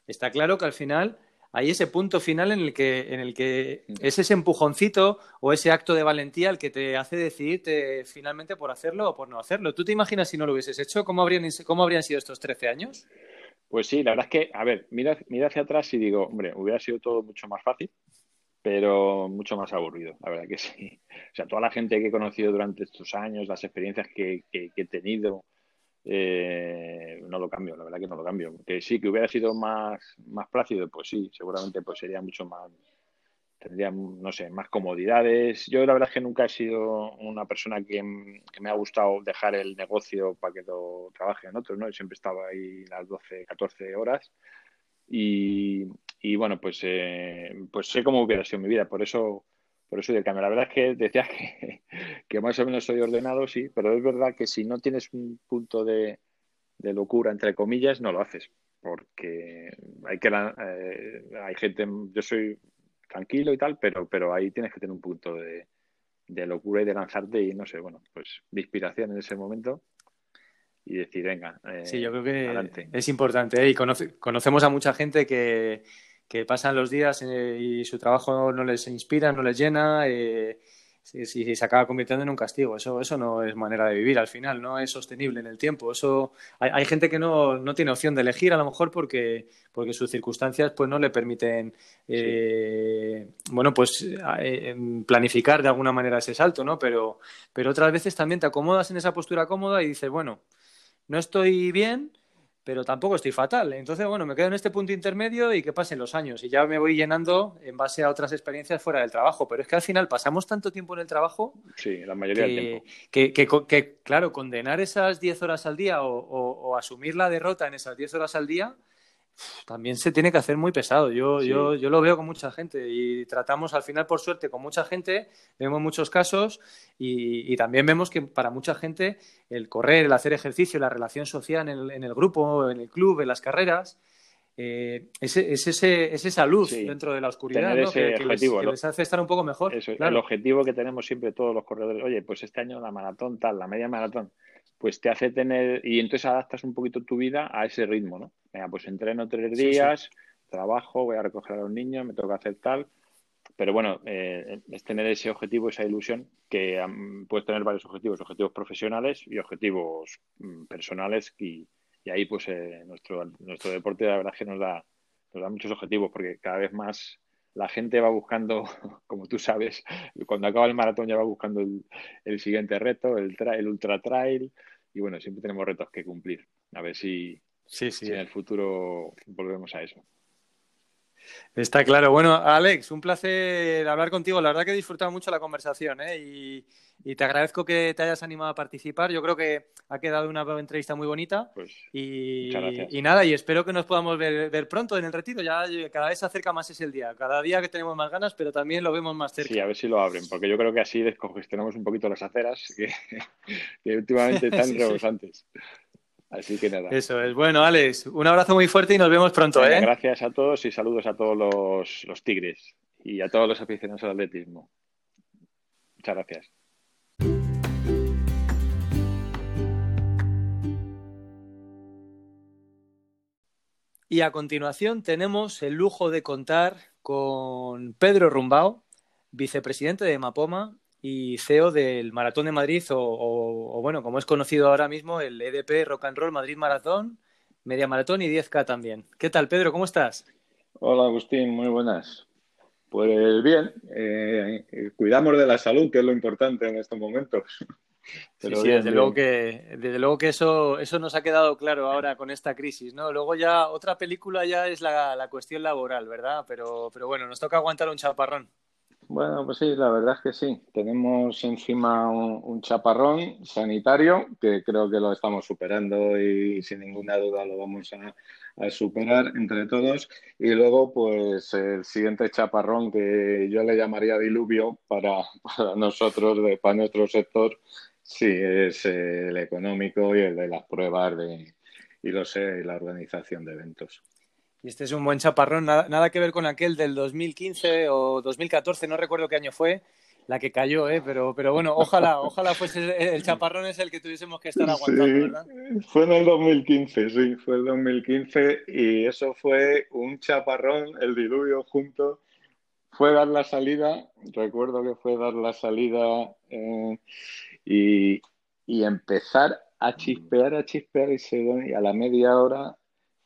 está claro que al final hay ese punto final en el que, en el que es ese empujoncito o ese acto de valentía el que te hace decidirte finalmente por hacerlo o por no hacerlo. ¿Tú te imaginas si no lo hubieses hecho? ¿Cómo habrían, cómo habrían sido estos 13 años? Pues sí, la verdad es que, a ver, mira, mira hacia atrás y digo, hombre, hubiera sido todo mucho más fácil, pero mucho más aburrido, la verdad que sí. O sea, toda la gente que he conocido durante estos años, las experiencias que he tenido, eh, no lo cambio, la verdad que no lo cambio. Que sí, que hubiera sido más, más plácido, pues sí, seguramente pues sería mucho más, tendría, no sé, más comodidades. Yo la verdad es que nunca he sido una persona que, me ha gustado dejar el negocio para que lo trabaje en otros, ¿no? Siempre estaba ahí las 12, 14 horas. Y, y bueno, pues, eh, pues sé cómo hubiera sido mi vida, por eso por eso de cambio. La verdad es que decías que, más o menos soy ordenado, sí, pero es verdad que si no tienes un punto de, locura, entre comillas, no lo haces. Porque hay que eh, hay gente, yo soy tranquilo y tal, pero, pero ahí tienes que tener un punto de, locura y de lanzarte y no sé, bueno, pues de inspiración en ese momento y decir, venga. Eh, sí, yo creo que es importante ¿eh? y conocemos a mucha gente que, que pasan los días eh, y su trabajo no les inspira, no les llena, eh, si, se acaba convirtiendo en un castigo. Eso, eso no es manera de vivir al final, no es sostenible en el tiempo. Eso, hay, gente que no, no, tiene opción de elegir a lo mejor porque, porque sus circunstancias pues, no le permiten eh, bueno, pues, planificar de alguna manera ese salto, ¿no? Pero, pero otras veces también te acomodas en esa postura cómoda y dices, bueno, no estoy bien, pero tampoco estoy fatal. Entonces, bueno, me quedo en este punto intermedio y que pasen los años y ya me voy llenando en base a otras experiencias fuera del trabajo. Pero es que al final pasamos tanto tiempo en el trabajo. Sí, la mayoría que, del tiempo. Que, claro, condenar esas 10 horas al día o asumir la derrota en esas 10 horas al día también se tiene que hacer muy pesado. Yo, yo, yo lo veo con mucha gente y tratamos al final, por suerte, con mucha gente, vemos muchos casos y, también vemos que para mucha gente el correr, el hacer ejercicio, la relación social en el, en el grupo, en el club, en las carreras, eh, es, ese, esa luz dentro de la oscuridad que, les, hace estar un poco mejor. El objetivo que tenemos siempre todos los corredores, oye, pues este año la maratón tal, la media maratón, pues te hace tener, y entonces adaptas un poquito tu vida a ese ritmo, ¿no? Venga, pues entreno tres días, trabajo, voy a recoger a los niños, me toca hacer tal. Pero bueno, eh, es tener ese objetivo, esa ilusión, que puedes tener varios objetivos, objetivos profesionales y objetivos mm, personales y, y ahí pues eh, nuestro, nuestro deporte la verdad es que nos da, nos da muchos objetivos porque cada vez más la gente va buscando, como tú sabes, cuando acaba el maratón ya va buscando el, siguiente reto, el, el ultra trail y bueno, siempre tenemos retos que cumplir. A ver si, sí, sí. si en el futuro volvemos a eso. Está claro. Bueno, Alex, un placer hablar contigo. La verdad que he disfrutado mucho la conversación ¿eh? y, te agradezco que te hayas animado a participar. Yo creo que ha quedado una entrevista muy bonita. Pues, y, y, nada, y espero que nos podamos ver, pronto en el retiro. Ya cada vez se acerca más ese el día. Cada día que tenemos más ganas, pero también lo vemos más cerca. Sí, a ver si lo abren, porque yo creo que así descongestionamos un poquito las aceras que, últimamente están rebosantes. Así que nada. Eso es. Bueno, Alex, un abrazo muy fuerte y nos vemos pronto. ¿eh? Gracias a todos y saludos a todos los, los tigres y a todos los aficionados al atletismo. Muchas gracias. Y a continuación tenemos el lujo de contar con Pedro Rumbao, vicepresidente de Mapoma y CEO del Maratón de Madrid, o, bueno, como es conocido ahora mismo, el EDP Rock and Roll Madrid Maratón, Media Maratón y 10K también. ¿Qué tal, Pedro? ¿Cómo estás? Hola, Agustín, muy buenas. Pues bien, eh, cuidamos de la salud, que es lo importante en estos momentos. sí, sí desde, Luego que, desde luego que eso, eso nos ha quedado claro ahora con esta crisis, ¿no? Luego ya otra película ya es la, la cuestión laboral, ¿verdad? Pero, pero bueno, nos toca aguantar un chaparrón. Bueno, pues sí, la verdad es que sí. Tenemos encima un, chaparrón sanitario que creo que lo estamos superando y sin ninguna duda lo vamos a, superar entre todos. Y luego, pues el siguiente chaparrón que yo le llamaría diluvio para, para nosotros, para nuestro sector, sí, es el económico y el de las pruebas de, y lo sé, la organización de eventos. Y este es un buen chaparrón, nada, que ver con aquel del 2015 o 2014, no recuerdo qué año fue, la que cayó, ¿eh? pero, pero bueno, ojalá, ojalá fuese el chaparrón es el que tuviésemos que estar aguantando, ¿verdad? Fue en el 2015, sí, fue el 2015 y eso fue un chaparrón, el diluvio junto. Fue dar la salida, recuerdo que fue dar la salida eh, y, y, empezar a chispear, a chispear y, se, y a la media hora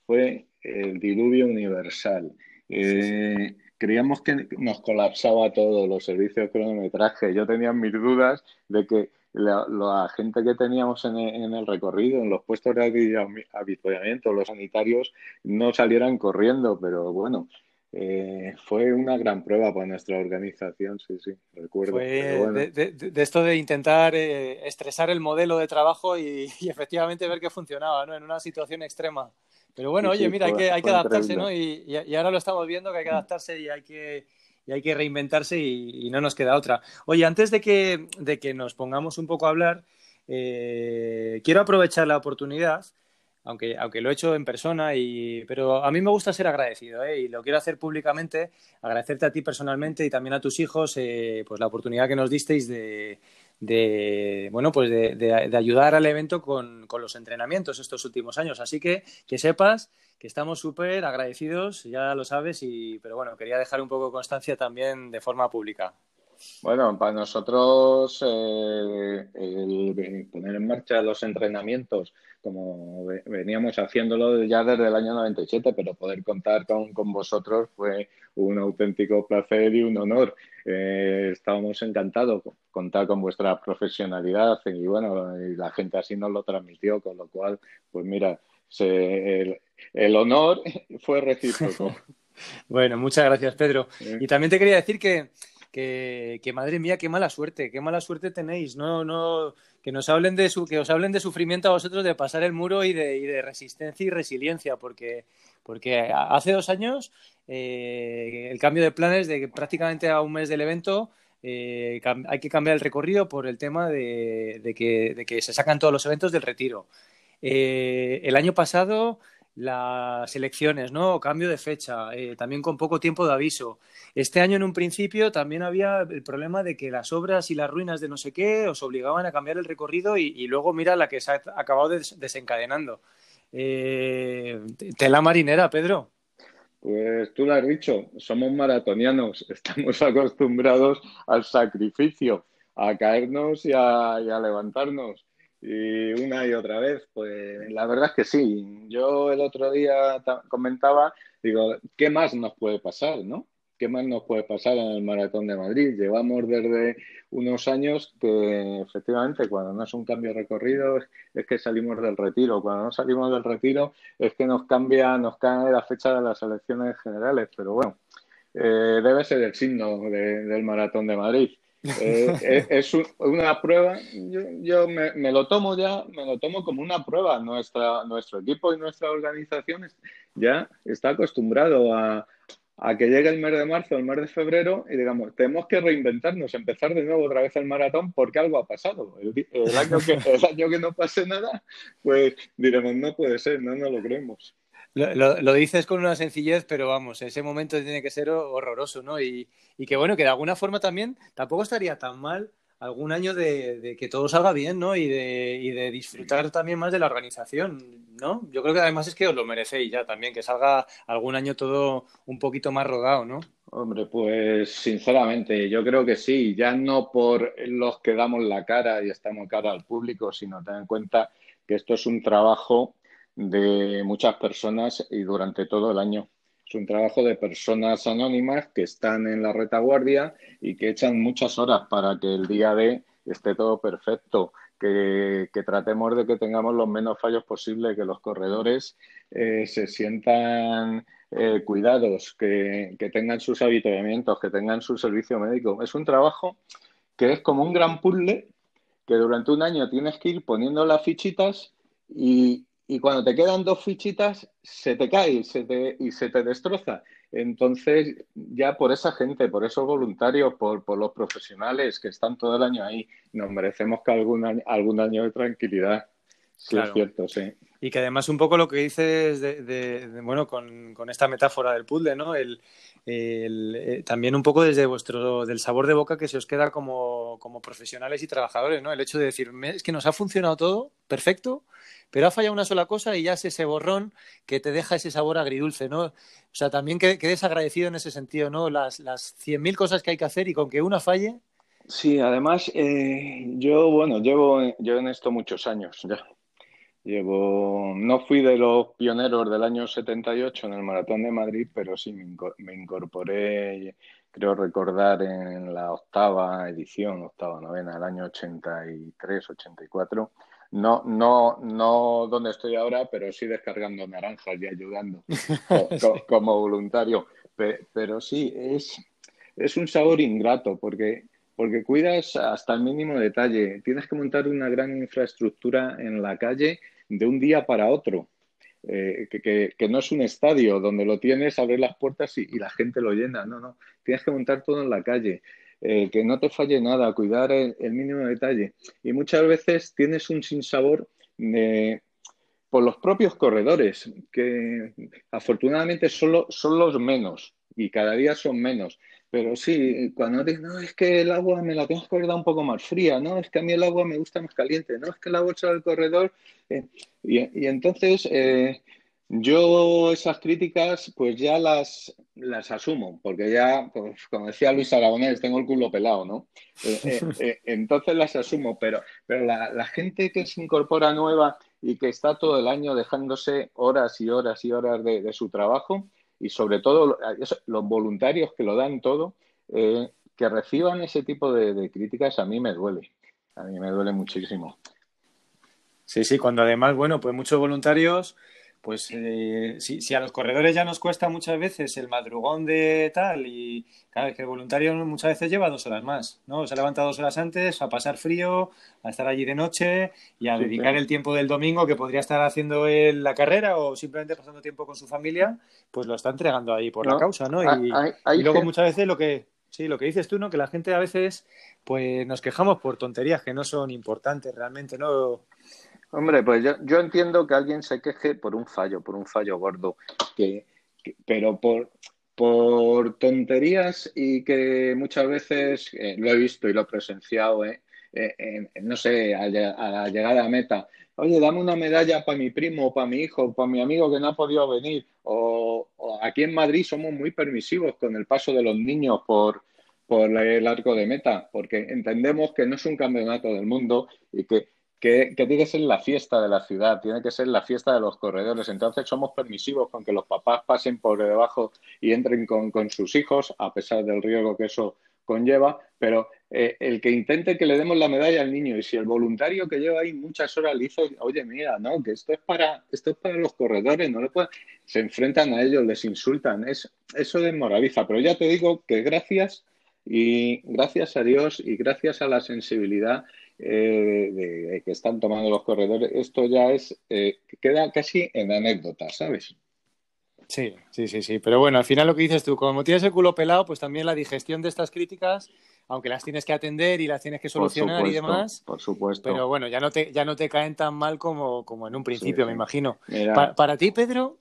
fue el diluvio universal. Eh, creíamos que nos colapsaba todo, los servicios de cronometraje. Yo tenía mis dudas de que la, gente que teníamos en el, recorrido, en los puestos de avituallamiento, los sanitarios, no salieran corriendo, pero bueno. Eh, fue una gran prueba para nuestra organización, sí, sí, recuerdo. de, esto de intentar eh, estresar el modelo de trabajo y, y, efectivamente ver que funcionaba, ¿no? En una situación extrema. Pero bueno, oye, mira, hay que, hay que adaptarse, ¿no? Y, y, ahora lo estamos viendo que hay que adaptarse y hay que, y hay que reinventarse y, no nos queda otra. Oye, antes de que, de que nos pongamos un poco a hablar, eh, quiero aprovechar la oportunidad, aunque, aunque lo he hecho en persona, y, pero a mí me gusta ser agradecido ¿eh? y lo quiero hacer públicamente, agradecerte a ti personalmente y también a tus hijos eh, pues la oportunidad que nos disteis de, de bueno pues de, ayudar al evento con, los entrenamientos estos últimos años. Así que que sepas que estamos súper agradecidos, ya lo sabes, y, pero bueno, quería dejar un poco de constancia también de forma pública. Bueno, para nosotros eh, el poner en marcha los entrenamientos, como veníamos haciéndolo ya desde el año 97, pero poder contar con, con vosotros fue un auténtico placer y un honor. Eh, estábamos encantados contar con vuestra profesionalidad y bueno, y la gente así nos lo transmitió, con lo cual, pues mira, el, el honor fue recíproco. bueno, muchas gracias, Pedro. Y también te quería decir que que, madre mía, qué mala suerte, qué mala suerte tenéis, no, no, que nos hablen de que os hablen de sufrimiento a vosotros de pasar el muro y de, resistencia y resiliencia, porque, porque hace dos años eh, el cambio de planes de que prácticamente a un mes del evento eh, hay que cambiar el recorrido por el tema de, de, que, de que, se sacan todos los eventos del retiro. Eh, el año pasado las elecciones, ¿no? cambio de fecha, eh, también con poco tiempo de aviso. Este año, en un principio, también había el problema de que las obras y las ruinas de no sé qué os obligaban a cambiar el recorrido y, luego mira la que se ha acabado desencadenando. Eh, tela marinera, Pedro. Pues tú lo has dicho, somos maratonianos, estamos acostumbrados al sacrificio, a caernos y a levantarnos. Y una y otra vez, pues la verdad es que sí. Yo el otro día comentaba, digo, ¿qué más nos puede pasar, no? ¿Qué más nos puede pasar en el Maratón de Madrid? Llevamos desde unos años que efectivamente cuando no es un cambio de recorrido es, que salimos del retiro. Cuando no salimos del retiro es que nos cambia, nos cae la fecha de las elecciones generales. Pero bueno, eh, debe ser el signo del Maratón de Madrid. Eh, eh, es una prueba, yo, me, lo tomo ya, me lo tomo como una prueba. Nuestra, nuestro equipo y nuestra organización ya está acostumbrado a, a que llegue el mes de marzo, el mes de febrero y digamos, tenemos que reinventarnos, empezar de nuevo otra vez el maratón porque algo ha pasado. El, año, que, el año que no pase nada, pues diremos, no puede ser, no nos lo creemos. Lo, dices con una sencillez, pero vamos, ese momento tiene que ser horroroso, ¿no? Y, y que bueno, que de alguna forma también tampoco estaría tan mal algún año de, que todo salga bien, ¿no? Y de, y de, disfrutar también más de la organización, ¿no? Yo creo que además es que os lo merecéis ya también, que salga algún año todo un poquito más rodado, ¿no? Hombre, pues sinceramente, yo creo que sí, ya no por los que damos la cara y estamos cara al público, sino ten en cuenta que esto es un trabajo de muchas personas y durante todo el año. Es un trabajo de personas anónimas que están en la retaguardia y que echan muchas horas para que el día de esté todo perfecto, que, tratemos de que tengamos los menos fallos posibles, que los corredores eh, se sientan eh, cuidados, que, que, tengan sus habituamientos, que tengan su servicio médico. Es un trabajo que es como un gran puzzle que durante un año tienes que ir poniendo las fichitas y, y cuando te quedan dos fichitas, se te cae y se te, y se te destroza. Entonces, ya por esa gente, por esos voluntarios, por, por, los profesionales que están todo el año ahí, nos merecemos que algún algún año de tranquilidad. Sí, es cierto, sí. Y que además un poco lo que dices de, bueno, con, con, esta metáfora del puzzle, ¿no? El, eh, también un poco desde vuestro, del sabor de boca que se os queda como, como profesionales y trabajadores, ¿no? El hecho de decir, es que nos ha funcionado todo, perfecto, pero ha fallado una sola cosa y ya es ese borrón que te deja ese sabor agridulce, ¿no? O sea, también quedes agradecido en ese sentido, ¿no? Las, las 100.000 cosas que hay que hacer y con que una falle. Sí, además, eh, yo, bueno, llevo, llevo en esto muchos años ya. Llevo, no fui de los pioneros del año 78 en el Maratón de Madrid, pero sí me incorporé, creo recordar, en la octava edición, octava, novena, del año 83, 84 no, no, no donde estoy ahora, pero sí descargando naranjas y ayudando como voluntario. Pero sí, es, es un sabor ingrato porque, porque cuidas hasta el mínimo detalle. Tienes que montar una gran infraestructura en la calle de un día para otro. Eh, que, que, no es un estadio donde lo tienes, abres las puertas y, la gente lo llena. No, no. Tienes que montar todo en la calle. Eh, que no te falle nada, cuidar el, mínimo detalle. Y muchas veces tienes un sinsabor de, por los propios corredores, que afortunadamente solo, son los menos y cada día son menos. Pero sí, cuando dices, no, es que el agua me la tengo que dar un poco más fría, no, es que a mí el agua me gusta más caliente, no, es que la bolsa del corredor. Eh, y, entonces, eh, yo esas críticas pues ya las, las asumo, porque ya, pues, como decía Luis Aragonés, tengo el culo pelado, ¿no? Eh, eh, entonces las asumo, pero, pero la, gente que se incorpora nueva y que está todo el año dejándose horas y horas y horas de, su trabajo, y sobre todo los voluntarios que lo dan todo, que reciban ese tipo de, de críticas a mí me duele, a mí me duele muchísimo. Sí, sí, cuando además, bueno, pues muchos voluntarios pues eh, si, a los corredores ya nos cuesta muchas veces el madrugón de tal y claro, que el voluntario muchas veces lleva dos horas más, ¿no? Se levanta dos horas antes a pasar frío, a estar allí de noche y a dedicar el tiempo del domingo que podría estar haciendo él la carrera o simplemente pasando tiempo con su familia, pues lo está entregando ahí por la causa, ¿no? Y, y luego muchas veces lo que Sí, lo que dices tú, ¿no? Que la gente a veces, pues nos quejamos por tonterías que no son importantes realmente, ¿no? Hombre, pues yo, yo entiendo que alguien se queje por un fallo, por un fallo gordo, que, pero por, por tonterías y que muchas veces eh, lo he visto y lo he presenciado, eh, eh no sé, a, la llegada a meta. Oye, dame una medalla para mi primo, para mi hijo, para mi amigo que no ha podido venir. O, aquí en Madrid somos muy permisivos con el paso de los niños por, por el arco de meta, porque entendemos que no es un campeonato del mundo y que que, tiene que ser la fiesta de la ciudad, tiene que ser la fiesta de los corredores. Entonces somos permisivos con que los papás pasen por debajo y entren con, sus hijos, a pesar del riesgo que eso conlleva, pero eh, el que intente que le demos la medalla al niño y si el voluntario que lleva ahí muchas horas le dice, oye, mira, no, que esto es para, esto es para los corredores, no le pueden, se enfrentan a ellos, les insultan, es, eso desmoraliza, pero ya te digo que gracias y gracias a Dios y gracias a la sensibilidad eh, de, que están tomando los corredores, esto ya es, eh, queda casi en anécdota, ¿sabes? Sí, sí, sí, sí. Pero bueno, al final lo que dices tú, como tienes el culo pelado, pues también la digestión de estas críticas, aunque las tienes que atender y las tienes que solucionar y demás. Por supuesto. Pero bueno, ya no te, ya no te caen tan mal como, como en un principio, me imagino. para ti, Pedro.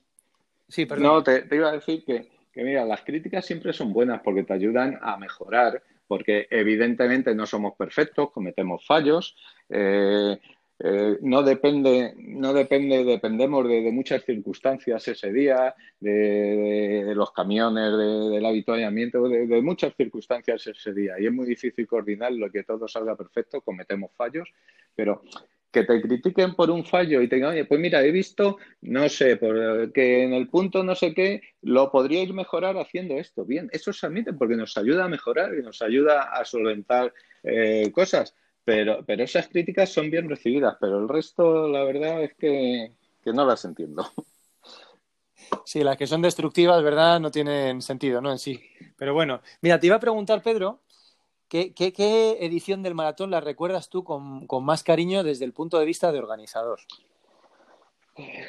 Sí, perdón. No, te, iba a decir que, que, mira, las críticas siempre son buenas porque te ayudan a mejorar, porque evidentemente no somos perfectos, cometemos fallos. Eh, eh, no depende, no depende, dependemos de, muchas circunstancias ese día, de, los camiones, del habituallamiento, de, muchas circunstancias ese día. Y es muy difícil coordinar lo que todo salga perfecto, cometemos fallos, pero que te critiquen por un fallo y te digan, oye, pues mira, he visto, no sé, que en el punto no sé qué, lo podríais mejorar haciendo esto. Bien, eso se admite porque nos ayuda a mejorar y nos ayuda a solventar eh, cosas pero, pero esas críticas son bien recibidas, pero el resto, la verdad es que, no las entiendo. Sí, las que son destructivas, ¿verdad? No tienen sentido, ¿no? En sí. Pero bueno, mira, te iba a preguntar, Pedro, ¿qué, qué, edición del maratón la recuerdas tú con, más cariño desde el punto de vista de organizador?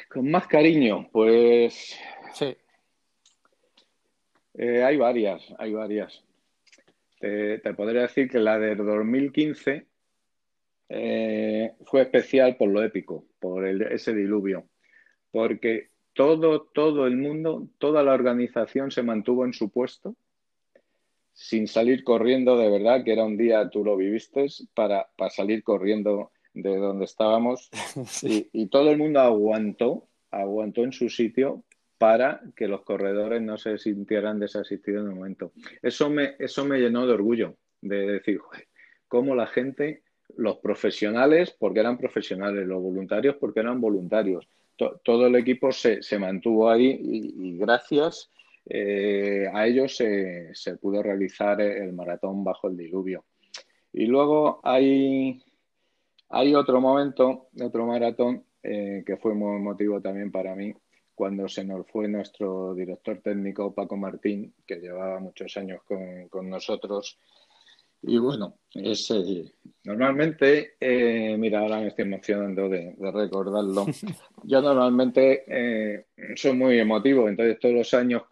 Con más cariño, pues. Sí. Eh, hay varias, hay varias. Te, te, podría decir que la del 2015 eh, fue especial por lo épico, por ese diluvio, porque todo, todo el mundo, toda la organización se mantuvo en su puesto sin salir corriendo de verdad, que era un día, tú lo viviste, para, para salir corriendo de donde estábamos y, todo el mundo aguantó, aguantó en su sitio para que los corredores no se sintieran desasistidos en el momento. Eso me, eso me llenó de orgullo, de decir, cómo la gente los profesionales porque eran profesionales, los voluntarios porque eran voluntarios. todo el equipo se, mantuvo ahí y, gracias eh, a ellos se, pudo realizar el maratón bajo el diluvio. Y luego hay, otro momento, otro maratón eh, que fue muy emotivo también para mí, cuando se nos fue nuestro director técnico Paco Martín, que llevaba muchos años con nosotros y bueno, es, normalmente, eh, mira, ahora me estoy emocionando de, recordarlo. Yo normalmente eh, soy muy emotivo, entonces todos los años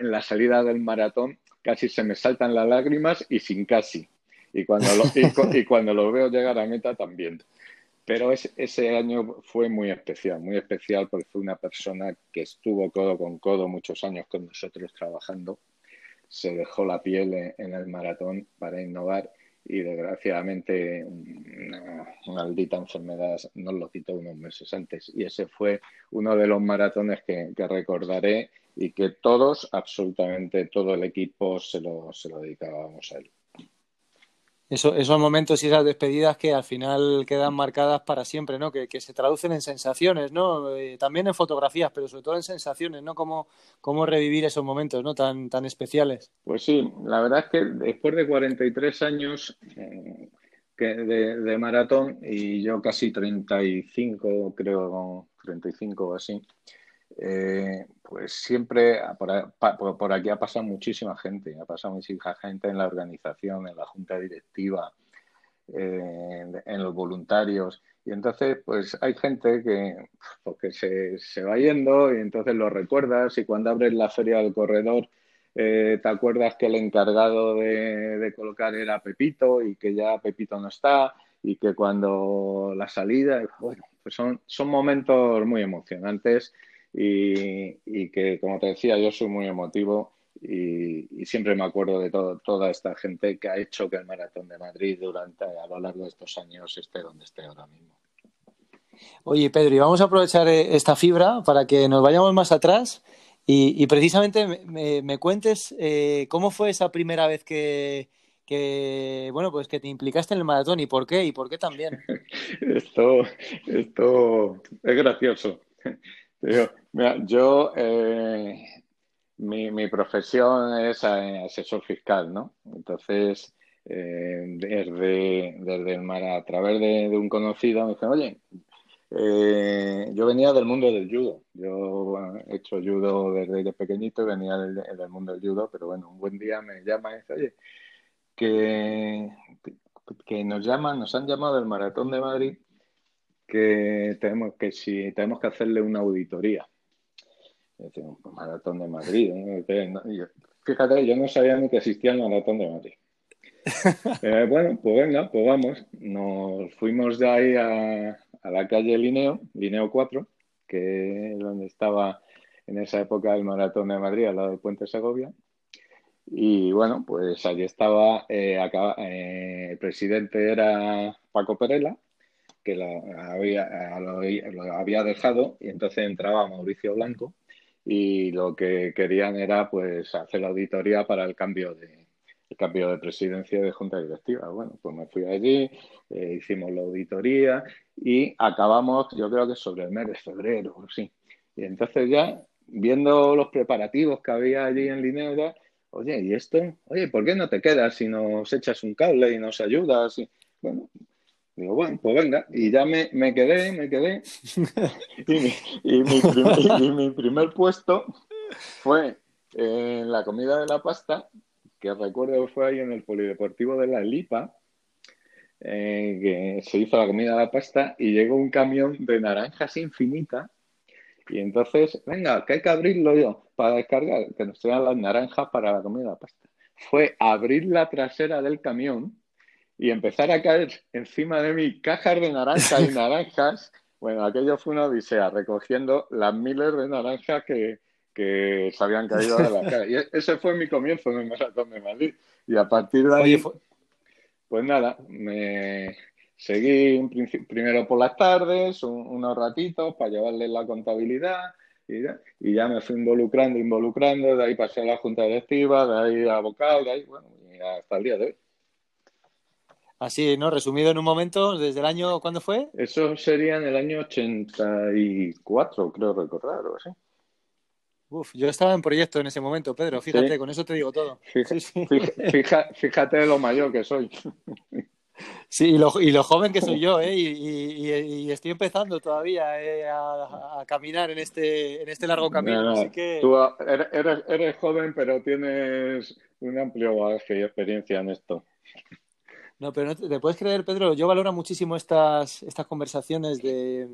en la salida del maratón casi se me saltan las lágrimas y sin casi. Y cuando lo, y, cuando lo veo llegar a meta también. Pero ese año fue muy especial, muy especial porque fue una persona que estuvo codo con codo muchos años con nosotros trabajando se dejó la piel en el maratón para innovar y desgraciadamente una, maldita enfermedad nos lo quitó unos meses antes. Y ese fue uno de los maratones que, recordaré y que todos, absolutamente todo el equipo, se lo, se lo dedicábamos a él esos momentos y esas despedidas que al final quedan marcadas para siempre, ¿no? Que, se traducen en sensaciones, ¿no? Eh, también en fotografías, pero sobre todo en sensaciones, ¿no? Cómo, cómo revivir esos momentos, ¿no? Tan, tan especiales. Pues sí, la verdad es que después de 43 años eh, de, maratón y yo casi 35, creo, 35 o así, eh, pues siempre por, aquí ha pasado muchísima gente, ha pasado muchísima gente en la organización, en la junta directiva, en los voluntarios. Y entonces, pues hay gente que, porque se, se, va yendo y entonces lo recuerdas y cuando abres la feria del corredor eh, te acuerdas que el encargado de, colocar era Pepito y que ya Pepito no está y que cuando la salida, bueno, pues son, son momentos muy emocionantes y, que, como te decía, yo soy muy emotivo y, siempre me acuerdo de toda esta gente que ha hecho que el Maratón de Madrid durante a lo largo de estos años esté donde esté ahora mismo. Oye, Pedro, y vamos a aprovechar eh, esta fibra para que nos vayamos más atrás y, precisamente me, cuentes eh, cómo fue esa primera vez que, bueno, pues que te implicaste en el maratón y por qué y por qué también. esto, esto es gracioso. yo, eh, mi, profesión es asesor fiscal, ¿no? Entonces, eh, desde, desde el mar, a través de, un conocido, me dice, oye, eh, yo venía del mundo del judo. Yo he hecho judo desde, pequeñito y venía del, mundo del judo, pero bueno, un buen día me llama y dice, oye, que, que nos llaman, nos han llamado del Maratón de Madrid que tenemos que si tenemos que hacerle una auditoría. Maratón de Madrid. fíjate, yo no sabía ni que existía el maratón de Madrid. Eh, bueno, pues venga, pues vamos. Nos fuimos de ahí a, a la calle Lineo, Lineo 4, que es donde estaba en esa época el maratón de Madrid, al lado del puente Segovia. Y bueno, pues allí estaba, eh, eh, el presidente era Paco Perela, que lo había, lo, había dejado, y entonces entraba Mauricio Blanco, y lo que querían era pues hacer la auditoría para el cambio de, el cambio de presidencia de junta directiva. Bueno, pues me fui allí, eh, hicimos la auditoría y acabamos, yo creo que sobre el mes de febrero, sí. Y entonces ya, viendo los preparativos que había allí en Linea, oye, ¿y esto? Oye, ¿por qué no te quedas si nos echas un cable y nos ayudas? Y, bueno, digo, bueno, pues venga. Y ya me, me quedé, me quedé. y, mi, primer, mi primer puesto fue en la comida de la pasta, que recuerdo fue ahí en el Polideportivo de la Lipa, eh, que se hizo la comida de la pasta y llegó un camión de naranjas infinita y entonces, venga, que hay que abrirlo yo para descargar, que nos traigan las naranjas para la comida de la pasta. Fue abrir la trasera del camión y empezar a caer encima de mí cajas de naranjas y naranjas. Bueno, aquello fue una odisea, recogiendo las miles de naranjas que, que se habían caído de la cara. Y ese fue mi comienzo en el maratón de Madrid. Y a partir de ahí, pues nada, me, Seguí primero por las tardes, unos ratitos para llevarle la contabilidad y ya, me fui involucrando, involucrando, de ahí pasé a la junta directiva, de ahí a vocal, de ahí, bueno, hasta el día de hoy. Así, ¿no? Resumido en un momento, ¿desde el año cuándo fue? Eso sería en el año 84, creo recordar, o así. Uf, yo estaba en proyecto en ese momento, Pedro, fíjate, con eso te digo todo. fíjate lo mayor que soy. Sí, y lo, y lo joven que soy yo, ¿eh? Y, estoy empezando todavía eh, a, caminar en este, en este largo camino. así que... Tú eres, eres, joven, pero tienes un amplio bagaje y experiencia en esto. No, pero no te, puedes creer, Pedro, yo valoro muchísimo estas, estas conversaciones de,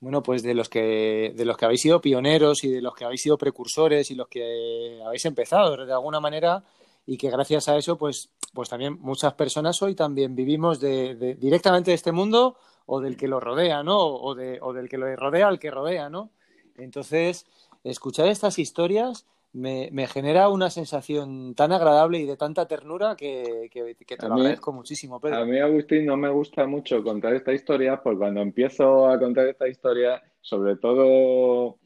bueno, pues de los que de los que habéis sido pioneros y de los que habéis sido precursores y los que habéis empezado de alguna manera y que gracias a eso, pues, pues también muchas personas hoy también vivimos de, directamente de este mundo o del que lo rodea, ¿no? O, de, o del que lo rodea al que rodea, ¿no? Entonces, escuchar estas historias me, me, genera una sensación tan agradable y de tanta ternura que, que, te lo agradezco muchísimo, Pedro. A mí, Agustín, no me gusta mucho contar esta historia, porque cuando empiezo a contar esta historia, sobre todo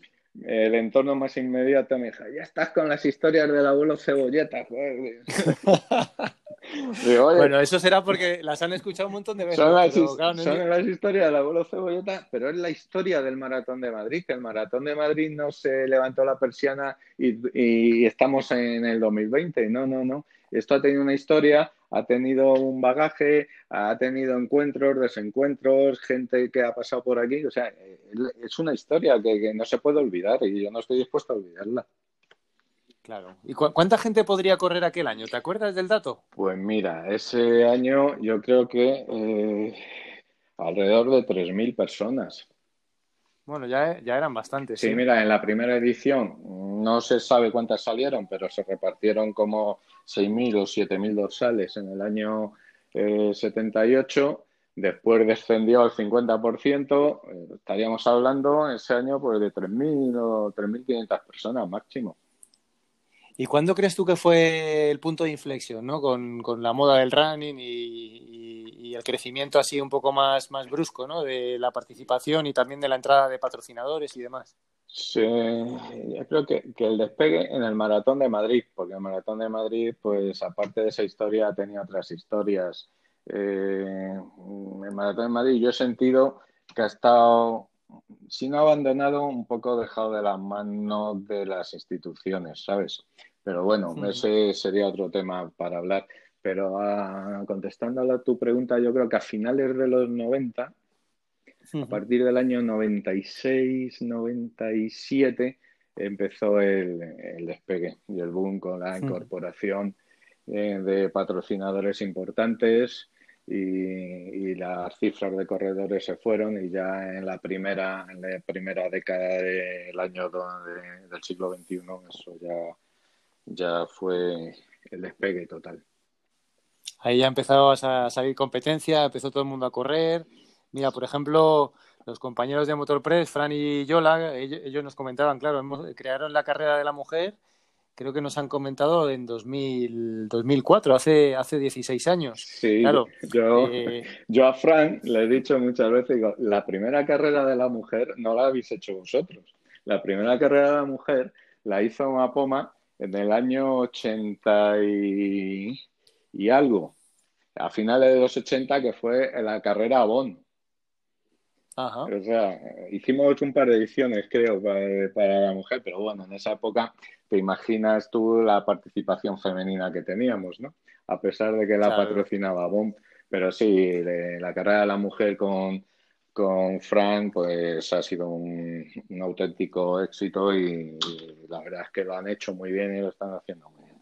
el entorno más inmediato me dijo, ya estás con las historias del abuelo Cebolleta. bueno, eso será porque las han escuchado un montón de veces. Son las, historias del abuelo Cebolleta, pero es la historia del Maratón de Madrid, que el Maratón de Madrid no se levantó la persiana y, y estamos en el 2020. No, no, no. Esto ha tenido una historia ha tenido un bagaje, ha tenido encuentros, desencuentros, gente que ha pasado por aquí. O sea, es una historia que, no se puede olvidar y yo no estoy dispuesto a olvidarla. Claro. ¿Y cuánta gente podría correr aquel año? ¿Te acuerdas del dato? Pues mira, ese año yo creo que eh, alrededor de 3.000 personas. Bueno, ya, ya eran bastantes. Sí, mira, en la primera edición no se sabe cuántas salieron, pero se repartieron como 6.000 o 7.000 dorsales en el año 78. Eh, Después descendió al 50%. Eh, estaríamos hablando ese año pues, de 3.000 o 3.500 personas máximo. ¿Y cuándo crees tú que fue el punto de inflexión, ¿no? Con, la moda del running y, el crecimiento así un poco más, más brusco, ¿no? De la participación y también de la entrada de patrocinadores y demás. Sí, yo creo que, el despegue en el Maratón de Madrid, porque el Maratón de Madrid, pues aparte de esa historia, tenía otras historias. Eh, el Maratón de Madrid yo he sentido que ha estado, si no abandonado, un poco dejado de las manos de las instituciones, ¿sabes? Pero bueno, ese sería otro tema para hablar. Pero ah, contestando a tu pregunta, yo creo que a finales de los 90 a partir del año 96, 97 empezó el, despegue y el boom con la incorporación eh, de patrocinadores importantes y, las cifras de corredores se fueron y ya en la primera, en la primera década del año del siglo XXI eso ya, ya fue el despegue total. Ahí ya empezó a salir competencia, empezó todo el mundo a correr. Mira, por ejemplo, los compañeros de Motorpress, Fran y Yola, ellos, nos comentaban, claro, crearon la carrera de la mujer creo que nos han comentado en 2000, 2004, hace, hace 16 años. Sí, claro, yo, eh, yo a Frank le he dicho muchas veces, digo, la primera carrera de la mujer no la habéis hecho vosotros. La primera carrera de la mujer la hizo Mapoma en el año 80 y, y algo, a finales de los 80, que fue la carrera a Bonn. Ajá. O sea, hicimos un par de ediciones, creo, para, para, la mujer, pero bueno, en esa época te imaginas tú la participación femenina que teníamos, ¿no? A pesar de que la patrocinaba BOM. Pero sí, la carrera de la mujer con, con Frank, pues ha sido un, auténtico éxito y, la verdad es que lo han hecho muy bien y lo están haciendo muy bien.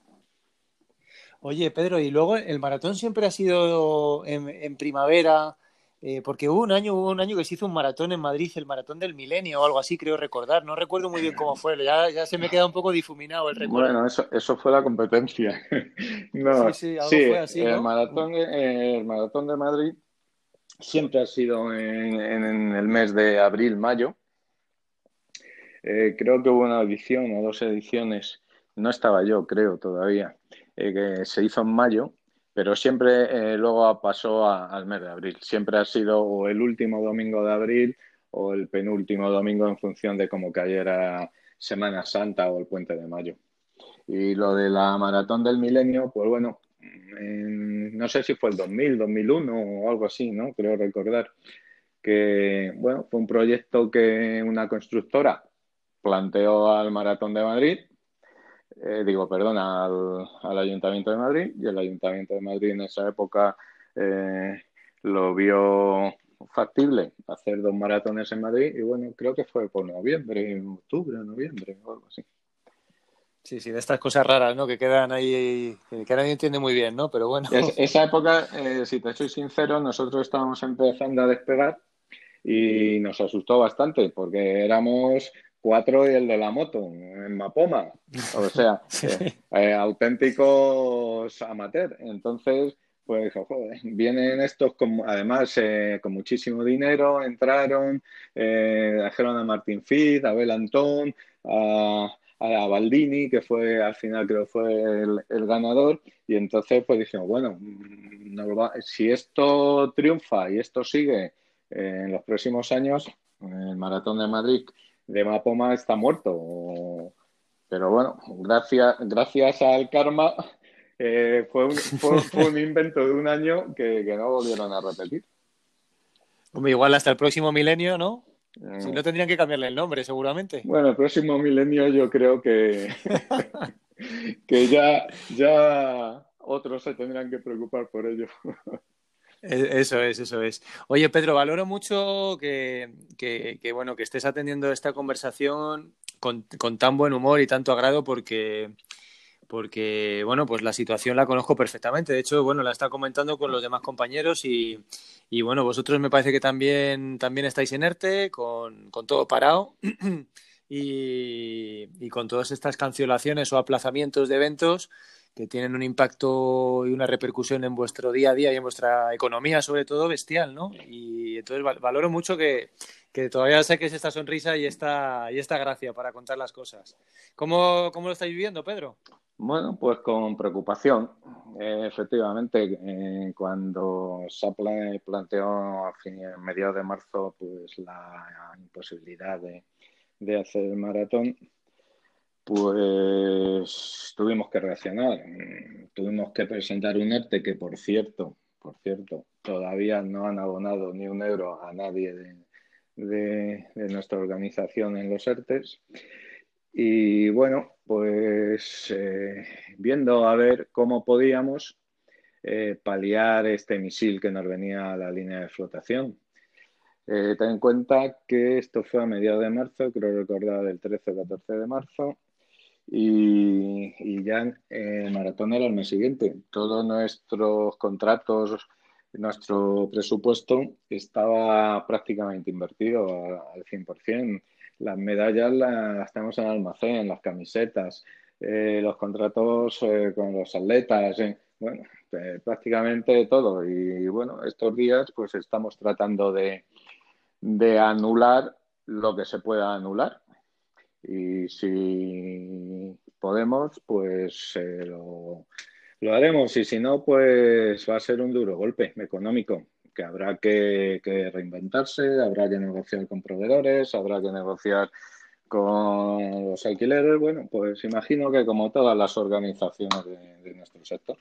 Oye, Pedro, y luego el maratón siempre ha sido en primavera, eh, porque hubo un año, hubo un año que se hizo un maratón en Madrid, el maratón del milenio o algo así, creo recordar. No recuerdo muy bien cómo fue, ya, ya se me queda un poco difuminado el recuerdo. Bueno, eso, eso fue la competencia. no, sí, sí, algo fue así. El, maratón, el maratón de Madrid siempre ha sido en, el mes de abril, mayo. Eh, creo que hubo una edición o dos ediciones, no estaba yo, creo todavía, eh, que se hizo en mayo pero siempre eh, luego pasó al mes de abril. Siempre ha sido o el último domingo de abril o el penúltimo domingo en función de cómo cayera Semana Santa o el puente de mayo. Y lo de la maratón del milenio, pues bueno, no sé si fue el 2000, 2001 o algo así, ¿no? Creo recordar que, bueno, fue un proyecto que una constructora planteó al Maratón de Madrid eh, digo, perdón, al, Ayuntamiento de Madrid y el Ayuntamiento de Madrid en esa época eh, lo vio factible hacer dos maratones en Madrid y bueno, creo que fue por noviembre, octubre, noviembre o algo así. Sí, sí, de estas cosas raras, ¿no? Que quedan ahí, que nadie entiende muy bien, ¿no? Pero bueno. esa época, eh, si te soy sincero, nosotros estábamos empezando a despegar y nos asustó bastante porque éramos cuatro y el de la moto en Mapoma. O sea, eh, eh, auténticos amateur. Entonces, pues, joder, vienen estos, con, además, eh, con muchísimo dinero, entraron, trajeron a Martín Fitz, a Abel Antón, a, a Baldini, que fue, al final creo fue el, ganador, y entonces pues dijimos, bueno, si esto triunfa y esto sigue en los próximos años, el Maratón de Madrid de Mapoma está muerto. Pero bueno, gracias, gracias al karma eh, fue, un, fue, un, invento de un año que, no volvieron a repetir. Hombre, igual hasta el próximo milenio, ¿no? Si no tendrían que cambiarle el nombre, seguramente. Bueno, el próximo milenio yo creo que, que ya, ya otros se tendrán que preocupar por ello. E-, eso es, eso es. Oye, Pedro, valoro mucho que, bueno, que estés atendiendo esta conversación con, tan buen humor y tanto agrado porque, porque, bueno, pues la situación la conozco perfectamente. De hecho, bueno, la está comentando con los demás compañeros y, y bueno, vosotros me parece que también, también estáis en ERTE, con, con todo parado. Y, y, con todas estas cancelaciones o aplazamientos de eventos, que tienen un impacto y una repercusión en vuestro día a día y en vuestra economía, sobre todo, bestial, ¿no? Y entonces valoro mucho que, todavía saques esta sonrisa y esta, y esta gracia para contar las cosas. ¿Cómo, lo estáis viviendo, Pedro? Bueno, pues con preocupación. efectivamente, eh, cuando se planteó a, fin, a mediados de marzo pues la imposibilidad de, de hacer el maratón, pues tuvimos que reaccionar. Tuvimos que presentar un ERTE que, por cierto, por cierto, todavía no han abonado ni un euro a nadie de, nuestra organización en los ERTES. Y bueno, pues eh, viendo a ver cómo podíamos eh, paliar este misil que nos venía a la línea de flotación. Eh, ten en cuenta que esto fue a mediados de marzo, creo recordar del 13 o 14 de marzo, y, ya el maratón era el mes siguiente. Todos nuestros contratos nuestro presupuesto estaba prácticamente invertido al 100%. Las medallas las tenemos en almacén, las camisetas, eh, los contratos eh, con los atletas, eh, bueno, prácticamente todo. Y bueno, estos días pues estamos tratando de, de anular lo que se pueda anular. Y si podemos, pues lo, lo haremos. Y si no, pues va a ser un duro golpe económico que habrá que, reinventarse, habrá que negociar con proveedores, habrá que negociar con los alquileres. Bueno, pues imagino que como todas las organizaciones de, nuestro sector.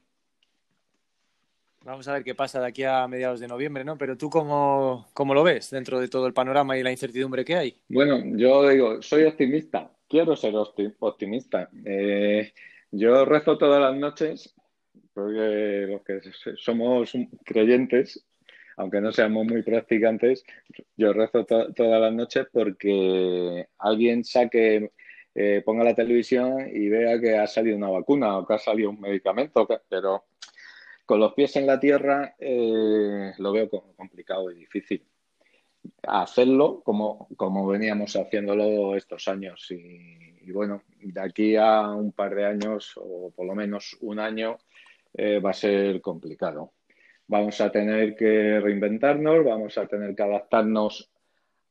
Vamos a ver qué pasa de aquí a mediados de noviembre, ¿no? Pero tú, ¿cómo, cómo, lo ves dentro de todo el panorama y la incertidumbre que hay? Bueno, yo digo, soy optimista, quiero ser optimista. Eh, yo rezo todas las noches, porque los que somos creyentes, aunque no seamos muy practicantes, yo rezo todas las noches porque alguien saque, eh, ponga la televisión y vea que ha salido una vacuna o que ha salido un medicamento, pero con los pies en la tierra eh, lo veo complicado y difícil. Hacerlo como, como veníamos haciéndolo estos años y, y, bueno, de aquí a un par de años o por lo menos un año eh, va a ser complicado vamos a tener que reinventarnos, vamos a tener que adaptarnos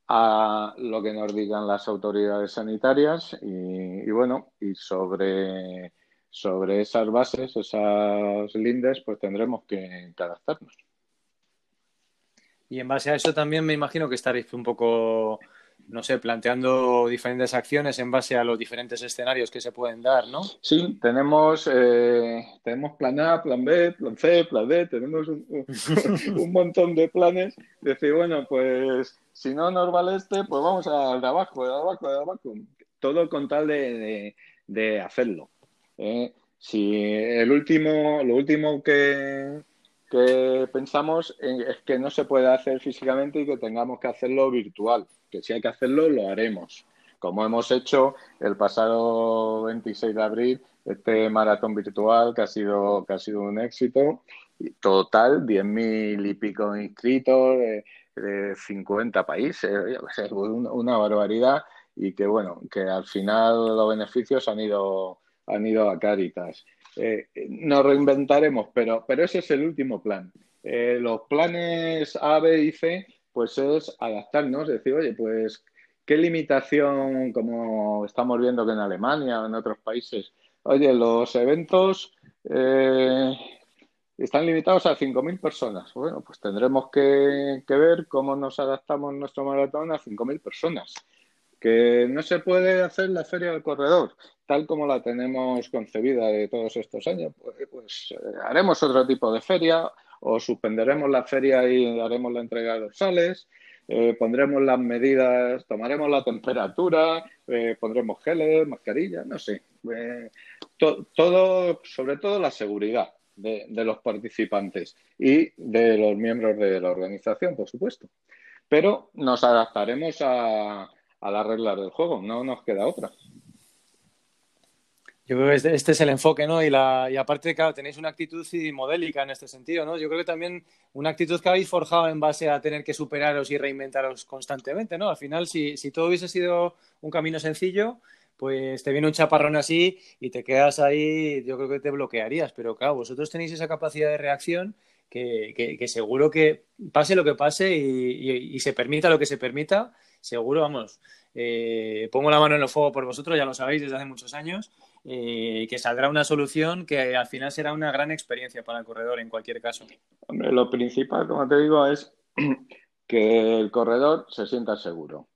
a lo que nos digan las autoridades sanitarias y, bueno, y sobre, sobre esas bases, esas lindes, pues tendremos que, que adaptarnos. Y en base a eso también me imagino que estaréis un poco no sé, planteando diferentes acciones en base a los diferentes escenarios que se pueden dar, ¿no? Sí, tenemos, eh, tenemos plan A, plan B, plan C, plan D, tenemos un, montón de planes. Decir, bueno, pues si no nos vale este, pues vamos al de abajo, de abajo, de abajo. Todo con tal de, de, hacerlo. ¿eh? Si el último, lo último que, que pensamos es que no se puede hacer físicamente y que tengamos que hacerlo virtual que si hay que hacerlo, lo haremos. Como hemos hecho el pasado 26 de abril, este maratón virtual que ha sido, que ha sido un éxito. Total, 10.000 y pico inscritos de, 50 países, una barbaridad y que bueno, que al final los beneficios han ido, han ido a Caritas. Eh, nos reinventaremos, pero, pero ese es el último plan. Eh, los planes A, B y C pues es adaptarnos, decir, oye, pues qué limitación, como estamos viendo que en Alemania o en otros países, oye, los eventos eh, están limitados a 5.000 personas. Bueno, pues tendremos que, ver cómo nos adaptamos nuestro maratón a 5.000 personas. Que no se puede hacer la feria del corredor tal como la tenemos concebida de todos estos años. Pues, pues eh, haremos otro tipo de feria o suspenderemos la feria y haremos la entrega de dorsales, eh, pondremos las medidas, tomaremos la temperatura, eh, pondremos geles, mascarillas, no sé. Eh, todo, sobre todo la seguridad de, los participantes y de los miembros de la organización, por supuesto. Pero nos adaptaremos a, a las reglas del juego, no nos queda otra. Yo creo que este, este, es el enfoque, ¿no? Y, la, y aparte, claro, tenéis una actitud modélica en este sentido, ¿no? Yo creo que también una actitud que habéis forjado en base a tener que superaros y reinventaros constantemente, ¿no? Al final, si, si todo hubiese sido un camino sencillo, pues te viene un chaparrón así y te quedas ahí, yo creo que te bloquearías. Pero claro, vosotros tenéis esa capacidad de reacción que, que, seguro que pase lo que pase y, y, se permita lo que se permita, seguro, vamos, eh, pongo la mano en el fuego por vosotros, ya lo sabéis desde hace muchos años eh, que saldrá una solución que al final será una gran experiencia para el corredor en cualquier caso. Hombre, lo principal, como te digo, es que el corredor se sienta seguro,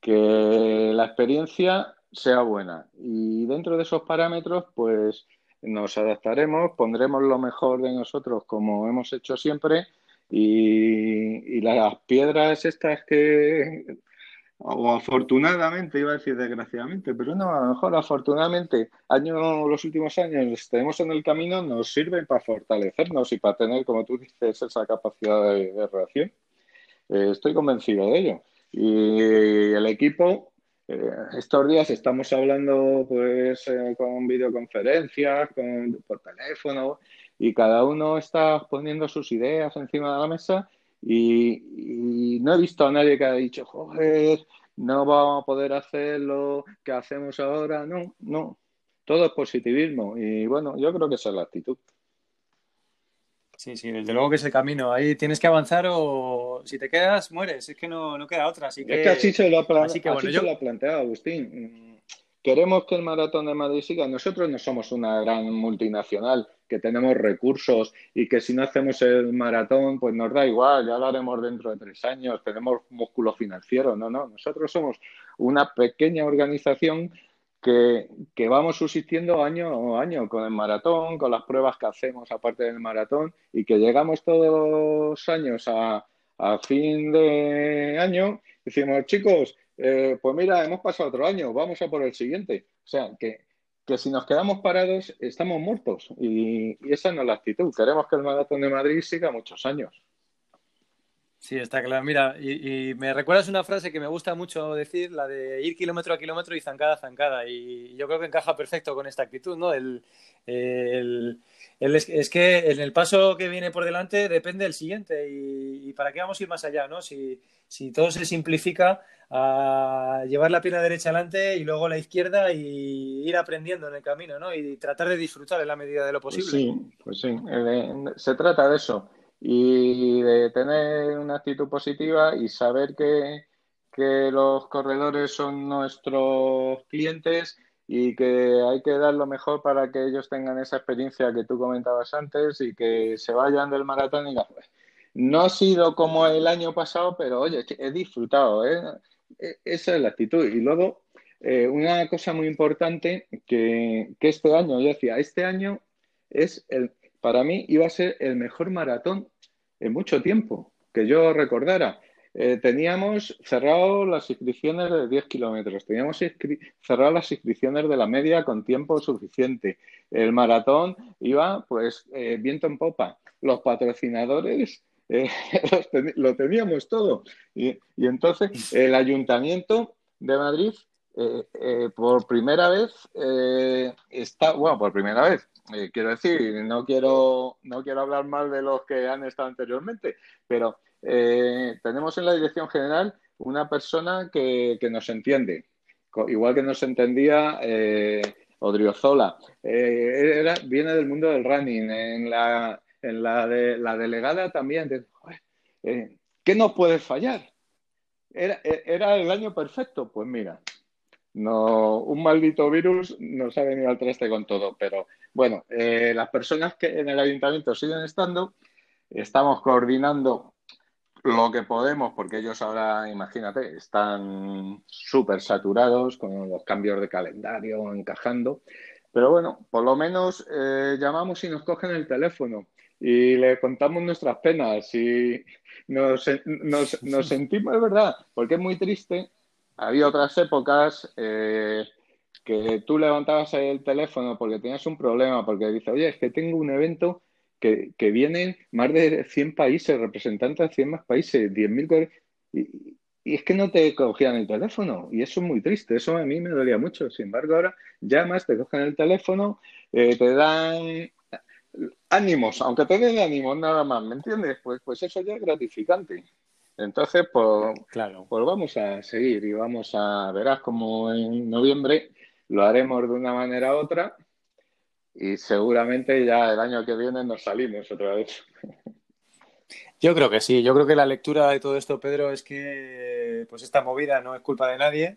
que la experiencia sea buena y dentro de esos parámetros, pues nos adaptaremos, pondremos lo mejor de nosotros como hemos hecho siempre y, y las piedras estas que o afortunadamente, iba a decir desgraciadamente, pero no, a lo mejor afortunadamente, año, los últimos años tenemos en el camino, nos sirven para fortalecernos y para tener, como tú dices, esa capacidad de, reacción. Eh, estoy convencido de ello. Y el equipo, eh, estos días estamos hablando pues eh, con videoconferencias, con, por teléfono, y cada uno está poniendo sus ideas encima de la mesa y, no he visto a nadie que haya dicho, joder, no vamos a poder hacer lo que hacemos ahora. No, no, todo es positivismo y bueno, yo creo que esa es la actitud. Sí, sí, desde luego que es el camino. Ahí tienes que avanzar o si te quedas, mueres. Es que no, no queda otra. Así que... Es que así se lo ha, así se lo ha planteado Agustín. Queremos que el maratón de Madrid siga. Nosotros no somos una gran multinacional que tenemos recursos y que si no hacemos el maratón, pues nos da igual, ya lo haremos dentro de tres años, tenemos músculo financiero. No, no, nosotros somos una pequeña organización que, que, vamos subsistiendo año a año con el maratón, con las pruebas que hacemos aparte del maratón y que llegamos todos los años a, fin de año, decimos, chicos, eh, pues mira, hemos pasado otro año, vamos a por el siguiente. O sea, que, que si nos quedamos parados, estamos muertos. Y, y, esa no es la actitud. Queremos que el Maratón de Madrid siga muchos años. Sí, está claro. Mira, y, me recuerdas una frase que me gusta mucho decir, la de ir kilómetro a kilómetro y zancada a zancada. Y yo creo que encaja perfecto con esta actitud, ¿no? El, el, es, que en el paso que viene por delante depende el siguiente. Y, para qué vamos a ir más allá, ¿no? Si, si todo se simplifica a llevar la pierna derecha adelante y luego la izquierda y ir aprendiendo en el camino, ¿no? Y tratar de disfrutar en la medida de lo posible. Pues sí, pues sí. Eh, se trata de eso y de tener una actitud positiva y saber que, los corredores son nuestros clientes y que hay que dar lo mejor para que ellos tengan esa experiencia que tú comentabas antes y que se vayan del maratón y digan, no ha sido como el año pasado, pero oye, he disfrutado, ¿eh? E, esa es la actitud. Y luego, eh, una cosa muy importante que, que este año, yo decía, este año es el, para mí iba a ser el mejor maratón en mucho tiempo, que yo recordara. Eh, teníamos cerrado las inscripciones de 10 kilómetros, teníamos cerrado las inscripciones de la media con tiempo suficiente. El maratón iba, pues, eh, viento en popa. Los patrocinadores eh, lo teníamos todo. Y, y, entonces el ayuntamiento de Madrid, por primera vez, está, bueno, por primera vez, eh, quiero decir, no quiero, no quiero hablar mal de los que han estado anteriormente, pero eh, tenemos en la dirección general una persona que, nos entiende, igual que nos entendía eh, Odriozola. Eh, viene del mundo del running, en la, en la, de, la delegada también. ¿Qué nos puede fallar? Era, era el año perfecto. Pues mira, no, un maldito virus nos ha venido al traste con todo, pero bueno, eh, las personas que en el ayuntamiento siguen estando, estamos coordinando lo que podemos, porque ellos ahora, imagínate, están súper saturados con los cambios de calendario encajando. Pero bueno, por lo menos eh, llamamos y nos cogen el teléfono y le contamos nuestras penas y nos, nos, nos sentimos, es verdad, porque es muy triste había otras épocas eh, que tú levantabas el teléfono porque tenías un problema, porque dices, oye, es que tengo un evento que, que vienen más de 100 países, representantes de 100 más países, 10.000... Y, y es que no te cogían el teléfono y eso es muy triste, eso a mí me dolía mucho. Sin embargo, ahora llamas, te cogen el teléfono, eh, te dan ánimos, aunque te den ánimos nada más, ¿me entiendes? Pues, pues eso ya es gratificante. Entonces, pues, claro. pues vamos a seguir y vamos a, verás como en noviembre lo haremos de una manera u otra y seguramente ya el año que viene nos salimos otra vez. Yo creo que sí, yo creo que la lectura de todo esto, Pedro, es que pues esta movida no es culpa de nadie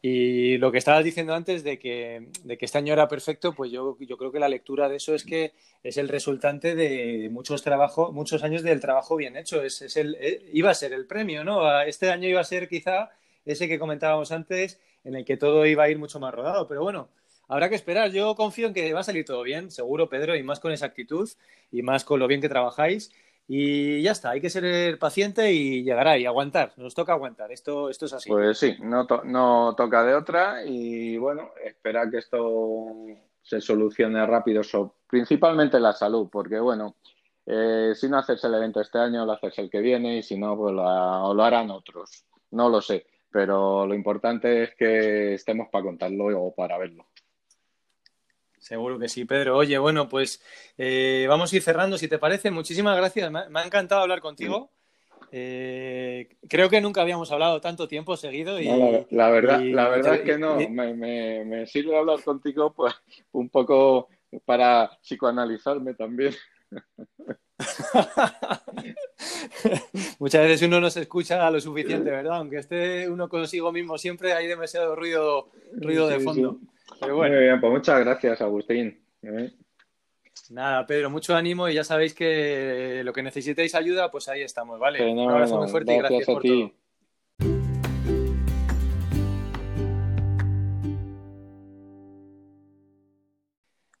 y lo que estabas diciendo antes de que, de que este año era perfecto, pues yo, yo, creo que la lectura de eso es que es el resultante de muchos trabajo, muchos años del trabajo bien hecho. Es, es el, eh, iba a ser el premio, ¿no? Este año iba a ser quizá ese que comentábamos antes, en el que todo iba a ir mucho más rodado. Pero bueno, habrá que esperar. Yo confío en que va a salir todo bien, seguro, Pedro, y más con esa actitud y más con lo bien que trabajáis. Y ya está, hay que ser paciente y llegará y aguantar. Nos toca aguantar. Esto, esto es así. Pues sí, no, no toca de otra y bueno, espera que esto se solucione rápido, principalmente la salud, porque bueno, eh, si no haces el evento este año, lo haces el que viene y si no, pues lo harán otros. No lo sé, pero lo importante es que estemos para contarlo o para verlo. Seguro que sí, Pedro. Oye, bueno, pues eh, vamos a ir cerrando, si te parece. Muchísimas gracias. Me, ha encantado hablar contigo. Eh, creo que nunca habíamos hablado tanto tiempo seguido. Y, la, verdad, la verdad es que no. me, me, sirve hablar contigo pues, un poco para psicoanalizarme también. Muchas veces uno no se escucha lo suficiente, ¿verdad? Aunque esté uno consigo mismo siempre, hay demasiado ruido, ruido de fondo. Muy bien, pues muchas gracias, Agustín. ¿Eh? Nada, Pedro, mucho ánimo y ya sabéis que lo que necesitéis ayuda, pues ahí estamos, ¿vale? Un abrazo muy fuerte y gracias por todo.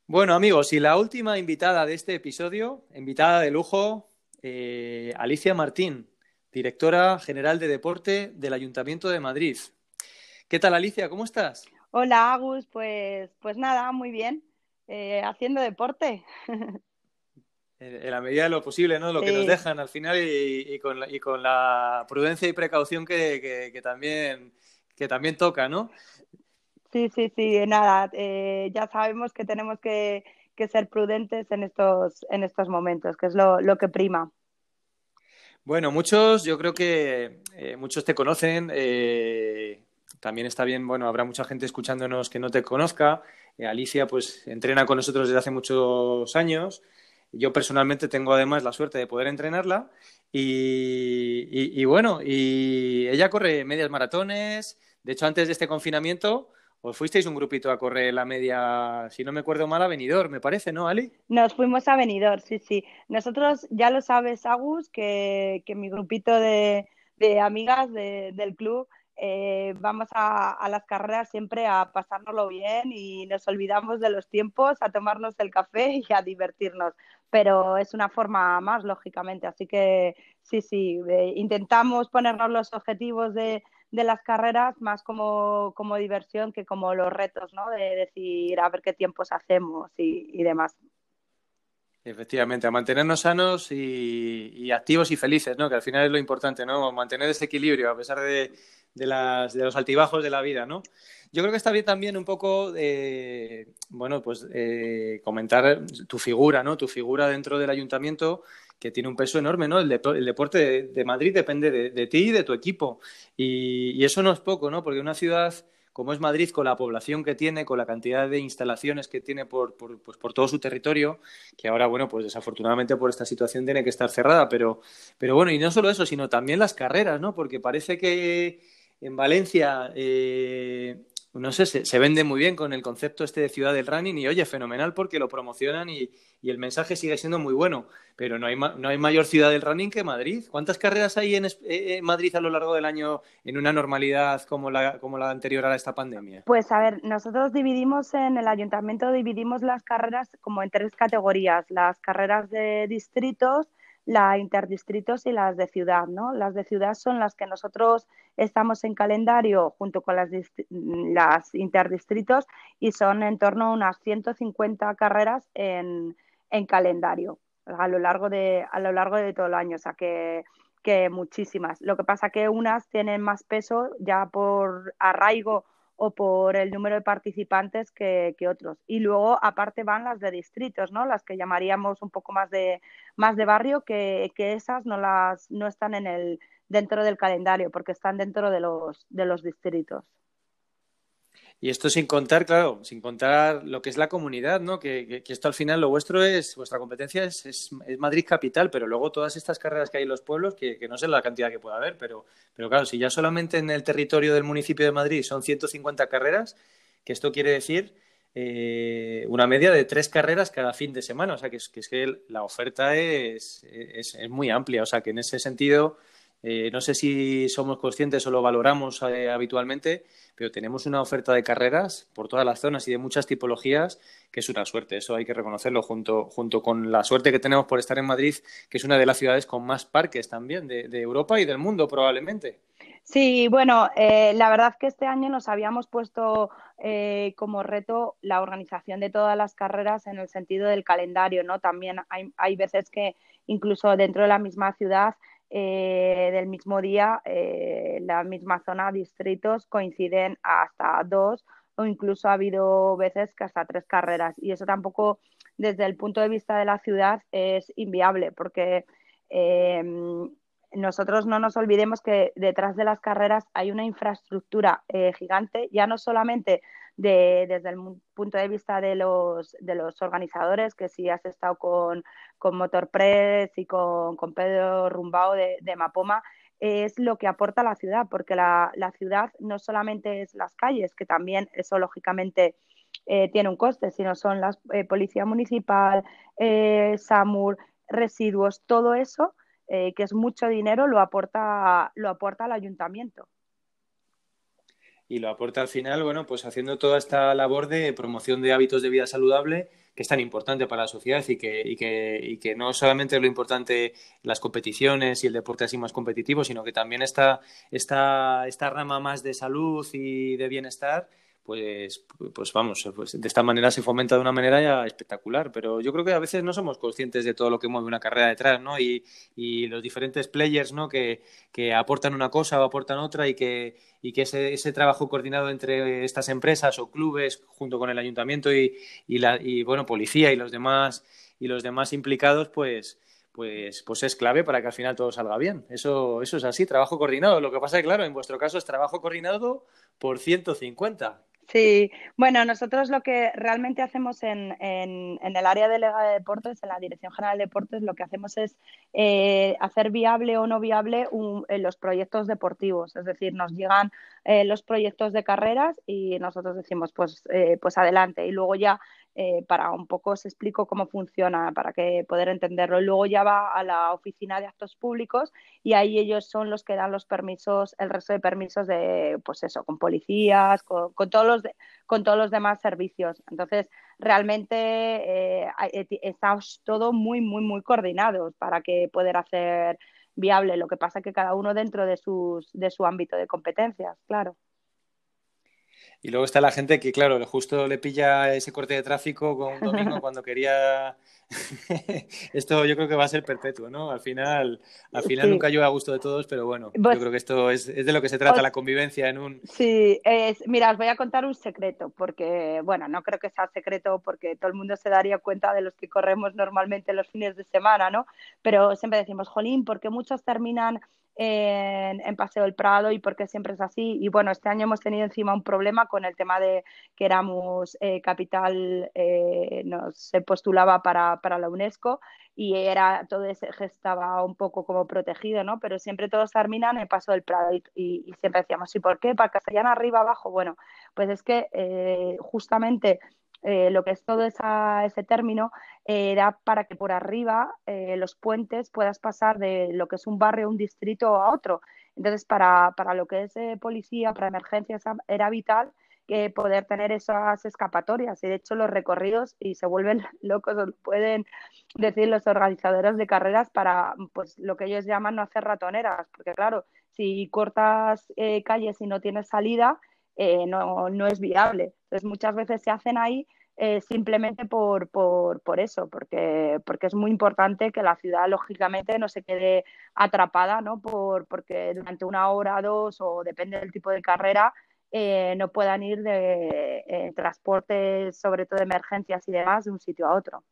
Bueno, amigos, y la última invitada de este episodio, invitada de lujo, eh, Alicia Martín, directora general de deporte del Ayuntamiento de Madrid. ¿Qué tal, Alicia? ¿Cómo estás? Hola, Agus. Pues, pues nada, muy bien. Eh, haciendo deporte. En, la medida de lo posible, ¿no? Lo que nos dejan al final y, con, la, y con, la, prudencia y precaución que, también, que también toca, ¿no? Sí, sí, sí, nada, eh, ya sabemos que tenemos que, ser prudentes en estos, en estos momentos, que es lo, que prima. Bueno, muchos, yo creo que eh, muchos te conocen. Eh, también está bien, bueno, habrá mucha gente escuchándonos que no te conozca. Alicia, pues, entrena con nosotros desde hace muchos años. Yo personalmente tengo además la suerte de poder entrenarla. y bueno, y ella corre medias maratones. De hecho, antes de este confinamiento, os fuisteis un grupito a correr la media, si no me acuerdo mal, a Benidorm, me parece, ¿no, Ali? Nos fuimos a Benidorm, sí, sí. Nosotros, ya lo sabes, Agus, que, que mi grupito de, de amigas del club eh, vamos a, las carreras siempre a pasárnoslo bien y nos olvidamos de los tiempos, a tomarnos el café y a divertirnos. Pero es una forma más, lógicamente. Así que sí, sí, eh, intentamos ponernos los objetivos de de las carreras más como, como diversión que como los retos, ¿no? De decir a ver qué tiempos hacemos y, demás. Efectivamente, a mantenernos sanos y, activos y felices, ¿no? Que al final es lo importante, ¿no? Mantener ese equilibrio a pesar de, de, las, de los altibajos de la vida, ¿no? Yo creo que está bien también un poco, eh, bueno, pues eh, comentar tu figura, ¿no? Tu figura dentro del ayuntamiento que tiene un peso enorme, ¿no? El, deporte de, Madrid depende de, ti y de tu equipo. Y, eso no es poco, ¿no? Porque una ciudad como es Madrid, con la población que tiene, con la cantidad de instalaciones que tiene por, por, pues por todo su territorio, que ahora, bueno, pues desafortunadamente por esta situación tiene que estar cerrada, pero, pero bueno, y no solo eso, sino también las carreras, ¿no? Porque parece que en Valencia eh, no sé, se, vende muy bien con el concepto este de ciudad del running y oye, fenomenal porque lo promocionan y, el mensaje sigue siendo muy bueno, pero no hay, no hay mayor ciudad del running que Madrid. ¿Cuántas carreras hay en, eh, Madrid a lo largo del año en una normalidad como la, como la anterior a esta pandemia? Pues a ver, nosotros dividimos en el ayuntamiento, dividimos las carreras como en tres categorías, las carreras de distritos, la interdistritos y las de ciudad, ¿no? Las de ciudad son las que nosotros estamos en calendario junto con las, las interdistritos y son en torno a unas 150 carreras en, calendario a lo largo de a lo largo de todo el año, o sea que, que muchísimas. Lo que pasa que unas tienen más peso ya por arraigo o por el número de participantes que, otros. Y luego, aparte, van las de distritos, ¿no? Las que llamaríamos un poco más de, más de barrio, que, que esas no, las, no están en el, dentro del calendario, porque están dentro de los, de los distritos. Y esto sin contar, claro, sin contar lo que es la comunidad, ¿no? Que, esto al final lo vuestro es, vuestra competencia es, es, Madrid capital, pero luego todas estas carreras que hay en los pueblos, que, no sé la cantidad que pueda haber, pero, pero claro, si ya solamente en el territorio del municipio de Madrid son 150 carreras, que esto quiere decir eh, una media de tres carreras cada fin de semana, o sea que es que, es que la oferta es, es, muy amplia, o sea que en ese sentido eh, no sé si somos conscientes o lo valoramos eh, habitualmente, pero tenemos una oferta de carreras por todas las zonas y de muchas tipologías que es una suerte. Eso hay que reconocerlo junto, junto con la suerte que tenemos por estar en Madrid, que es una de las ciudades con más parques también de, Europa y del mundo probablemente. Sí, bueno, eh, la verdad que este año nos habíamos puesto como reto la organización de todas las carreras en el sentido del calendario, ¿no? También hay, hay veces que incluso dentro de la misma ciudad eh, del mismo día, eh, la misma zona, distritos, coinciden hasta dos o incluso ha habido veces que hasta tres carreras. Y eso tampoco, desde el punto de vista de la ciudad, es inviable, porque eh, nosotros no nos olvidemos que detrás de las carreras hay una infraestructura eh, gigante, ya no solamente desde el punto de vista de los, de los organizadores, que si has estado con, con Motorpress y con, con Pedro Rumbao de, Mapoma, es lo que aporta la ciudad, porque la, ciudad no solamente es las calles, que también eso lógicamente eh, tiene un coste, sino son la eh, Policía Municipal, SAMUR, residuos, todo eso eh, que es mucho dinero, lo aporta, lo aporta al ayuntamiento. Y lo aporta al final, bueno, pues haciendo toda esta labor de promoción de hábitos de vida saludable, que es tan importante para la sociedad y que, y que, y que no solamente es lo importante las competiciones y el deporte así más competitivo, sino que también está esta, esta rama más de salud y de bienestar pues, pues vamos, pues de esta manera se fomenta de una manera ya espectacular, pero yo creo que a veces no somos conscientes de todo lo que mueve una carrera detrás, ¿no? Y, y los diferentes players, ¿no? Que, que, aportan una cosa o aportan otra y que, y que ese, ese, trabajo coordinado entre estas empresas o clubes junto con el ayuntamiento y, y, la, y bueno, policía y los demás y los demás implicados, pues, pues, pues es clave para que al final todo salga bien. Eso, eso es así, trabajo coordinado. Lo que pasa es que, claro, en vuestro caso es trabajo coordinado por 150, Sí, bueno, nosotros lo que realmente hacemos en, en, en el área delegada de deportes, en la Dirección General de Deportes, lo que hacemos es eh, hacer viable o no viable eh, los proyectos deportivos. Es decir, nos llegan eh, los proyectos de carreras y nosotros decimos, pues, pues adelante. Y luego ya eh, para un poco os explico cómo funciona para que poder entenderlo. Luego ya va a la oficina de actos públicos y ahí ellos son los que dan los permisos, el resto de permisos de, pues eso, con policías, con, todos los con todos los demás servicios. Entonces, realmente eh, eh, estamos todo muy, muy, muy coordinados para que poder hacer viable. Lo que pasa que cada uno dentro de, sus, de su ámbito de competencias, claro. Y luego está la gente que, claro, justo le pilla ese corte de tráfico con un domingo cuando quería. esto yo creo que va a ser perpetuo, ¿no? Al final, al final nunca yo a gusto de todos, pero bueno, yo creo que esto es, de lo que se trata la convivencia en un. Sí, es, mira, os voy a contar un secreto, porque, bueno, no creo que sea secreto porque todo el mundo se daría cuenta de los que corremos normalmente los fines de semana, ¿no? Pero siempre decimos, jolín, porque muchos terminan en, Paseo del Prado y porque siempre es así. Y bueno, este año hemos tenido encima un problema con el tema de que éramos eh, capital, eh, nos se postulaba para, para, la UNESCO y era todo ese estaba un poco como protegido, ¿no? Pero siempre todos terminan en Paseo del Prado y, siempre decíamos, ¿y por qué? ¿Para Castellana arriba, abajo? Bueno, pues es que eh, justamente eh, lo que es todo ese término eh, da para que por arriba eh, los puentes puedas pasar de lo que es un barrio, un distrito a otro. Entonces, para, para lo que es policía, para emergencias, era vital poder tener esas escapatorias. Y de hecho, los recorridos, y se vuelven locos, pueden decir los organizadores de carreras para pues lo que ellos llaman no hacer ratoneras, porque claro, si cortas calles y no tienes salida, eh, no, no, es viable. Entonces, muchas veces se hacen ahí eh, simplemente por, por, por, eso, porque, porque es muy importante que la ciudad, lógicamente, no se quede atrapada, ¿no? Por, porque durante una hora, dos, o depende del tipo de carrera, eh, no puedan ir de transportes, sobre todo de emergencias y demás, de un sitio a otro.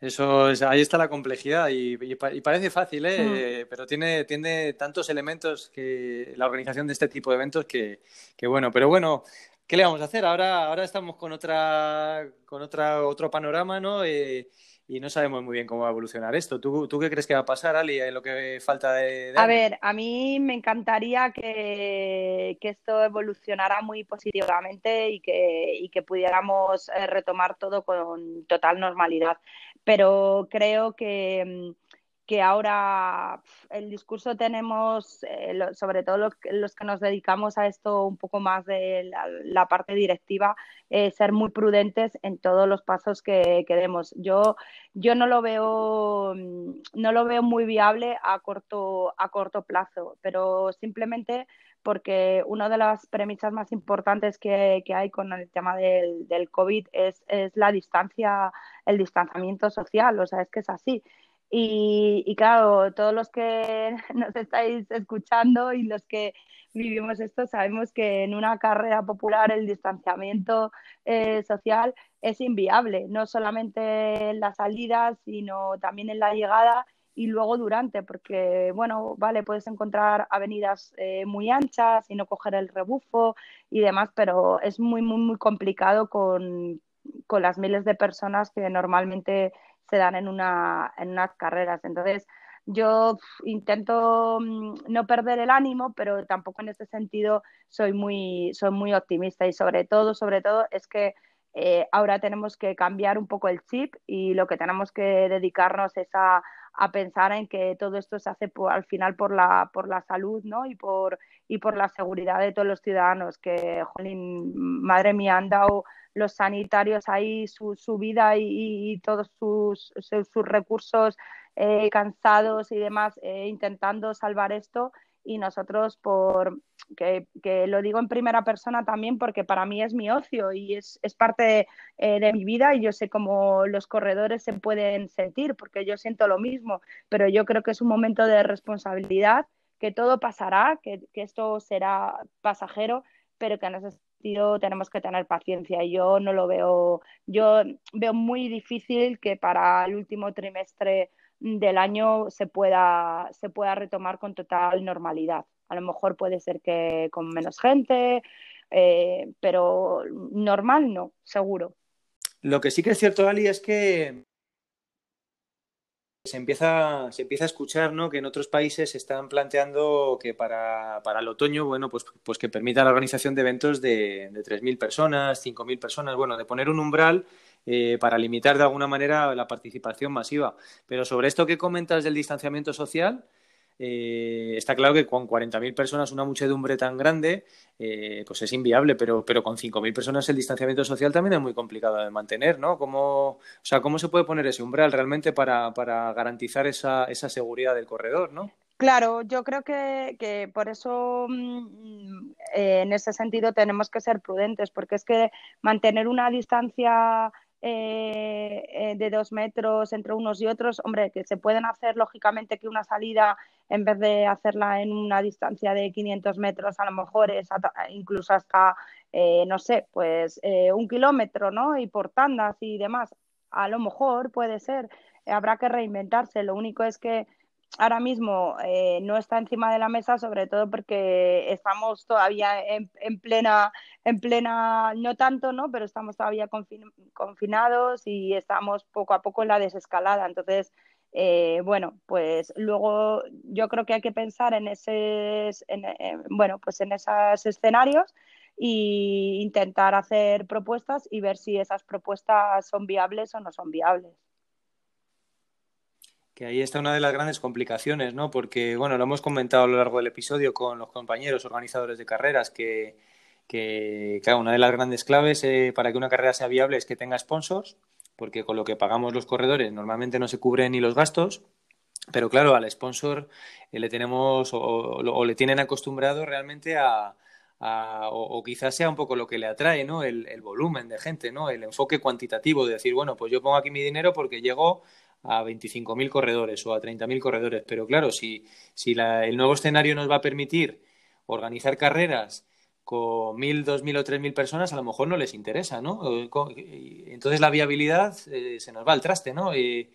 Eso ahí está la complejidad y, parece fácil, ¿eh? Mm. pero tiene, tiene tantos elementos que la organización de este tipo de eventos que, que, bueno, pero bueno, ¿qué le vamos a hacer? Ahora, ahora estamos con otra, con otra, otro panorama, ¿no? Eh, y no sabemos muy bien cómo va a evolucionar esto. ¿Tú, tú qué crees que va a pasar, Ali, en lo que falta de, A ver, a mí me encantaría que, que, esto evolucionara muy positivamente y que, y que pudiéramos eh, retomar todo con total normalidad. Pero creo que mm, que ahora el discurso tenemos, eh, sobre todo los, que nos dedicamos a esto un poco más de la, parte directiva, eh, ser muy prudentes en todos los pasos que, que, demos. Yo, yo no lo veo no lo veo muy viable a corto, a corto plazo, pero simplemente porque una de las premisas más importantes que, que hay con el tema del, del COVID es, es la distancia, el distanciamiento social, o sea, es que es así. Y, claro, todos los que nos estáis escuchando y los que vivimos esto, sabemos que en una carrera popular el distanciamiento eh, social es inviable, no solamente en la salida, sino también en la llegada y luego durante, porque, bueno, vale, puedes encontrar avenidas eh, muy anchas y no coger el rebufo y demás, pero es muy, muy, muy complicado con, con las miles de personas que normalmente se dan en, una, en unas carreras. Entonces, yo intento mm, no perder el ánimo, pero tampoco en ese sentido soy muy, soy muy optimista y sobre todo, sobre todo es que eh, ahora tenemos que cambiar un poco el chip y lo que tenemos que dedicarnos es a, a pensar en que todo esto se hace al final por la, por la salud ¿no? y, por, y por la seguridad de todos los ciudadanos, que, jolín, madre mía, han dado los sanitarios ahí su, su vida y, todos sus, sus, recursos eh, cansados y demás eh, intentando salvar esto y nosotros por que, lo digo en primera persona también porque para mí es mi ocio y es, parte eh, de, mi vida y yo sé cómo los corredores se pueden sentir porque yo siento lo mismo, pero yo creo que es un momento de responsabilidad, que todo pasará, que, esto será pasajero, pero que en ese sentido tenemos que tener paciencia. y Yo no lo veo, yo veo muy difícil que para el último trimestre del año se pueda, se pueda retomar con total normalidad. A lo mejor puede ser que con menos gente, eh, pero normal no, seguro. Lo que sí que es cierto, Ali, es que se empieza, se empieza a escuchar ¿no? que en otros países se están planteando que para, para el otoño, bueno, pues, pues que permita la organización de eventos de, de 3.000 personas, 5.000 personas, bueno, de poner un umbral eh, para limitar de alguna manera la participación masiva. Pero sobre esto que comentas del distanciamiento social, eh, está claro que con 40.000 personas, una muchedumbre tan grande, eh, pues es inviable, pero, pero con 5.000 personas el distanciamiento social también es muy complicado de mantener, ¿no? ¿Cómo, o sea, ¿cómo se puede poner ese umbral realmente para, para garantizar esa, esa seguridad del corredor, ¿no? Claro, yo creo que, que por eso mm, en ese sentido tenemos que ser prudentes, porque es que mantener una distancia eh, eh, de dos metros entre unos y otros, hombre, que se pueden hacer lógicamente que una salida, en vez de hacerla en una distancia de 500 metros, a lo mejor es incluso hasta, eh, no sé, pues un kilómetro, ¿no? Y por tandas y demás, a lo mejor puede ser, habrá que reinventarse, lo único es que ahora mismo eh, no está encima de la mesa, sobre todo porque estamos todavía en, plena, en plena, no tanto, ¿no? Pero estamos todavía confinados y estamos poco a poco en la desescalada. Entonces, eh, bueno, pues luego yo creo que hay que pensar en ese, bueno, pues en esos escenarios e intentar hacer propuestas y ver si esas propuestas son viables o no son viables que ahí está una de las grandes complicaciones, ¿no? Porque, bueno, lo hemos comentado a lo largo del episodio con los compañeros organizadores de carreras, que, que una de las grandes claves eh, para que una carrera sea viable es que tenga sponsors, porque con lo que pagamos los corredores normalmente no se cubren ni los gastos, pero claro, al sponsor eh, le tenemos o, le tienen acostumbrado realmente a, o, quizás sea un poco lo que le atrae, ¿no? El, el, volumen de gente, ¿no? El enfoque cuantitativo de decir, bueno, pues yo pongo aquí mi dinero porque llego a 25.000 corredores o a 30.000 corredores. Pero claro, si, si el nuevo escenario nos va a permitir organizar carreras con 1.000, 2.000 o 3.000 personas, a lo mejor no les interesa, ¿no? Entonces la viabilidad eh, se nos va al traste, ¿no? Y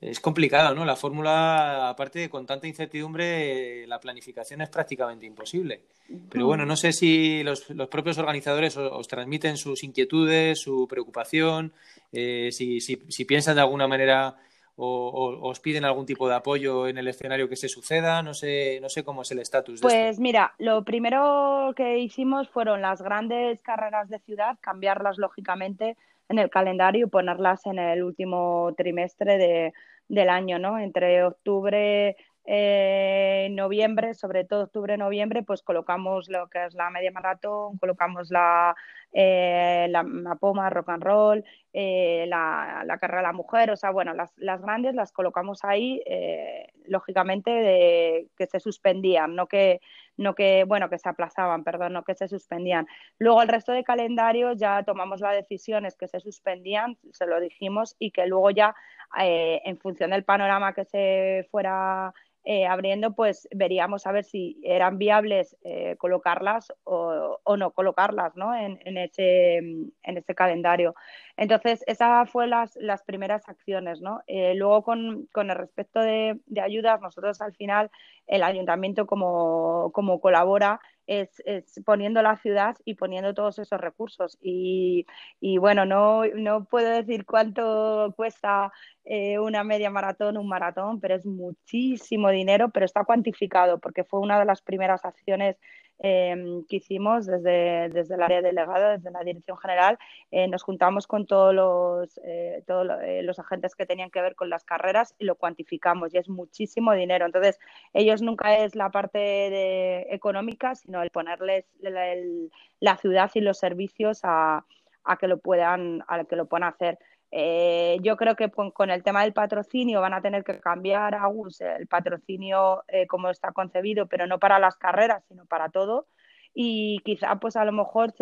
es complicado, ¿no? La fórmula, aparte, con tanta incertidumbre, la planificación es prácticamente imposible. Pero bueno, no sé si los, los propios organizadores os, transmiten sus inquietudes, su preocupación, eh, si, si, si, piensan de alguna manera o, os piden algún tipo de apoyo en el escenario que se suceda. No sé, no sé cómo es el estatus. Pues mira, lo primero que hicimos fueron las grandes carreras de ciudad, cambiarlas lógicamente en el calendario y ponerlas en el último trimestre de, del año, ¿no? Entre octubre, eh, noviembre, sobre todo octubre-noviembre, pues colocamos lo que es la media maratón, colocamos la, eh, la, poma, rock and roll, eh, la, la, carrera de la mujer, o sea, bueno, las, las grandes las colocamos ahí, eh, lógicamente, de, que se suspendían, no que, no que, bueno, que se aplazaban, perdón, no que se suspendían. Luego el resto de calendario ya tomamos las decisiones que se suspendían, se lo dijimos, y que luego ya, en función del panorama que se fuera eh, abriendo, pues veríamos a ver si eran viables eh, colocarlas o, no colocarlas ¿no? En, ese, en ese calendario. Entonces, esas fueron las, las primeras acciones. ¿no? Eh, luego, con, con, el respecto de, de, ayudas, nosotros al final, el ayuntamiento como, como colabora, es, poniendo la ciudad y poniendo todos esos recursos. Y, y bueno, no, no, puedo decir cuánto cuesta eh, una media maratón, un maratón, pero es muchísimo dinero, pero está cuantificado porque fue una de las primeras acciones Em, que hicimos desde, desde el área delegada, desde la Dirección General, eh, nos juntamos con todos los, eh, todos eh, los agentes que tenían que ver con las carreras y lo cuantificamos y es muchísimo dinero. Entonces, ellos nunca es la parte económica, sino el ponerles la, ciudad y los servicios a, a, que lo puedan, a que lo puedan hacer. Eh, yo creo que con, el tema del patrocinio van a tener que cambiar Agus, el patrocinio eh, como está concebido, pero no para las carreras, sino para todo. Y quizá, pues a lo mejor,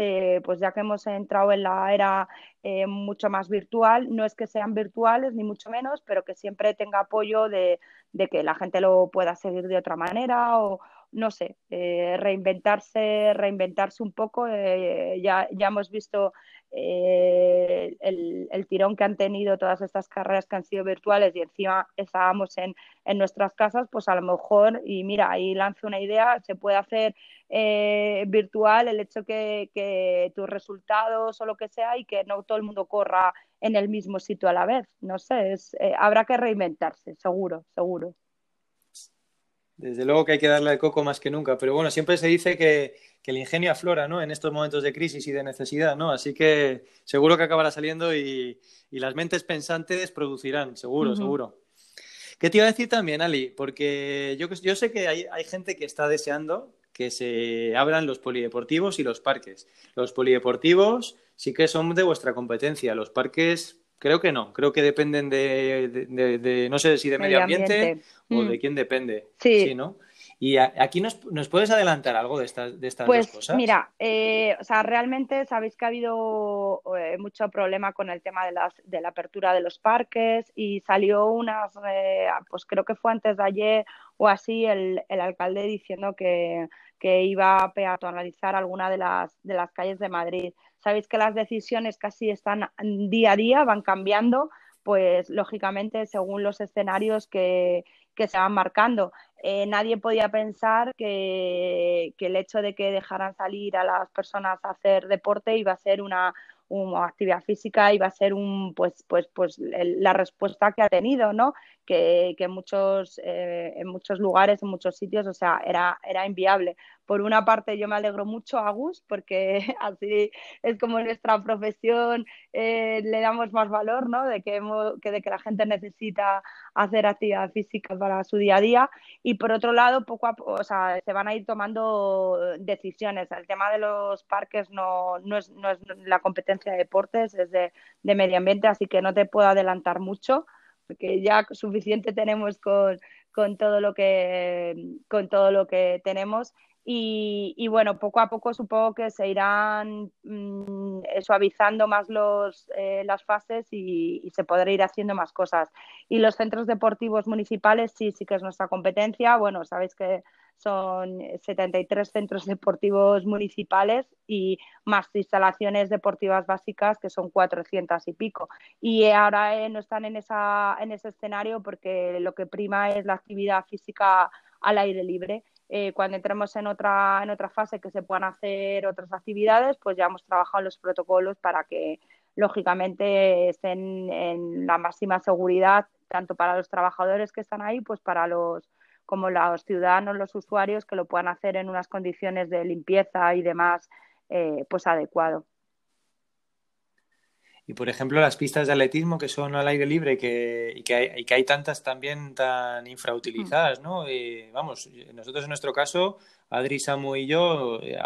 pues ya que hemos entrado en la era eh, mucho más virtual, no es que sean virtuales ni mucho menos, pero que siempre tenga apoyo de, de que la gente lo pueda seguir de otra manera o, no sé, eh, reinventarse, reinventarse un poco. Eh, ya, ya hemos visto eh, el, tirón que han tenido todas estas carreras que han sido virtuales y encima estábamos en, en nuestras casas, pues a lo mejor, y mira, ahí lanzo una idea, se puede hacer virtual el hecho que, que tus resultados o lo que sea y que no todo el mundo corra en el mismo sitio a la vez. No sé, es, habrá que reinventarse, seguro, seguro. Desde luego que hay que darle al coco más que nunca, pero bueno, siempre se dice que, el ingenio aflora, ¿no? En estos momentos de crisis y de necesidad, ¿no? Así que seguro que acabará saliendo y, las mentes pensantes producirán, seguro, seguro. ¿Qué te iba a decir también, Ali? Porque yo, yo sé que hay, hay gente que está deseando que se abran los polideportivos y los parques. Los polideportivos sí que son de vuestra competencia, los parques Creo que no, creo que dependen de, no sé si de medio, ambiente, o de mm. quién depende. Sí. ¿no? Y aquí nos, nos, puedes adelantar algo de estas, de estas pues, dos cosas. Mira, eh, o sea, realmente sabéis que ha habido eh, mucho problema con el tema de, las, de la apertura de los parques y salió unas, eh, pues creo que fue antes de ayer o así el, el alcalde diciendo que, que iba a peatonalizar alguna de las, de las calles de Madrid. Sabéis que las decisiones casi están día a día, van cambiando, pues lógicamente según los escenarios que, se van marcando. Eh, nadie podía pensar que, el hecho de que dejaran salir a las personas a hacer deporte iba a ser una, actividad física iba a ser un pues pues pues la respuesta que ha tenido no que, que muchos eh, en muchos lugares en muchos sitios o sea era era inviable por una parte yo me alegro mucho Agus porque así es como nuestra profesión eh, le damos más valor no de que, que de que la gente necesita hacer actividad física para su día a día. Y por otro lado poco a o sea se van a ir tomando decisiones. El tema de los parques no no es, no es la competencia de deportes, es de, medio ambiente, así que no te puedo adelantar mucho, porque ya suficiente tenemos con, con todo lo que con todo lo que tenemos y, bueno, poco a poco supongo que se irán mm, suavizando más los, eh, las fases y, se podrá ir haciendo más cosas. Y los centros deportivos municipales sí, sí que es nuestra competencia. Bueno, sabéis que son 73 centros deportivos municipales y más instalaciones deportivas básicas que son 400 y pico. Y ahora eh, no están en, esa, en ese escenario porque lo que prima es la actividad física al aire libre. Eh, cuando entremos en otra, en otra fase que se puedan hacer otras actividades, pues ya hemos trabajado los protocolos para que lógicamente estén en la máxima seguridad tanto para los trabajadores que están ahí, pues para los como los ciudadanos, los usuarios, que lo puedan hacer en unas condiciones de limpieza y demás, eh, pues adecuado. Y por ejemplo, las pistas de atletismo que son al aire libre que, y, que hay, que hay tantas también tan infrautilizadas, ¿no? vamos, nosotros en nuestro caso, Adri, Samu y yo eh,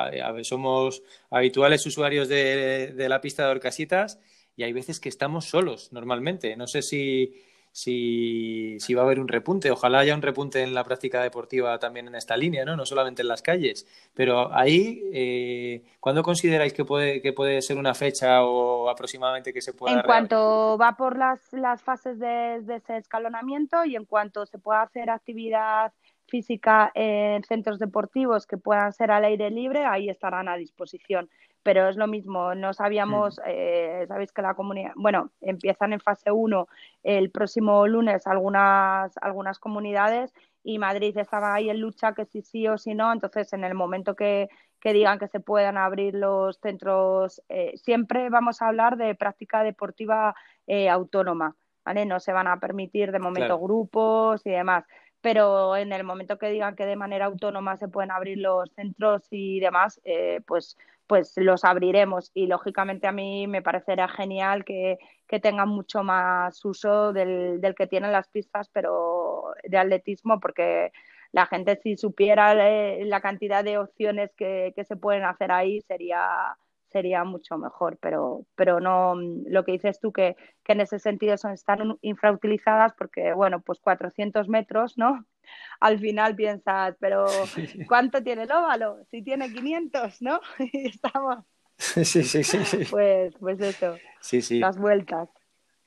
somos habituales usuarios de, de la pista de Orcasitas y hay veces que estamos solos normalmente. No sé si, si, si va a haber un repunte. Ojalá haya un repunte en la práctica deportiva también en esta línea, ¿no? No solamente en las calles. Pero ahí, eh, ¿cuándo consideráis que puede, que puede ser una fecha o aproximadamente que se pueda... En cuanto va por las, las fases de, ese escalonamiento y en cuanto se pueda hacer actividad física en centros deportivos que puedan ser al aire libre, ahí estarán a disposición. Pero es lo mismo, no sabíamos, mm. eh, sabéis que la comunidad, bueno, empiezan en fase 1 el próximo lunes algunas, algunas comunidades y Madrid estaba ahí en lucha que si sí o si no, entonces en el momento que, que digan que se puedan abrir los centros, eh, siempre vamos a hablar de práctica deportiva eh, autónoma, ¿vale? No se van a permitir de momento grupos y demás pero en el momento que digan que de manera autónoma se pueden abrir los centros y demás, eh, pues, pues los abriremos. Y lógicamente a mí me parecerá genial que, que tengan mucho más uso del, del, que tienen las pistas, pero de atletismo, porque la gente si supiera eh, la cantidad de opciones que, que se pueden hacer ahí sería sería mucho mejor, pero, pero no lo que dices tú que, que en ese sentido son, están infrautilizadas porque, bueno, pues 400 metros, ¿no? Al final piensas, pero ¿cuánto tiene el óvalo? Si tiene 500, ¿no? Y estamos... Sí, sí, sí, sí. Pues, pues eso, sí, sí. las vueltas.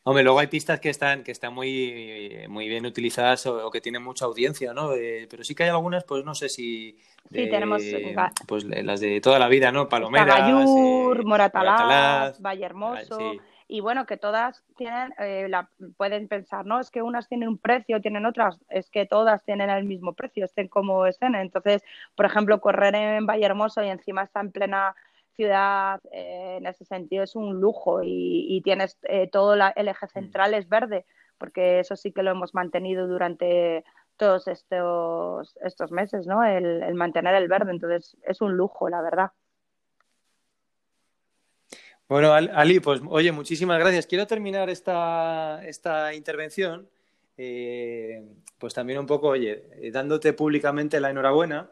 Hombre, luego hay pistas que están, que están muy, muy bien utilizadas o, que tienen mucha audiencia, ¿no? Eh, pero sí que hay algunas, pues no sé si... sí, tenemos... Pues las de toda la vida, ¿no? Palomeras... Gallur, eh, Moratalaz, Valle Hermoso... Y bueno, que todas tienen, eh, la, pueden pensar, no, es que unas tienen un precio, tienen otras, es que todas tienen el mismo precio, estén como estén. Entonces, por ejemplo, correr en Valle Hermoso y encima está en plena ciudad eh, en ese sentido es un lujo y, tienes eh, todo el eje mm. central es verde, porque eso sí que lo hemos mantenido durante todos estos, estos meses, ¿no? El, mantener el verde, entonces es un lujo, la verdad. Bueno, Ali, pues oye, muchísimas gracias. Quiero terminar esta, esta intervención, eh, pues también un poco, oye, dándote públicamente la enhorabuena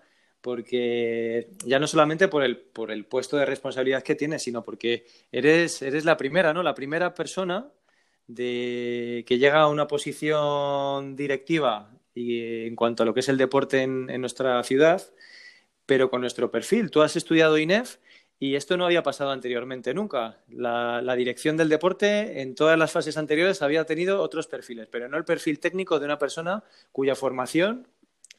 porque ya no solamente por el, por el puesto de responsabilidad que tienes, sino porque eres, eres la primera, ¿no? La primera persona de, que llega a una posición directiva y, en cuanto a lo que es el deporte en, nuestra ciudad, pero con nuestro perfil. Tú has estudiado INEF y esto no había pasado anteriormente nunca. La, la, dirección del deporte en todas las fases anteriores había tenido otros perfiles, pero no el perfil técnico de una persona cuya formación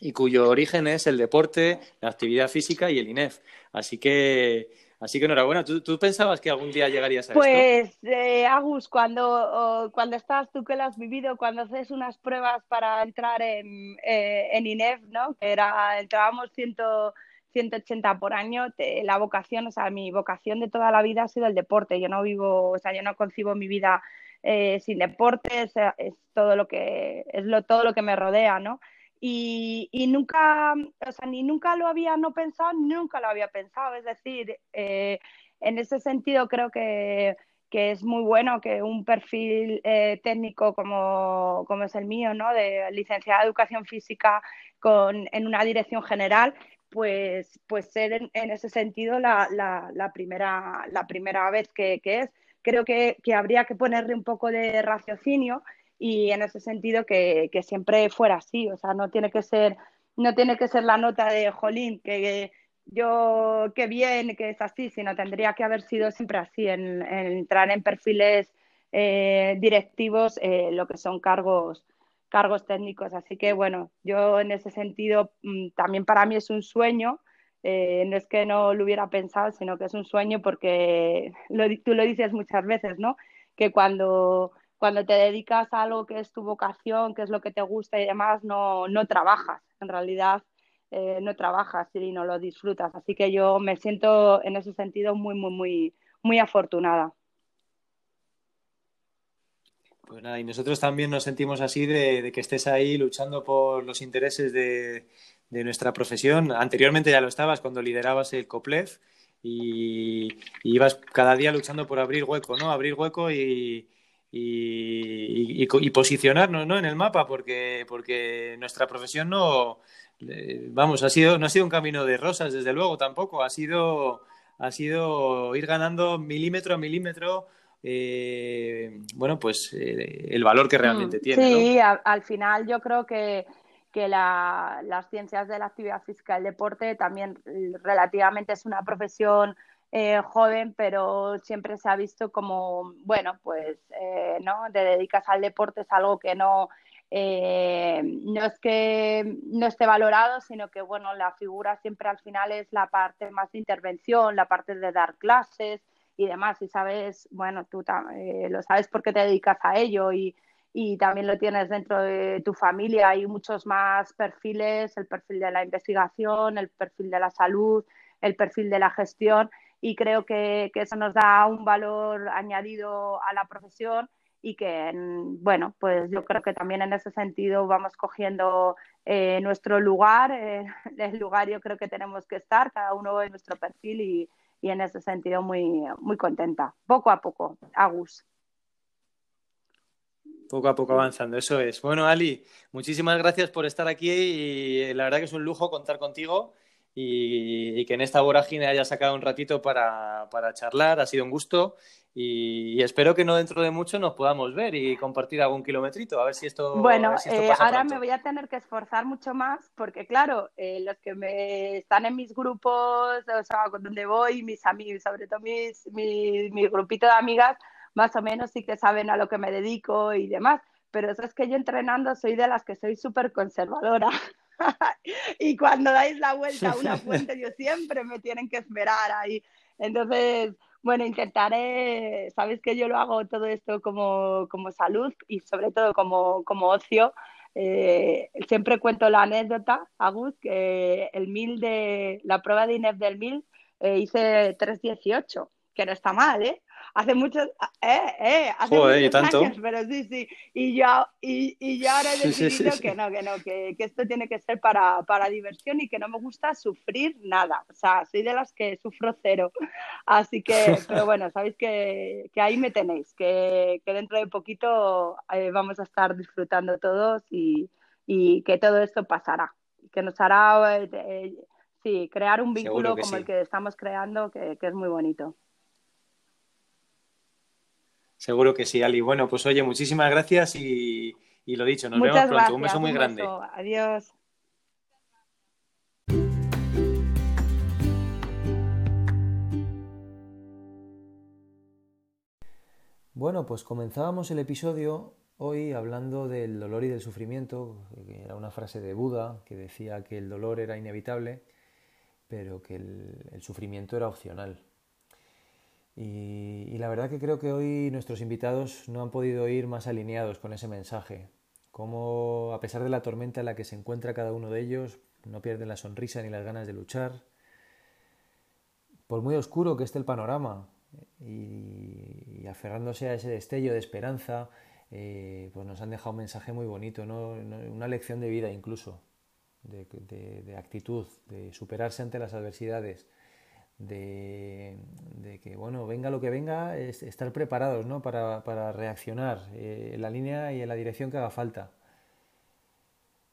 y cuyo origen es el deporte, la actividad física y el INEF. Así que, así que enhorabuena. ¿Tú, tú pensabas que algún día llegarías a pues, esto? Pues, eh, Agus, cuando, cuando estás tú que lo has vivido, cuando haces unas pruebas para entrar en, eh, en INEF, ¿no? Que era, entrábamos 180 por año, la vocación, o sea, mi vocación de toda la vida ha sido el deporte. Yo no vivo, o sea, yo no concibo mi vida eh, sin deporte, es, es, todo lo que, es lo, todo lo que me rodea, ¿no? Y, nunca, o sea, ni nunca lo había no pensado, nunca lo había pensado. Es decir, eh, en ese sentido creo que, que, es muy bueno que un perfil eh, técnico como, como, es el mío, ¿no? de licenciada de educación física con, en una dirección general, pues, pues ser en, ese sentido la, la, la, primera, la primera vez que, que es. Creo que, que habría que ponerle un poco de raciocinio y en ese sentido que, que, siempre fuera así, o sea, no tiene que ser, no tiene que ser la nota de Jolín, que yo, qué bien, que es así, sino tendría que haber sido siempre así, en, entrar en perfiles eh, directivos, eh, lo que son cargos cargos técnicos. Así que bueno, yo en ese sentido mm, también para mí es un sueño. Eh, no es que no lo hubiera pensado, sino que es un sueño porque lo, tú lo dices muchas veces, ¿no? Que cuando cuando te dedicas a algo que es tu vocación, que es lo que te gusta y demás, no, no trabajas. En realidad eh, no trabajas y no lo disfrutas. Así que yo me siento en ese sentido muy, muy, muy, muy afortunada. Pues nada, y nosotros también nos sentimos así de, que estés ahí luchando por los intereses de, de, nuestra profesión. Anteriormente ya lo estabas cuando liderabas el COPLEF y, y ibas cada día luchando por abrir hueco, ¿no? Abrir hueco y, y, y, posicionarnos ¿no? en el mapa, porque, porque nuestra profesión no, vamos, ha sido, no ha sido un camino de rosas, desde luego, tampoco, ha sido, ha sido ir ganando milímetro a milímetro. Eh, bueno, pues eh, el valor que realmente mm, tiene. Sí, al final yo creo que, que la, las ciencias de la actividad física y el deporte también relativamente es una profesión eh, joven, pero siempre se ha visto como, bueno, pues, eh, ¿no? Te dedicas al deporte, es algo que no, eh, no es que no esté valorado, sino que bueno, la figura siempre al final es la parte más de intervención, la parte de dar clases y demás. Y sabes, bueno, tú eh, lo sabes porque te dedicas a ello y, y también lo tienes dentro de tu familia. Hay muchos más perfiles, el perfil de la investigación, el perfil de la salud, el perfil de la gestión y creo que, eso nos da un valor añadido a la profesión y que, bueno, pues yo creo que también en ese sentido vamos cogiendo eh, nuestro lugar, eh, el lugar yo creo que tenemos que estar, cada uno en nuestro perfil y, y en ese sentido muy, muy contenta, poco a poco, Agus poco a poco avanzando, eso es. Bueno, Ali, muchísimas gracias por estar aquí y la verdad que es un lujo contar contigo y, que en esta vorágine haya sacado un ratito para, charlar, ha sido un gusto y, espero que no dentro de mucho nos podamos ver y compartir algún kilometrito, a ver si esto... Bueno, eh, ahora me voy a tener que esforzar mucho más porque claro, eh, los que me están en mis grupos, o sea, donde voy, mis amigos, sobre todo mis, mi, mi grupito de amigas, más o menos sí que saben a lo que me dedico y demás, pero eso es que yo entrenando soy de las que soy súper conservadora. y cuando dais la vuelta a una fuente, yo siempre me tienen que esperar ahí. Entonces, bueno, intentaré, sabes que yo lo hago todo esto como, como salud y sobre todo como, como ocio. Eh, siempre cuento la anécdota, Agus, que el mil de la prueba de INEF del mil eh, hice 3.18, que no está mal, ¿eh? Hace muchos, eh, eh, hace muchos años, pero sí, sí. Y yo, y, y yo ahora he decidido que no, que no, que, que, esto tiene que ser para, para diversión y que no me gusta sufrir nada. O sea, soy de las que sufro cero. Así que, pero bueno, sabéis que, que ahí me tenéis, que, que dentro de poquito eh, vamos a estar disfrutando todos y, y que todo esto pasará. Que nos hará, eh, eh sí, crear un vínculo como el que estamos creando, que, que es muy bonito. Seguro que sí, Ali. Bueno, pues oye, muchísimas gracias y, lo dicho, nos vemos pronto. un beso muy grande. Adiós. Bueno, pues comenzábamos el episodio hoy hablando del dolor y del sufrimiento, que era una frase de Buda que decía que el dolor era inevitable, pero que el sufrimiento era opcional. Y, la verdad que creo que hoy nuestros invitados no han podido ir más alineados con ese mensaje. Como a pesar de la tormenta en la que se encuentra cada uno de ellos, no pierden la sonrisa ni las ganas de luchar. Por muy oscuro que esté el panorama y, aferrándose a ese destello de esperanza, eh, pues nos han dejado un mensaje muy bonito, una lección de vida incluso, de actitud, de superarse ante las adversidades de, que, bueno, venga lo que venga, es estar preparados ¿no? para, para reaccionar eh, en la línea y en la dirección que haga falta.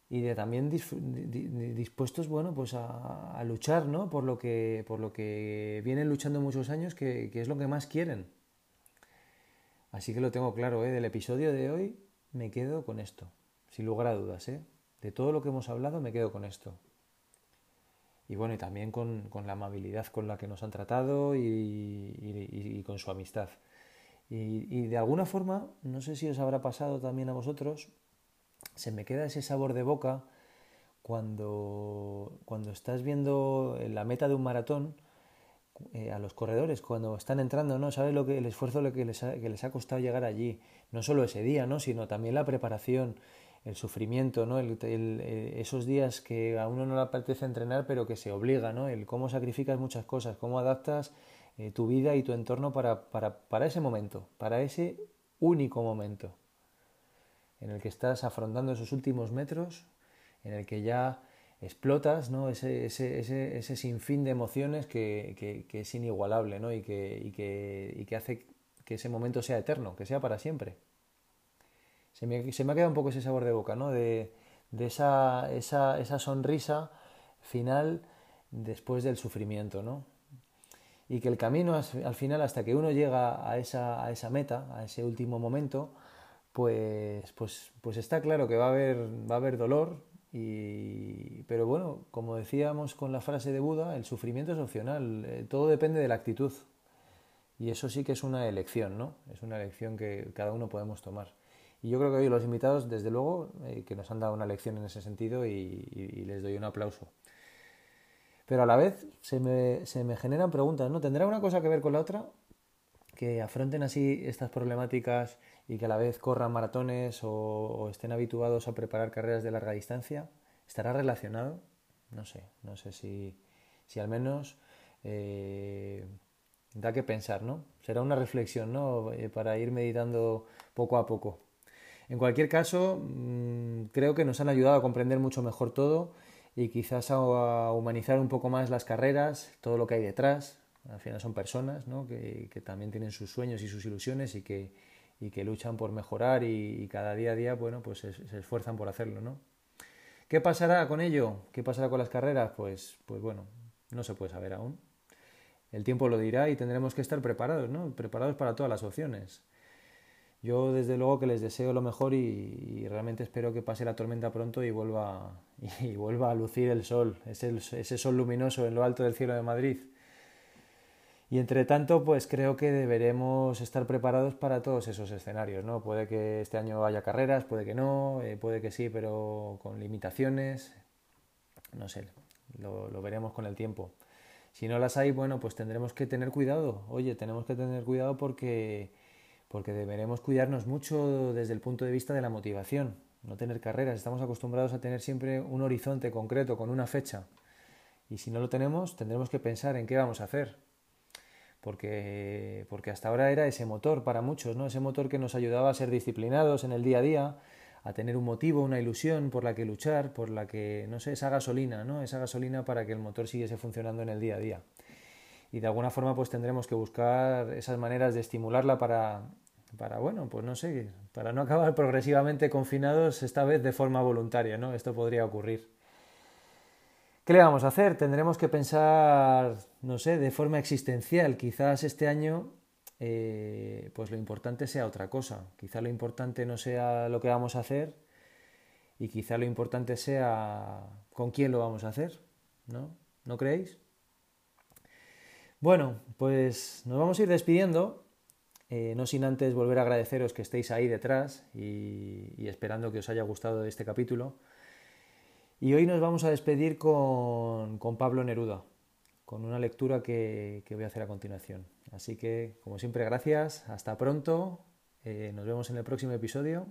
Y de también dispuestos bueno, pues a, luchar ¿no? por, lo que, por lo que vienen luchando muchos años, que, que es lo que más quieren. Así que lo tengo claro, ¿eh? del episodio de hoy me quedo con esto, sin lugar a dudas. ¿eh? De todo lo que hemos hablado me quedo con esto y bueno, y también con, la amabilidad con la que nos han tratado y, con su amistad. Y, de alguna forma, no sé si os habrá pasado también a vosotros, se me queda ese sabor de boca cuando, cuando estás viendo la meta de un maratón eh, a los corredores, cuando están entrando, ¿no? ¿Sabes lo que, el esfuerzo que les, ha, que les ha costado llegar allí? No solo ese día, ¿no? Sino también la preparación, el sufrimiento, ¿no? El, eh, esos días que a uno no le apetece entrenar, pero que se obliga, ¿no? El cómo sacrificas muchas cosas, cómo adaptas eh, tu vida y tu entorno para, para, para, ese momento, para ese único momento en el que estás afrontando esos últimos metros, en el que ya explotas, ¿no? Ese, ese, ese, ese sinfín de emociones que, es inigualable, ¿no? Y que, y, y que hace que ese momento sea eterno, que sea para siempre se me, se me ha quedado un poco ese sabor de boca, ¿no? De, esa, sonrisa final después del sufrimiento, ¿no? Y que el camino al final, hasta que uno llega a esa, meta, a ese último momento, pues, pues, pues está claro que va a haber, dolor, pero bueno, como decíamos con la frase de Buda, el sufrimiento es opcional, eh, todo depende de la actitud. Y eso sí que es una elección, ¿no? Es una elección que cada uno podemos tomar. Y yo creo que hoy los invitados, desde luego, eh, que nos han dado una lección en ese sentido y, les doy un aplauso. Pero a la vez se me, se me generan preguntas, ¿no? ¿Tendrá una cosa que ver con la otra? Que afronten así estas problemáticas y que a la vez corran maratones o, estén habituados a preparar carreras de larga distancia. ¿Estará relacionado? No sé, no sé si, si al menos eh, da que pensar, ¿no? Será una reflexión, ¿no? Eh, para ir meditando poco a poco. En cualquier caso, mm, creo que nos han ayudado a comprender mucho mejor todo y quizás a, humanizar un poco más las carreras, todo lo que hay detrás. Al final son personas ¿no? que, también tienen sus sueños y sus ilusiones y que, y que luchan por mejorar y, cada día a día bueno, pues se, esfuerzan por hacerlo. ¿no? ¿Qué pasará con ello? ¿Qué pasará con las carreras? Pues, pues bueno, no se puede saber aún. El tiempo lo dirá y tendremos que estar preparados, ¿no? Preparados para todas las opciones. Yo desde luego que les deseo lo mejor y, realmente espero que pase la tormenta pronto y vuelva, y, vuelva a lucir el sol, ese, ese sol luminoso en lo alto del cielo de Madrid. Y entre tanto, pues creo que deberemos estar preparados para todos esos escenarios, ¿no? Puede que este año haya carreras, puede que no, eh, puede que sí, pero con limitaciones. No sé, lo, lo, veremos con el tiempo. Si no las hay, bueno, pues tendremos que tener cuidado. Oye, tenemos que tener cuidado porque porque deberemos cuidarnos mucho desde el punto de vista de la motivación, no tener carreras. Estamos acostumbrados a tener siempre un horizonte concreto, con una fecha. Y si no lo tenemos, tendremos que pensar en qué vamos a hacer. Porque, porque hasta ahora era ese motor para muchos, ¿no? Ese motor que nos ayudaba a ser disciplinados en el día a día, a tener un motivo, una ilusión por la que luchar, por la que, no sé, esa gasolina, ¿no? Esa gasolina para que el motor siguiese funcionando en el día a día y de alguna forma pues tendremos que buscar esas maneras de estimularla para, para, bueno, pues no sé, para no acabar progresivamente confinados esta vez de forma voluntaria, ¿no? Esto podría ocurrir. ¿Qué le vamos a hacer? Tendremos que pensar, no sé, de forma existencial. Quizás este año, eh, pues lo importante sea otra cosa. Quizá lo importante no sea lo que vamos a hacer y quizá lo importante sea con quién lo vamos a hacer, ¿no? ¿No creéis? Bueno, pues nos vamos a ir despidiendo, eh, no sin antes volver a agradeceros que estéis ahí detrás y, esperando que os haya gustado este capítulo. Y hoy nos vamos a despedir con, Pablo Neruda, con una lectura que, voy a hacer a continuación. Así que, como siempre, gracias, hasta pronto, eh, nos vemos en el próximo episodio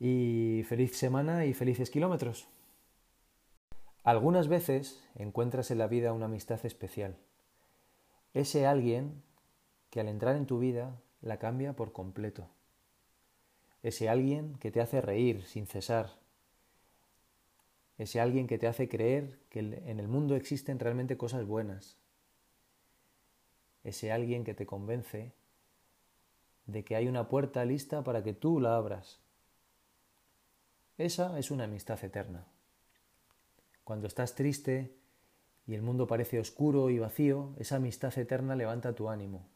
y feliz semana y felices kilómetros. Algunas veces encuentras en la vida una amistad especial ese alguien que al entrar en tu vida la cambia por completo. Ese alguien que te hace reír sin cesar. Ese alguien que te hace creer que en el mundo existen realmente cosas buenas. Ese alguien que te convence de que hay una puerta lista para que tú la abras. Esa es una amistad eterna. Cuando estás triste, y el mundo parece oscuro y vacío, esa amistad eterna levanta tu ánimo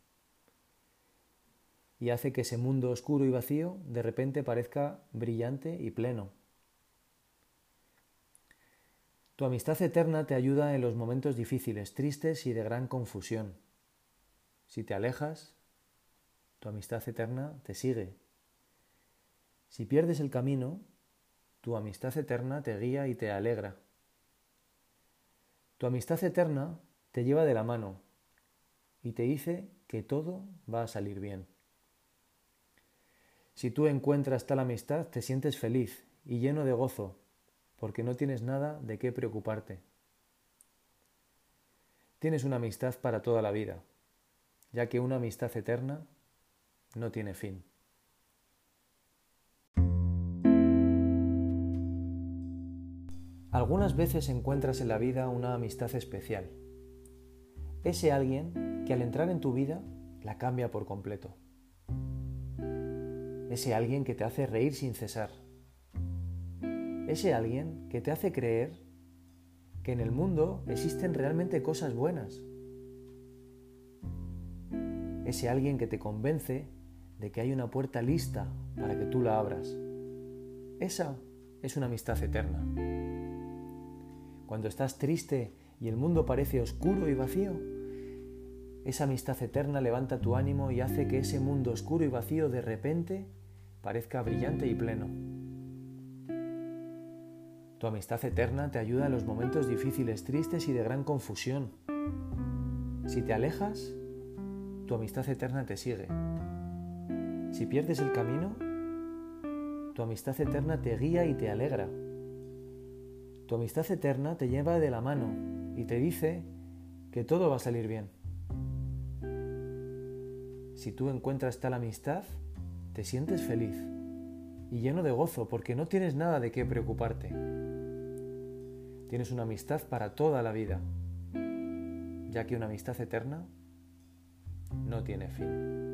y hace que ese mundo oscuro y vacío de repente parezca brillante y pleno. Tu amistad eterna te ayuda en los momentos difíciles, tristes y de gran confusión. Si te alejas, tu amistad eterna te sigue. Si pierdes el camino, tu amistad eterna te guía y te alegra. Tu amistad eterna te lleva de la mano y te dice que todo va a salir bien. Si tú encuentras tal amistad, te sientes feliz y lleno de gozo, porque no tienes nada de qué preocuparte. Tienes una amistad para toda la vida, ya que una amistad eterna no tiene fin. Algunas veces encuentras en la vida una amistad especial. Ese alguien que al entrar en tu vida la cambia por completo. Ese alguien que te hace reír sin cesar. Ese alguien que te hace creer que en el mundo existen realmente cosas buenas. Ese alguien que te convence de que hay una puerta lista para que tú la abras. Esa es una amistad eterna cuando estás triste y el mundo parece oscuro y vacío, esa amistad eterna levanta tu ánimo y hace que ese mundo oscuro y vacío de repente parezca brillante y pleno. Tu amistad eterna te ayuda en los momentos difíciles, tristes y de gran confusión. Si te alejas, tu amistad eterna te sigue. Si pierdes el camino, tu amistad eterna te guía y te alegra. Tu amistad eterna te lleva de la mano y te dice que todo va a salir bien. Si tú encuentras tal amistad, te sientes feliz y lleno de gozo porque no tienes nada de qué preocuparte. Tienes una amistad para toda la vida, ya que una amistad eterna no tiene fin.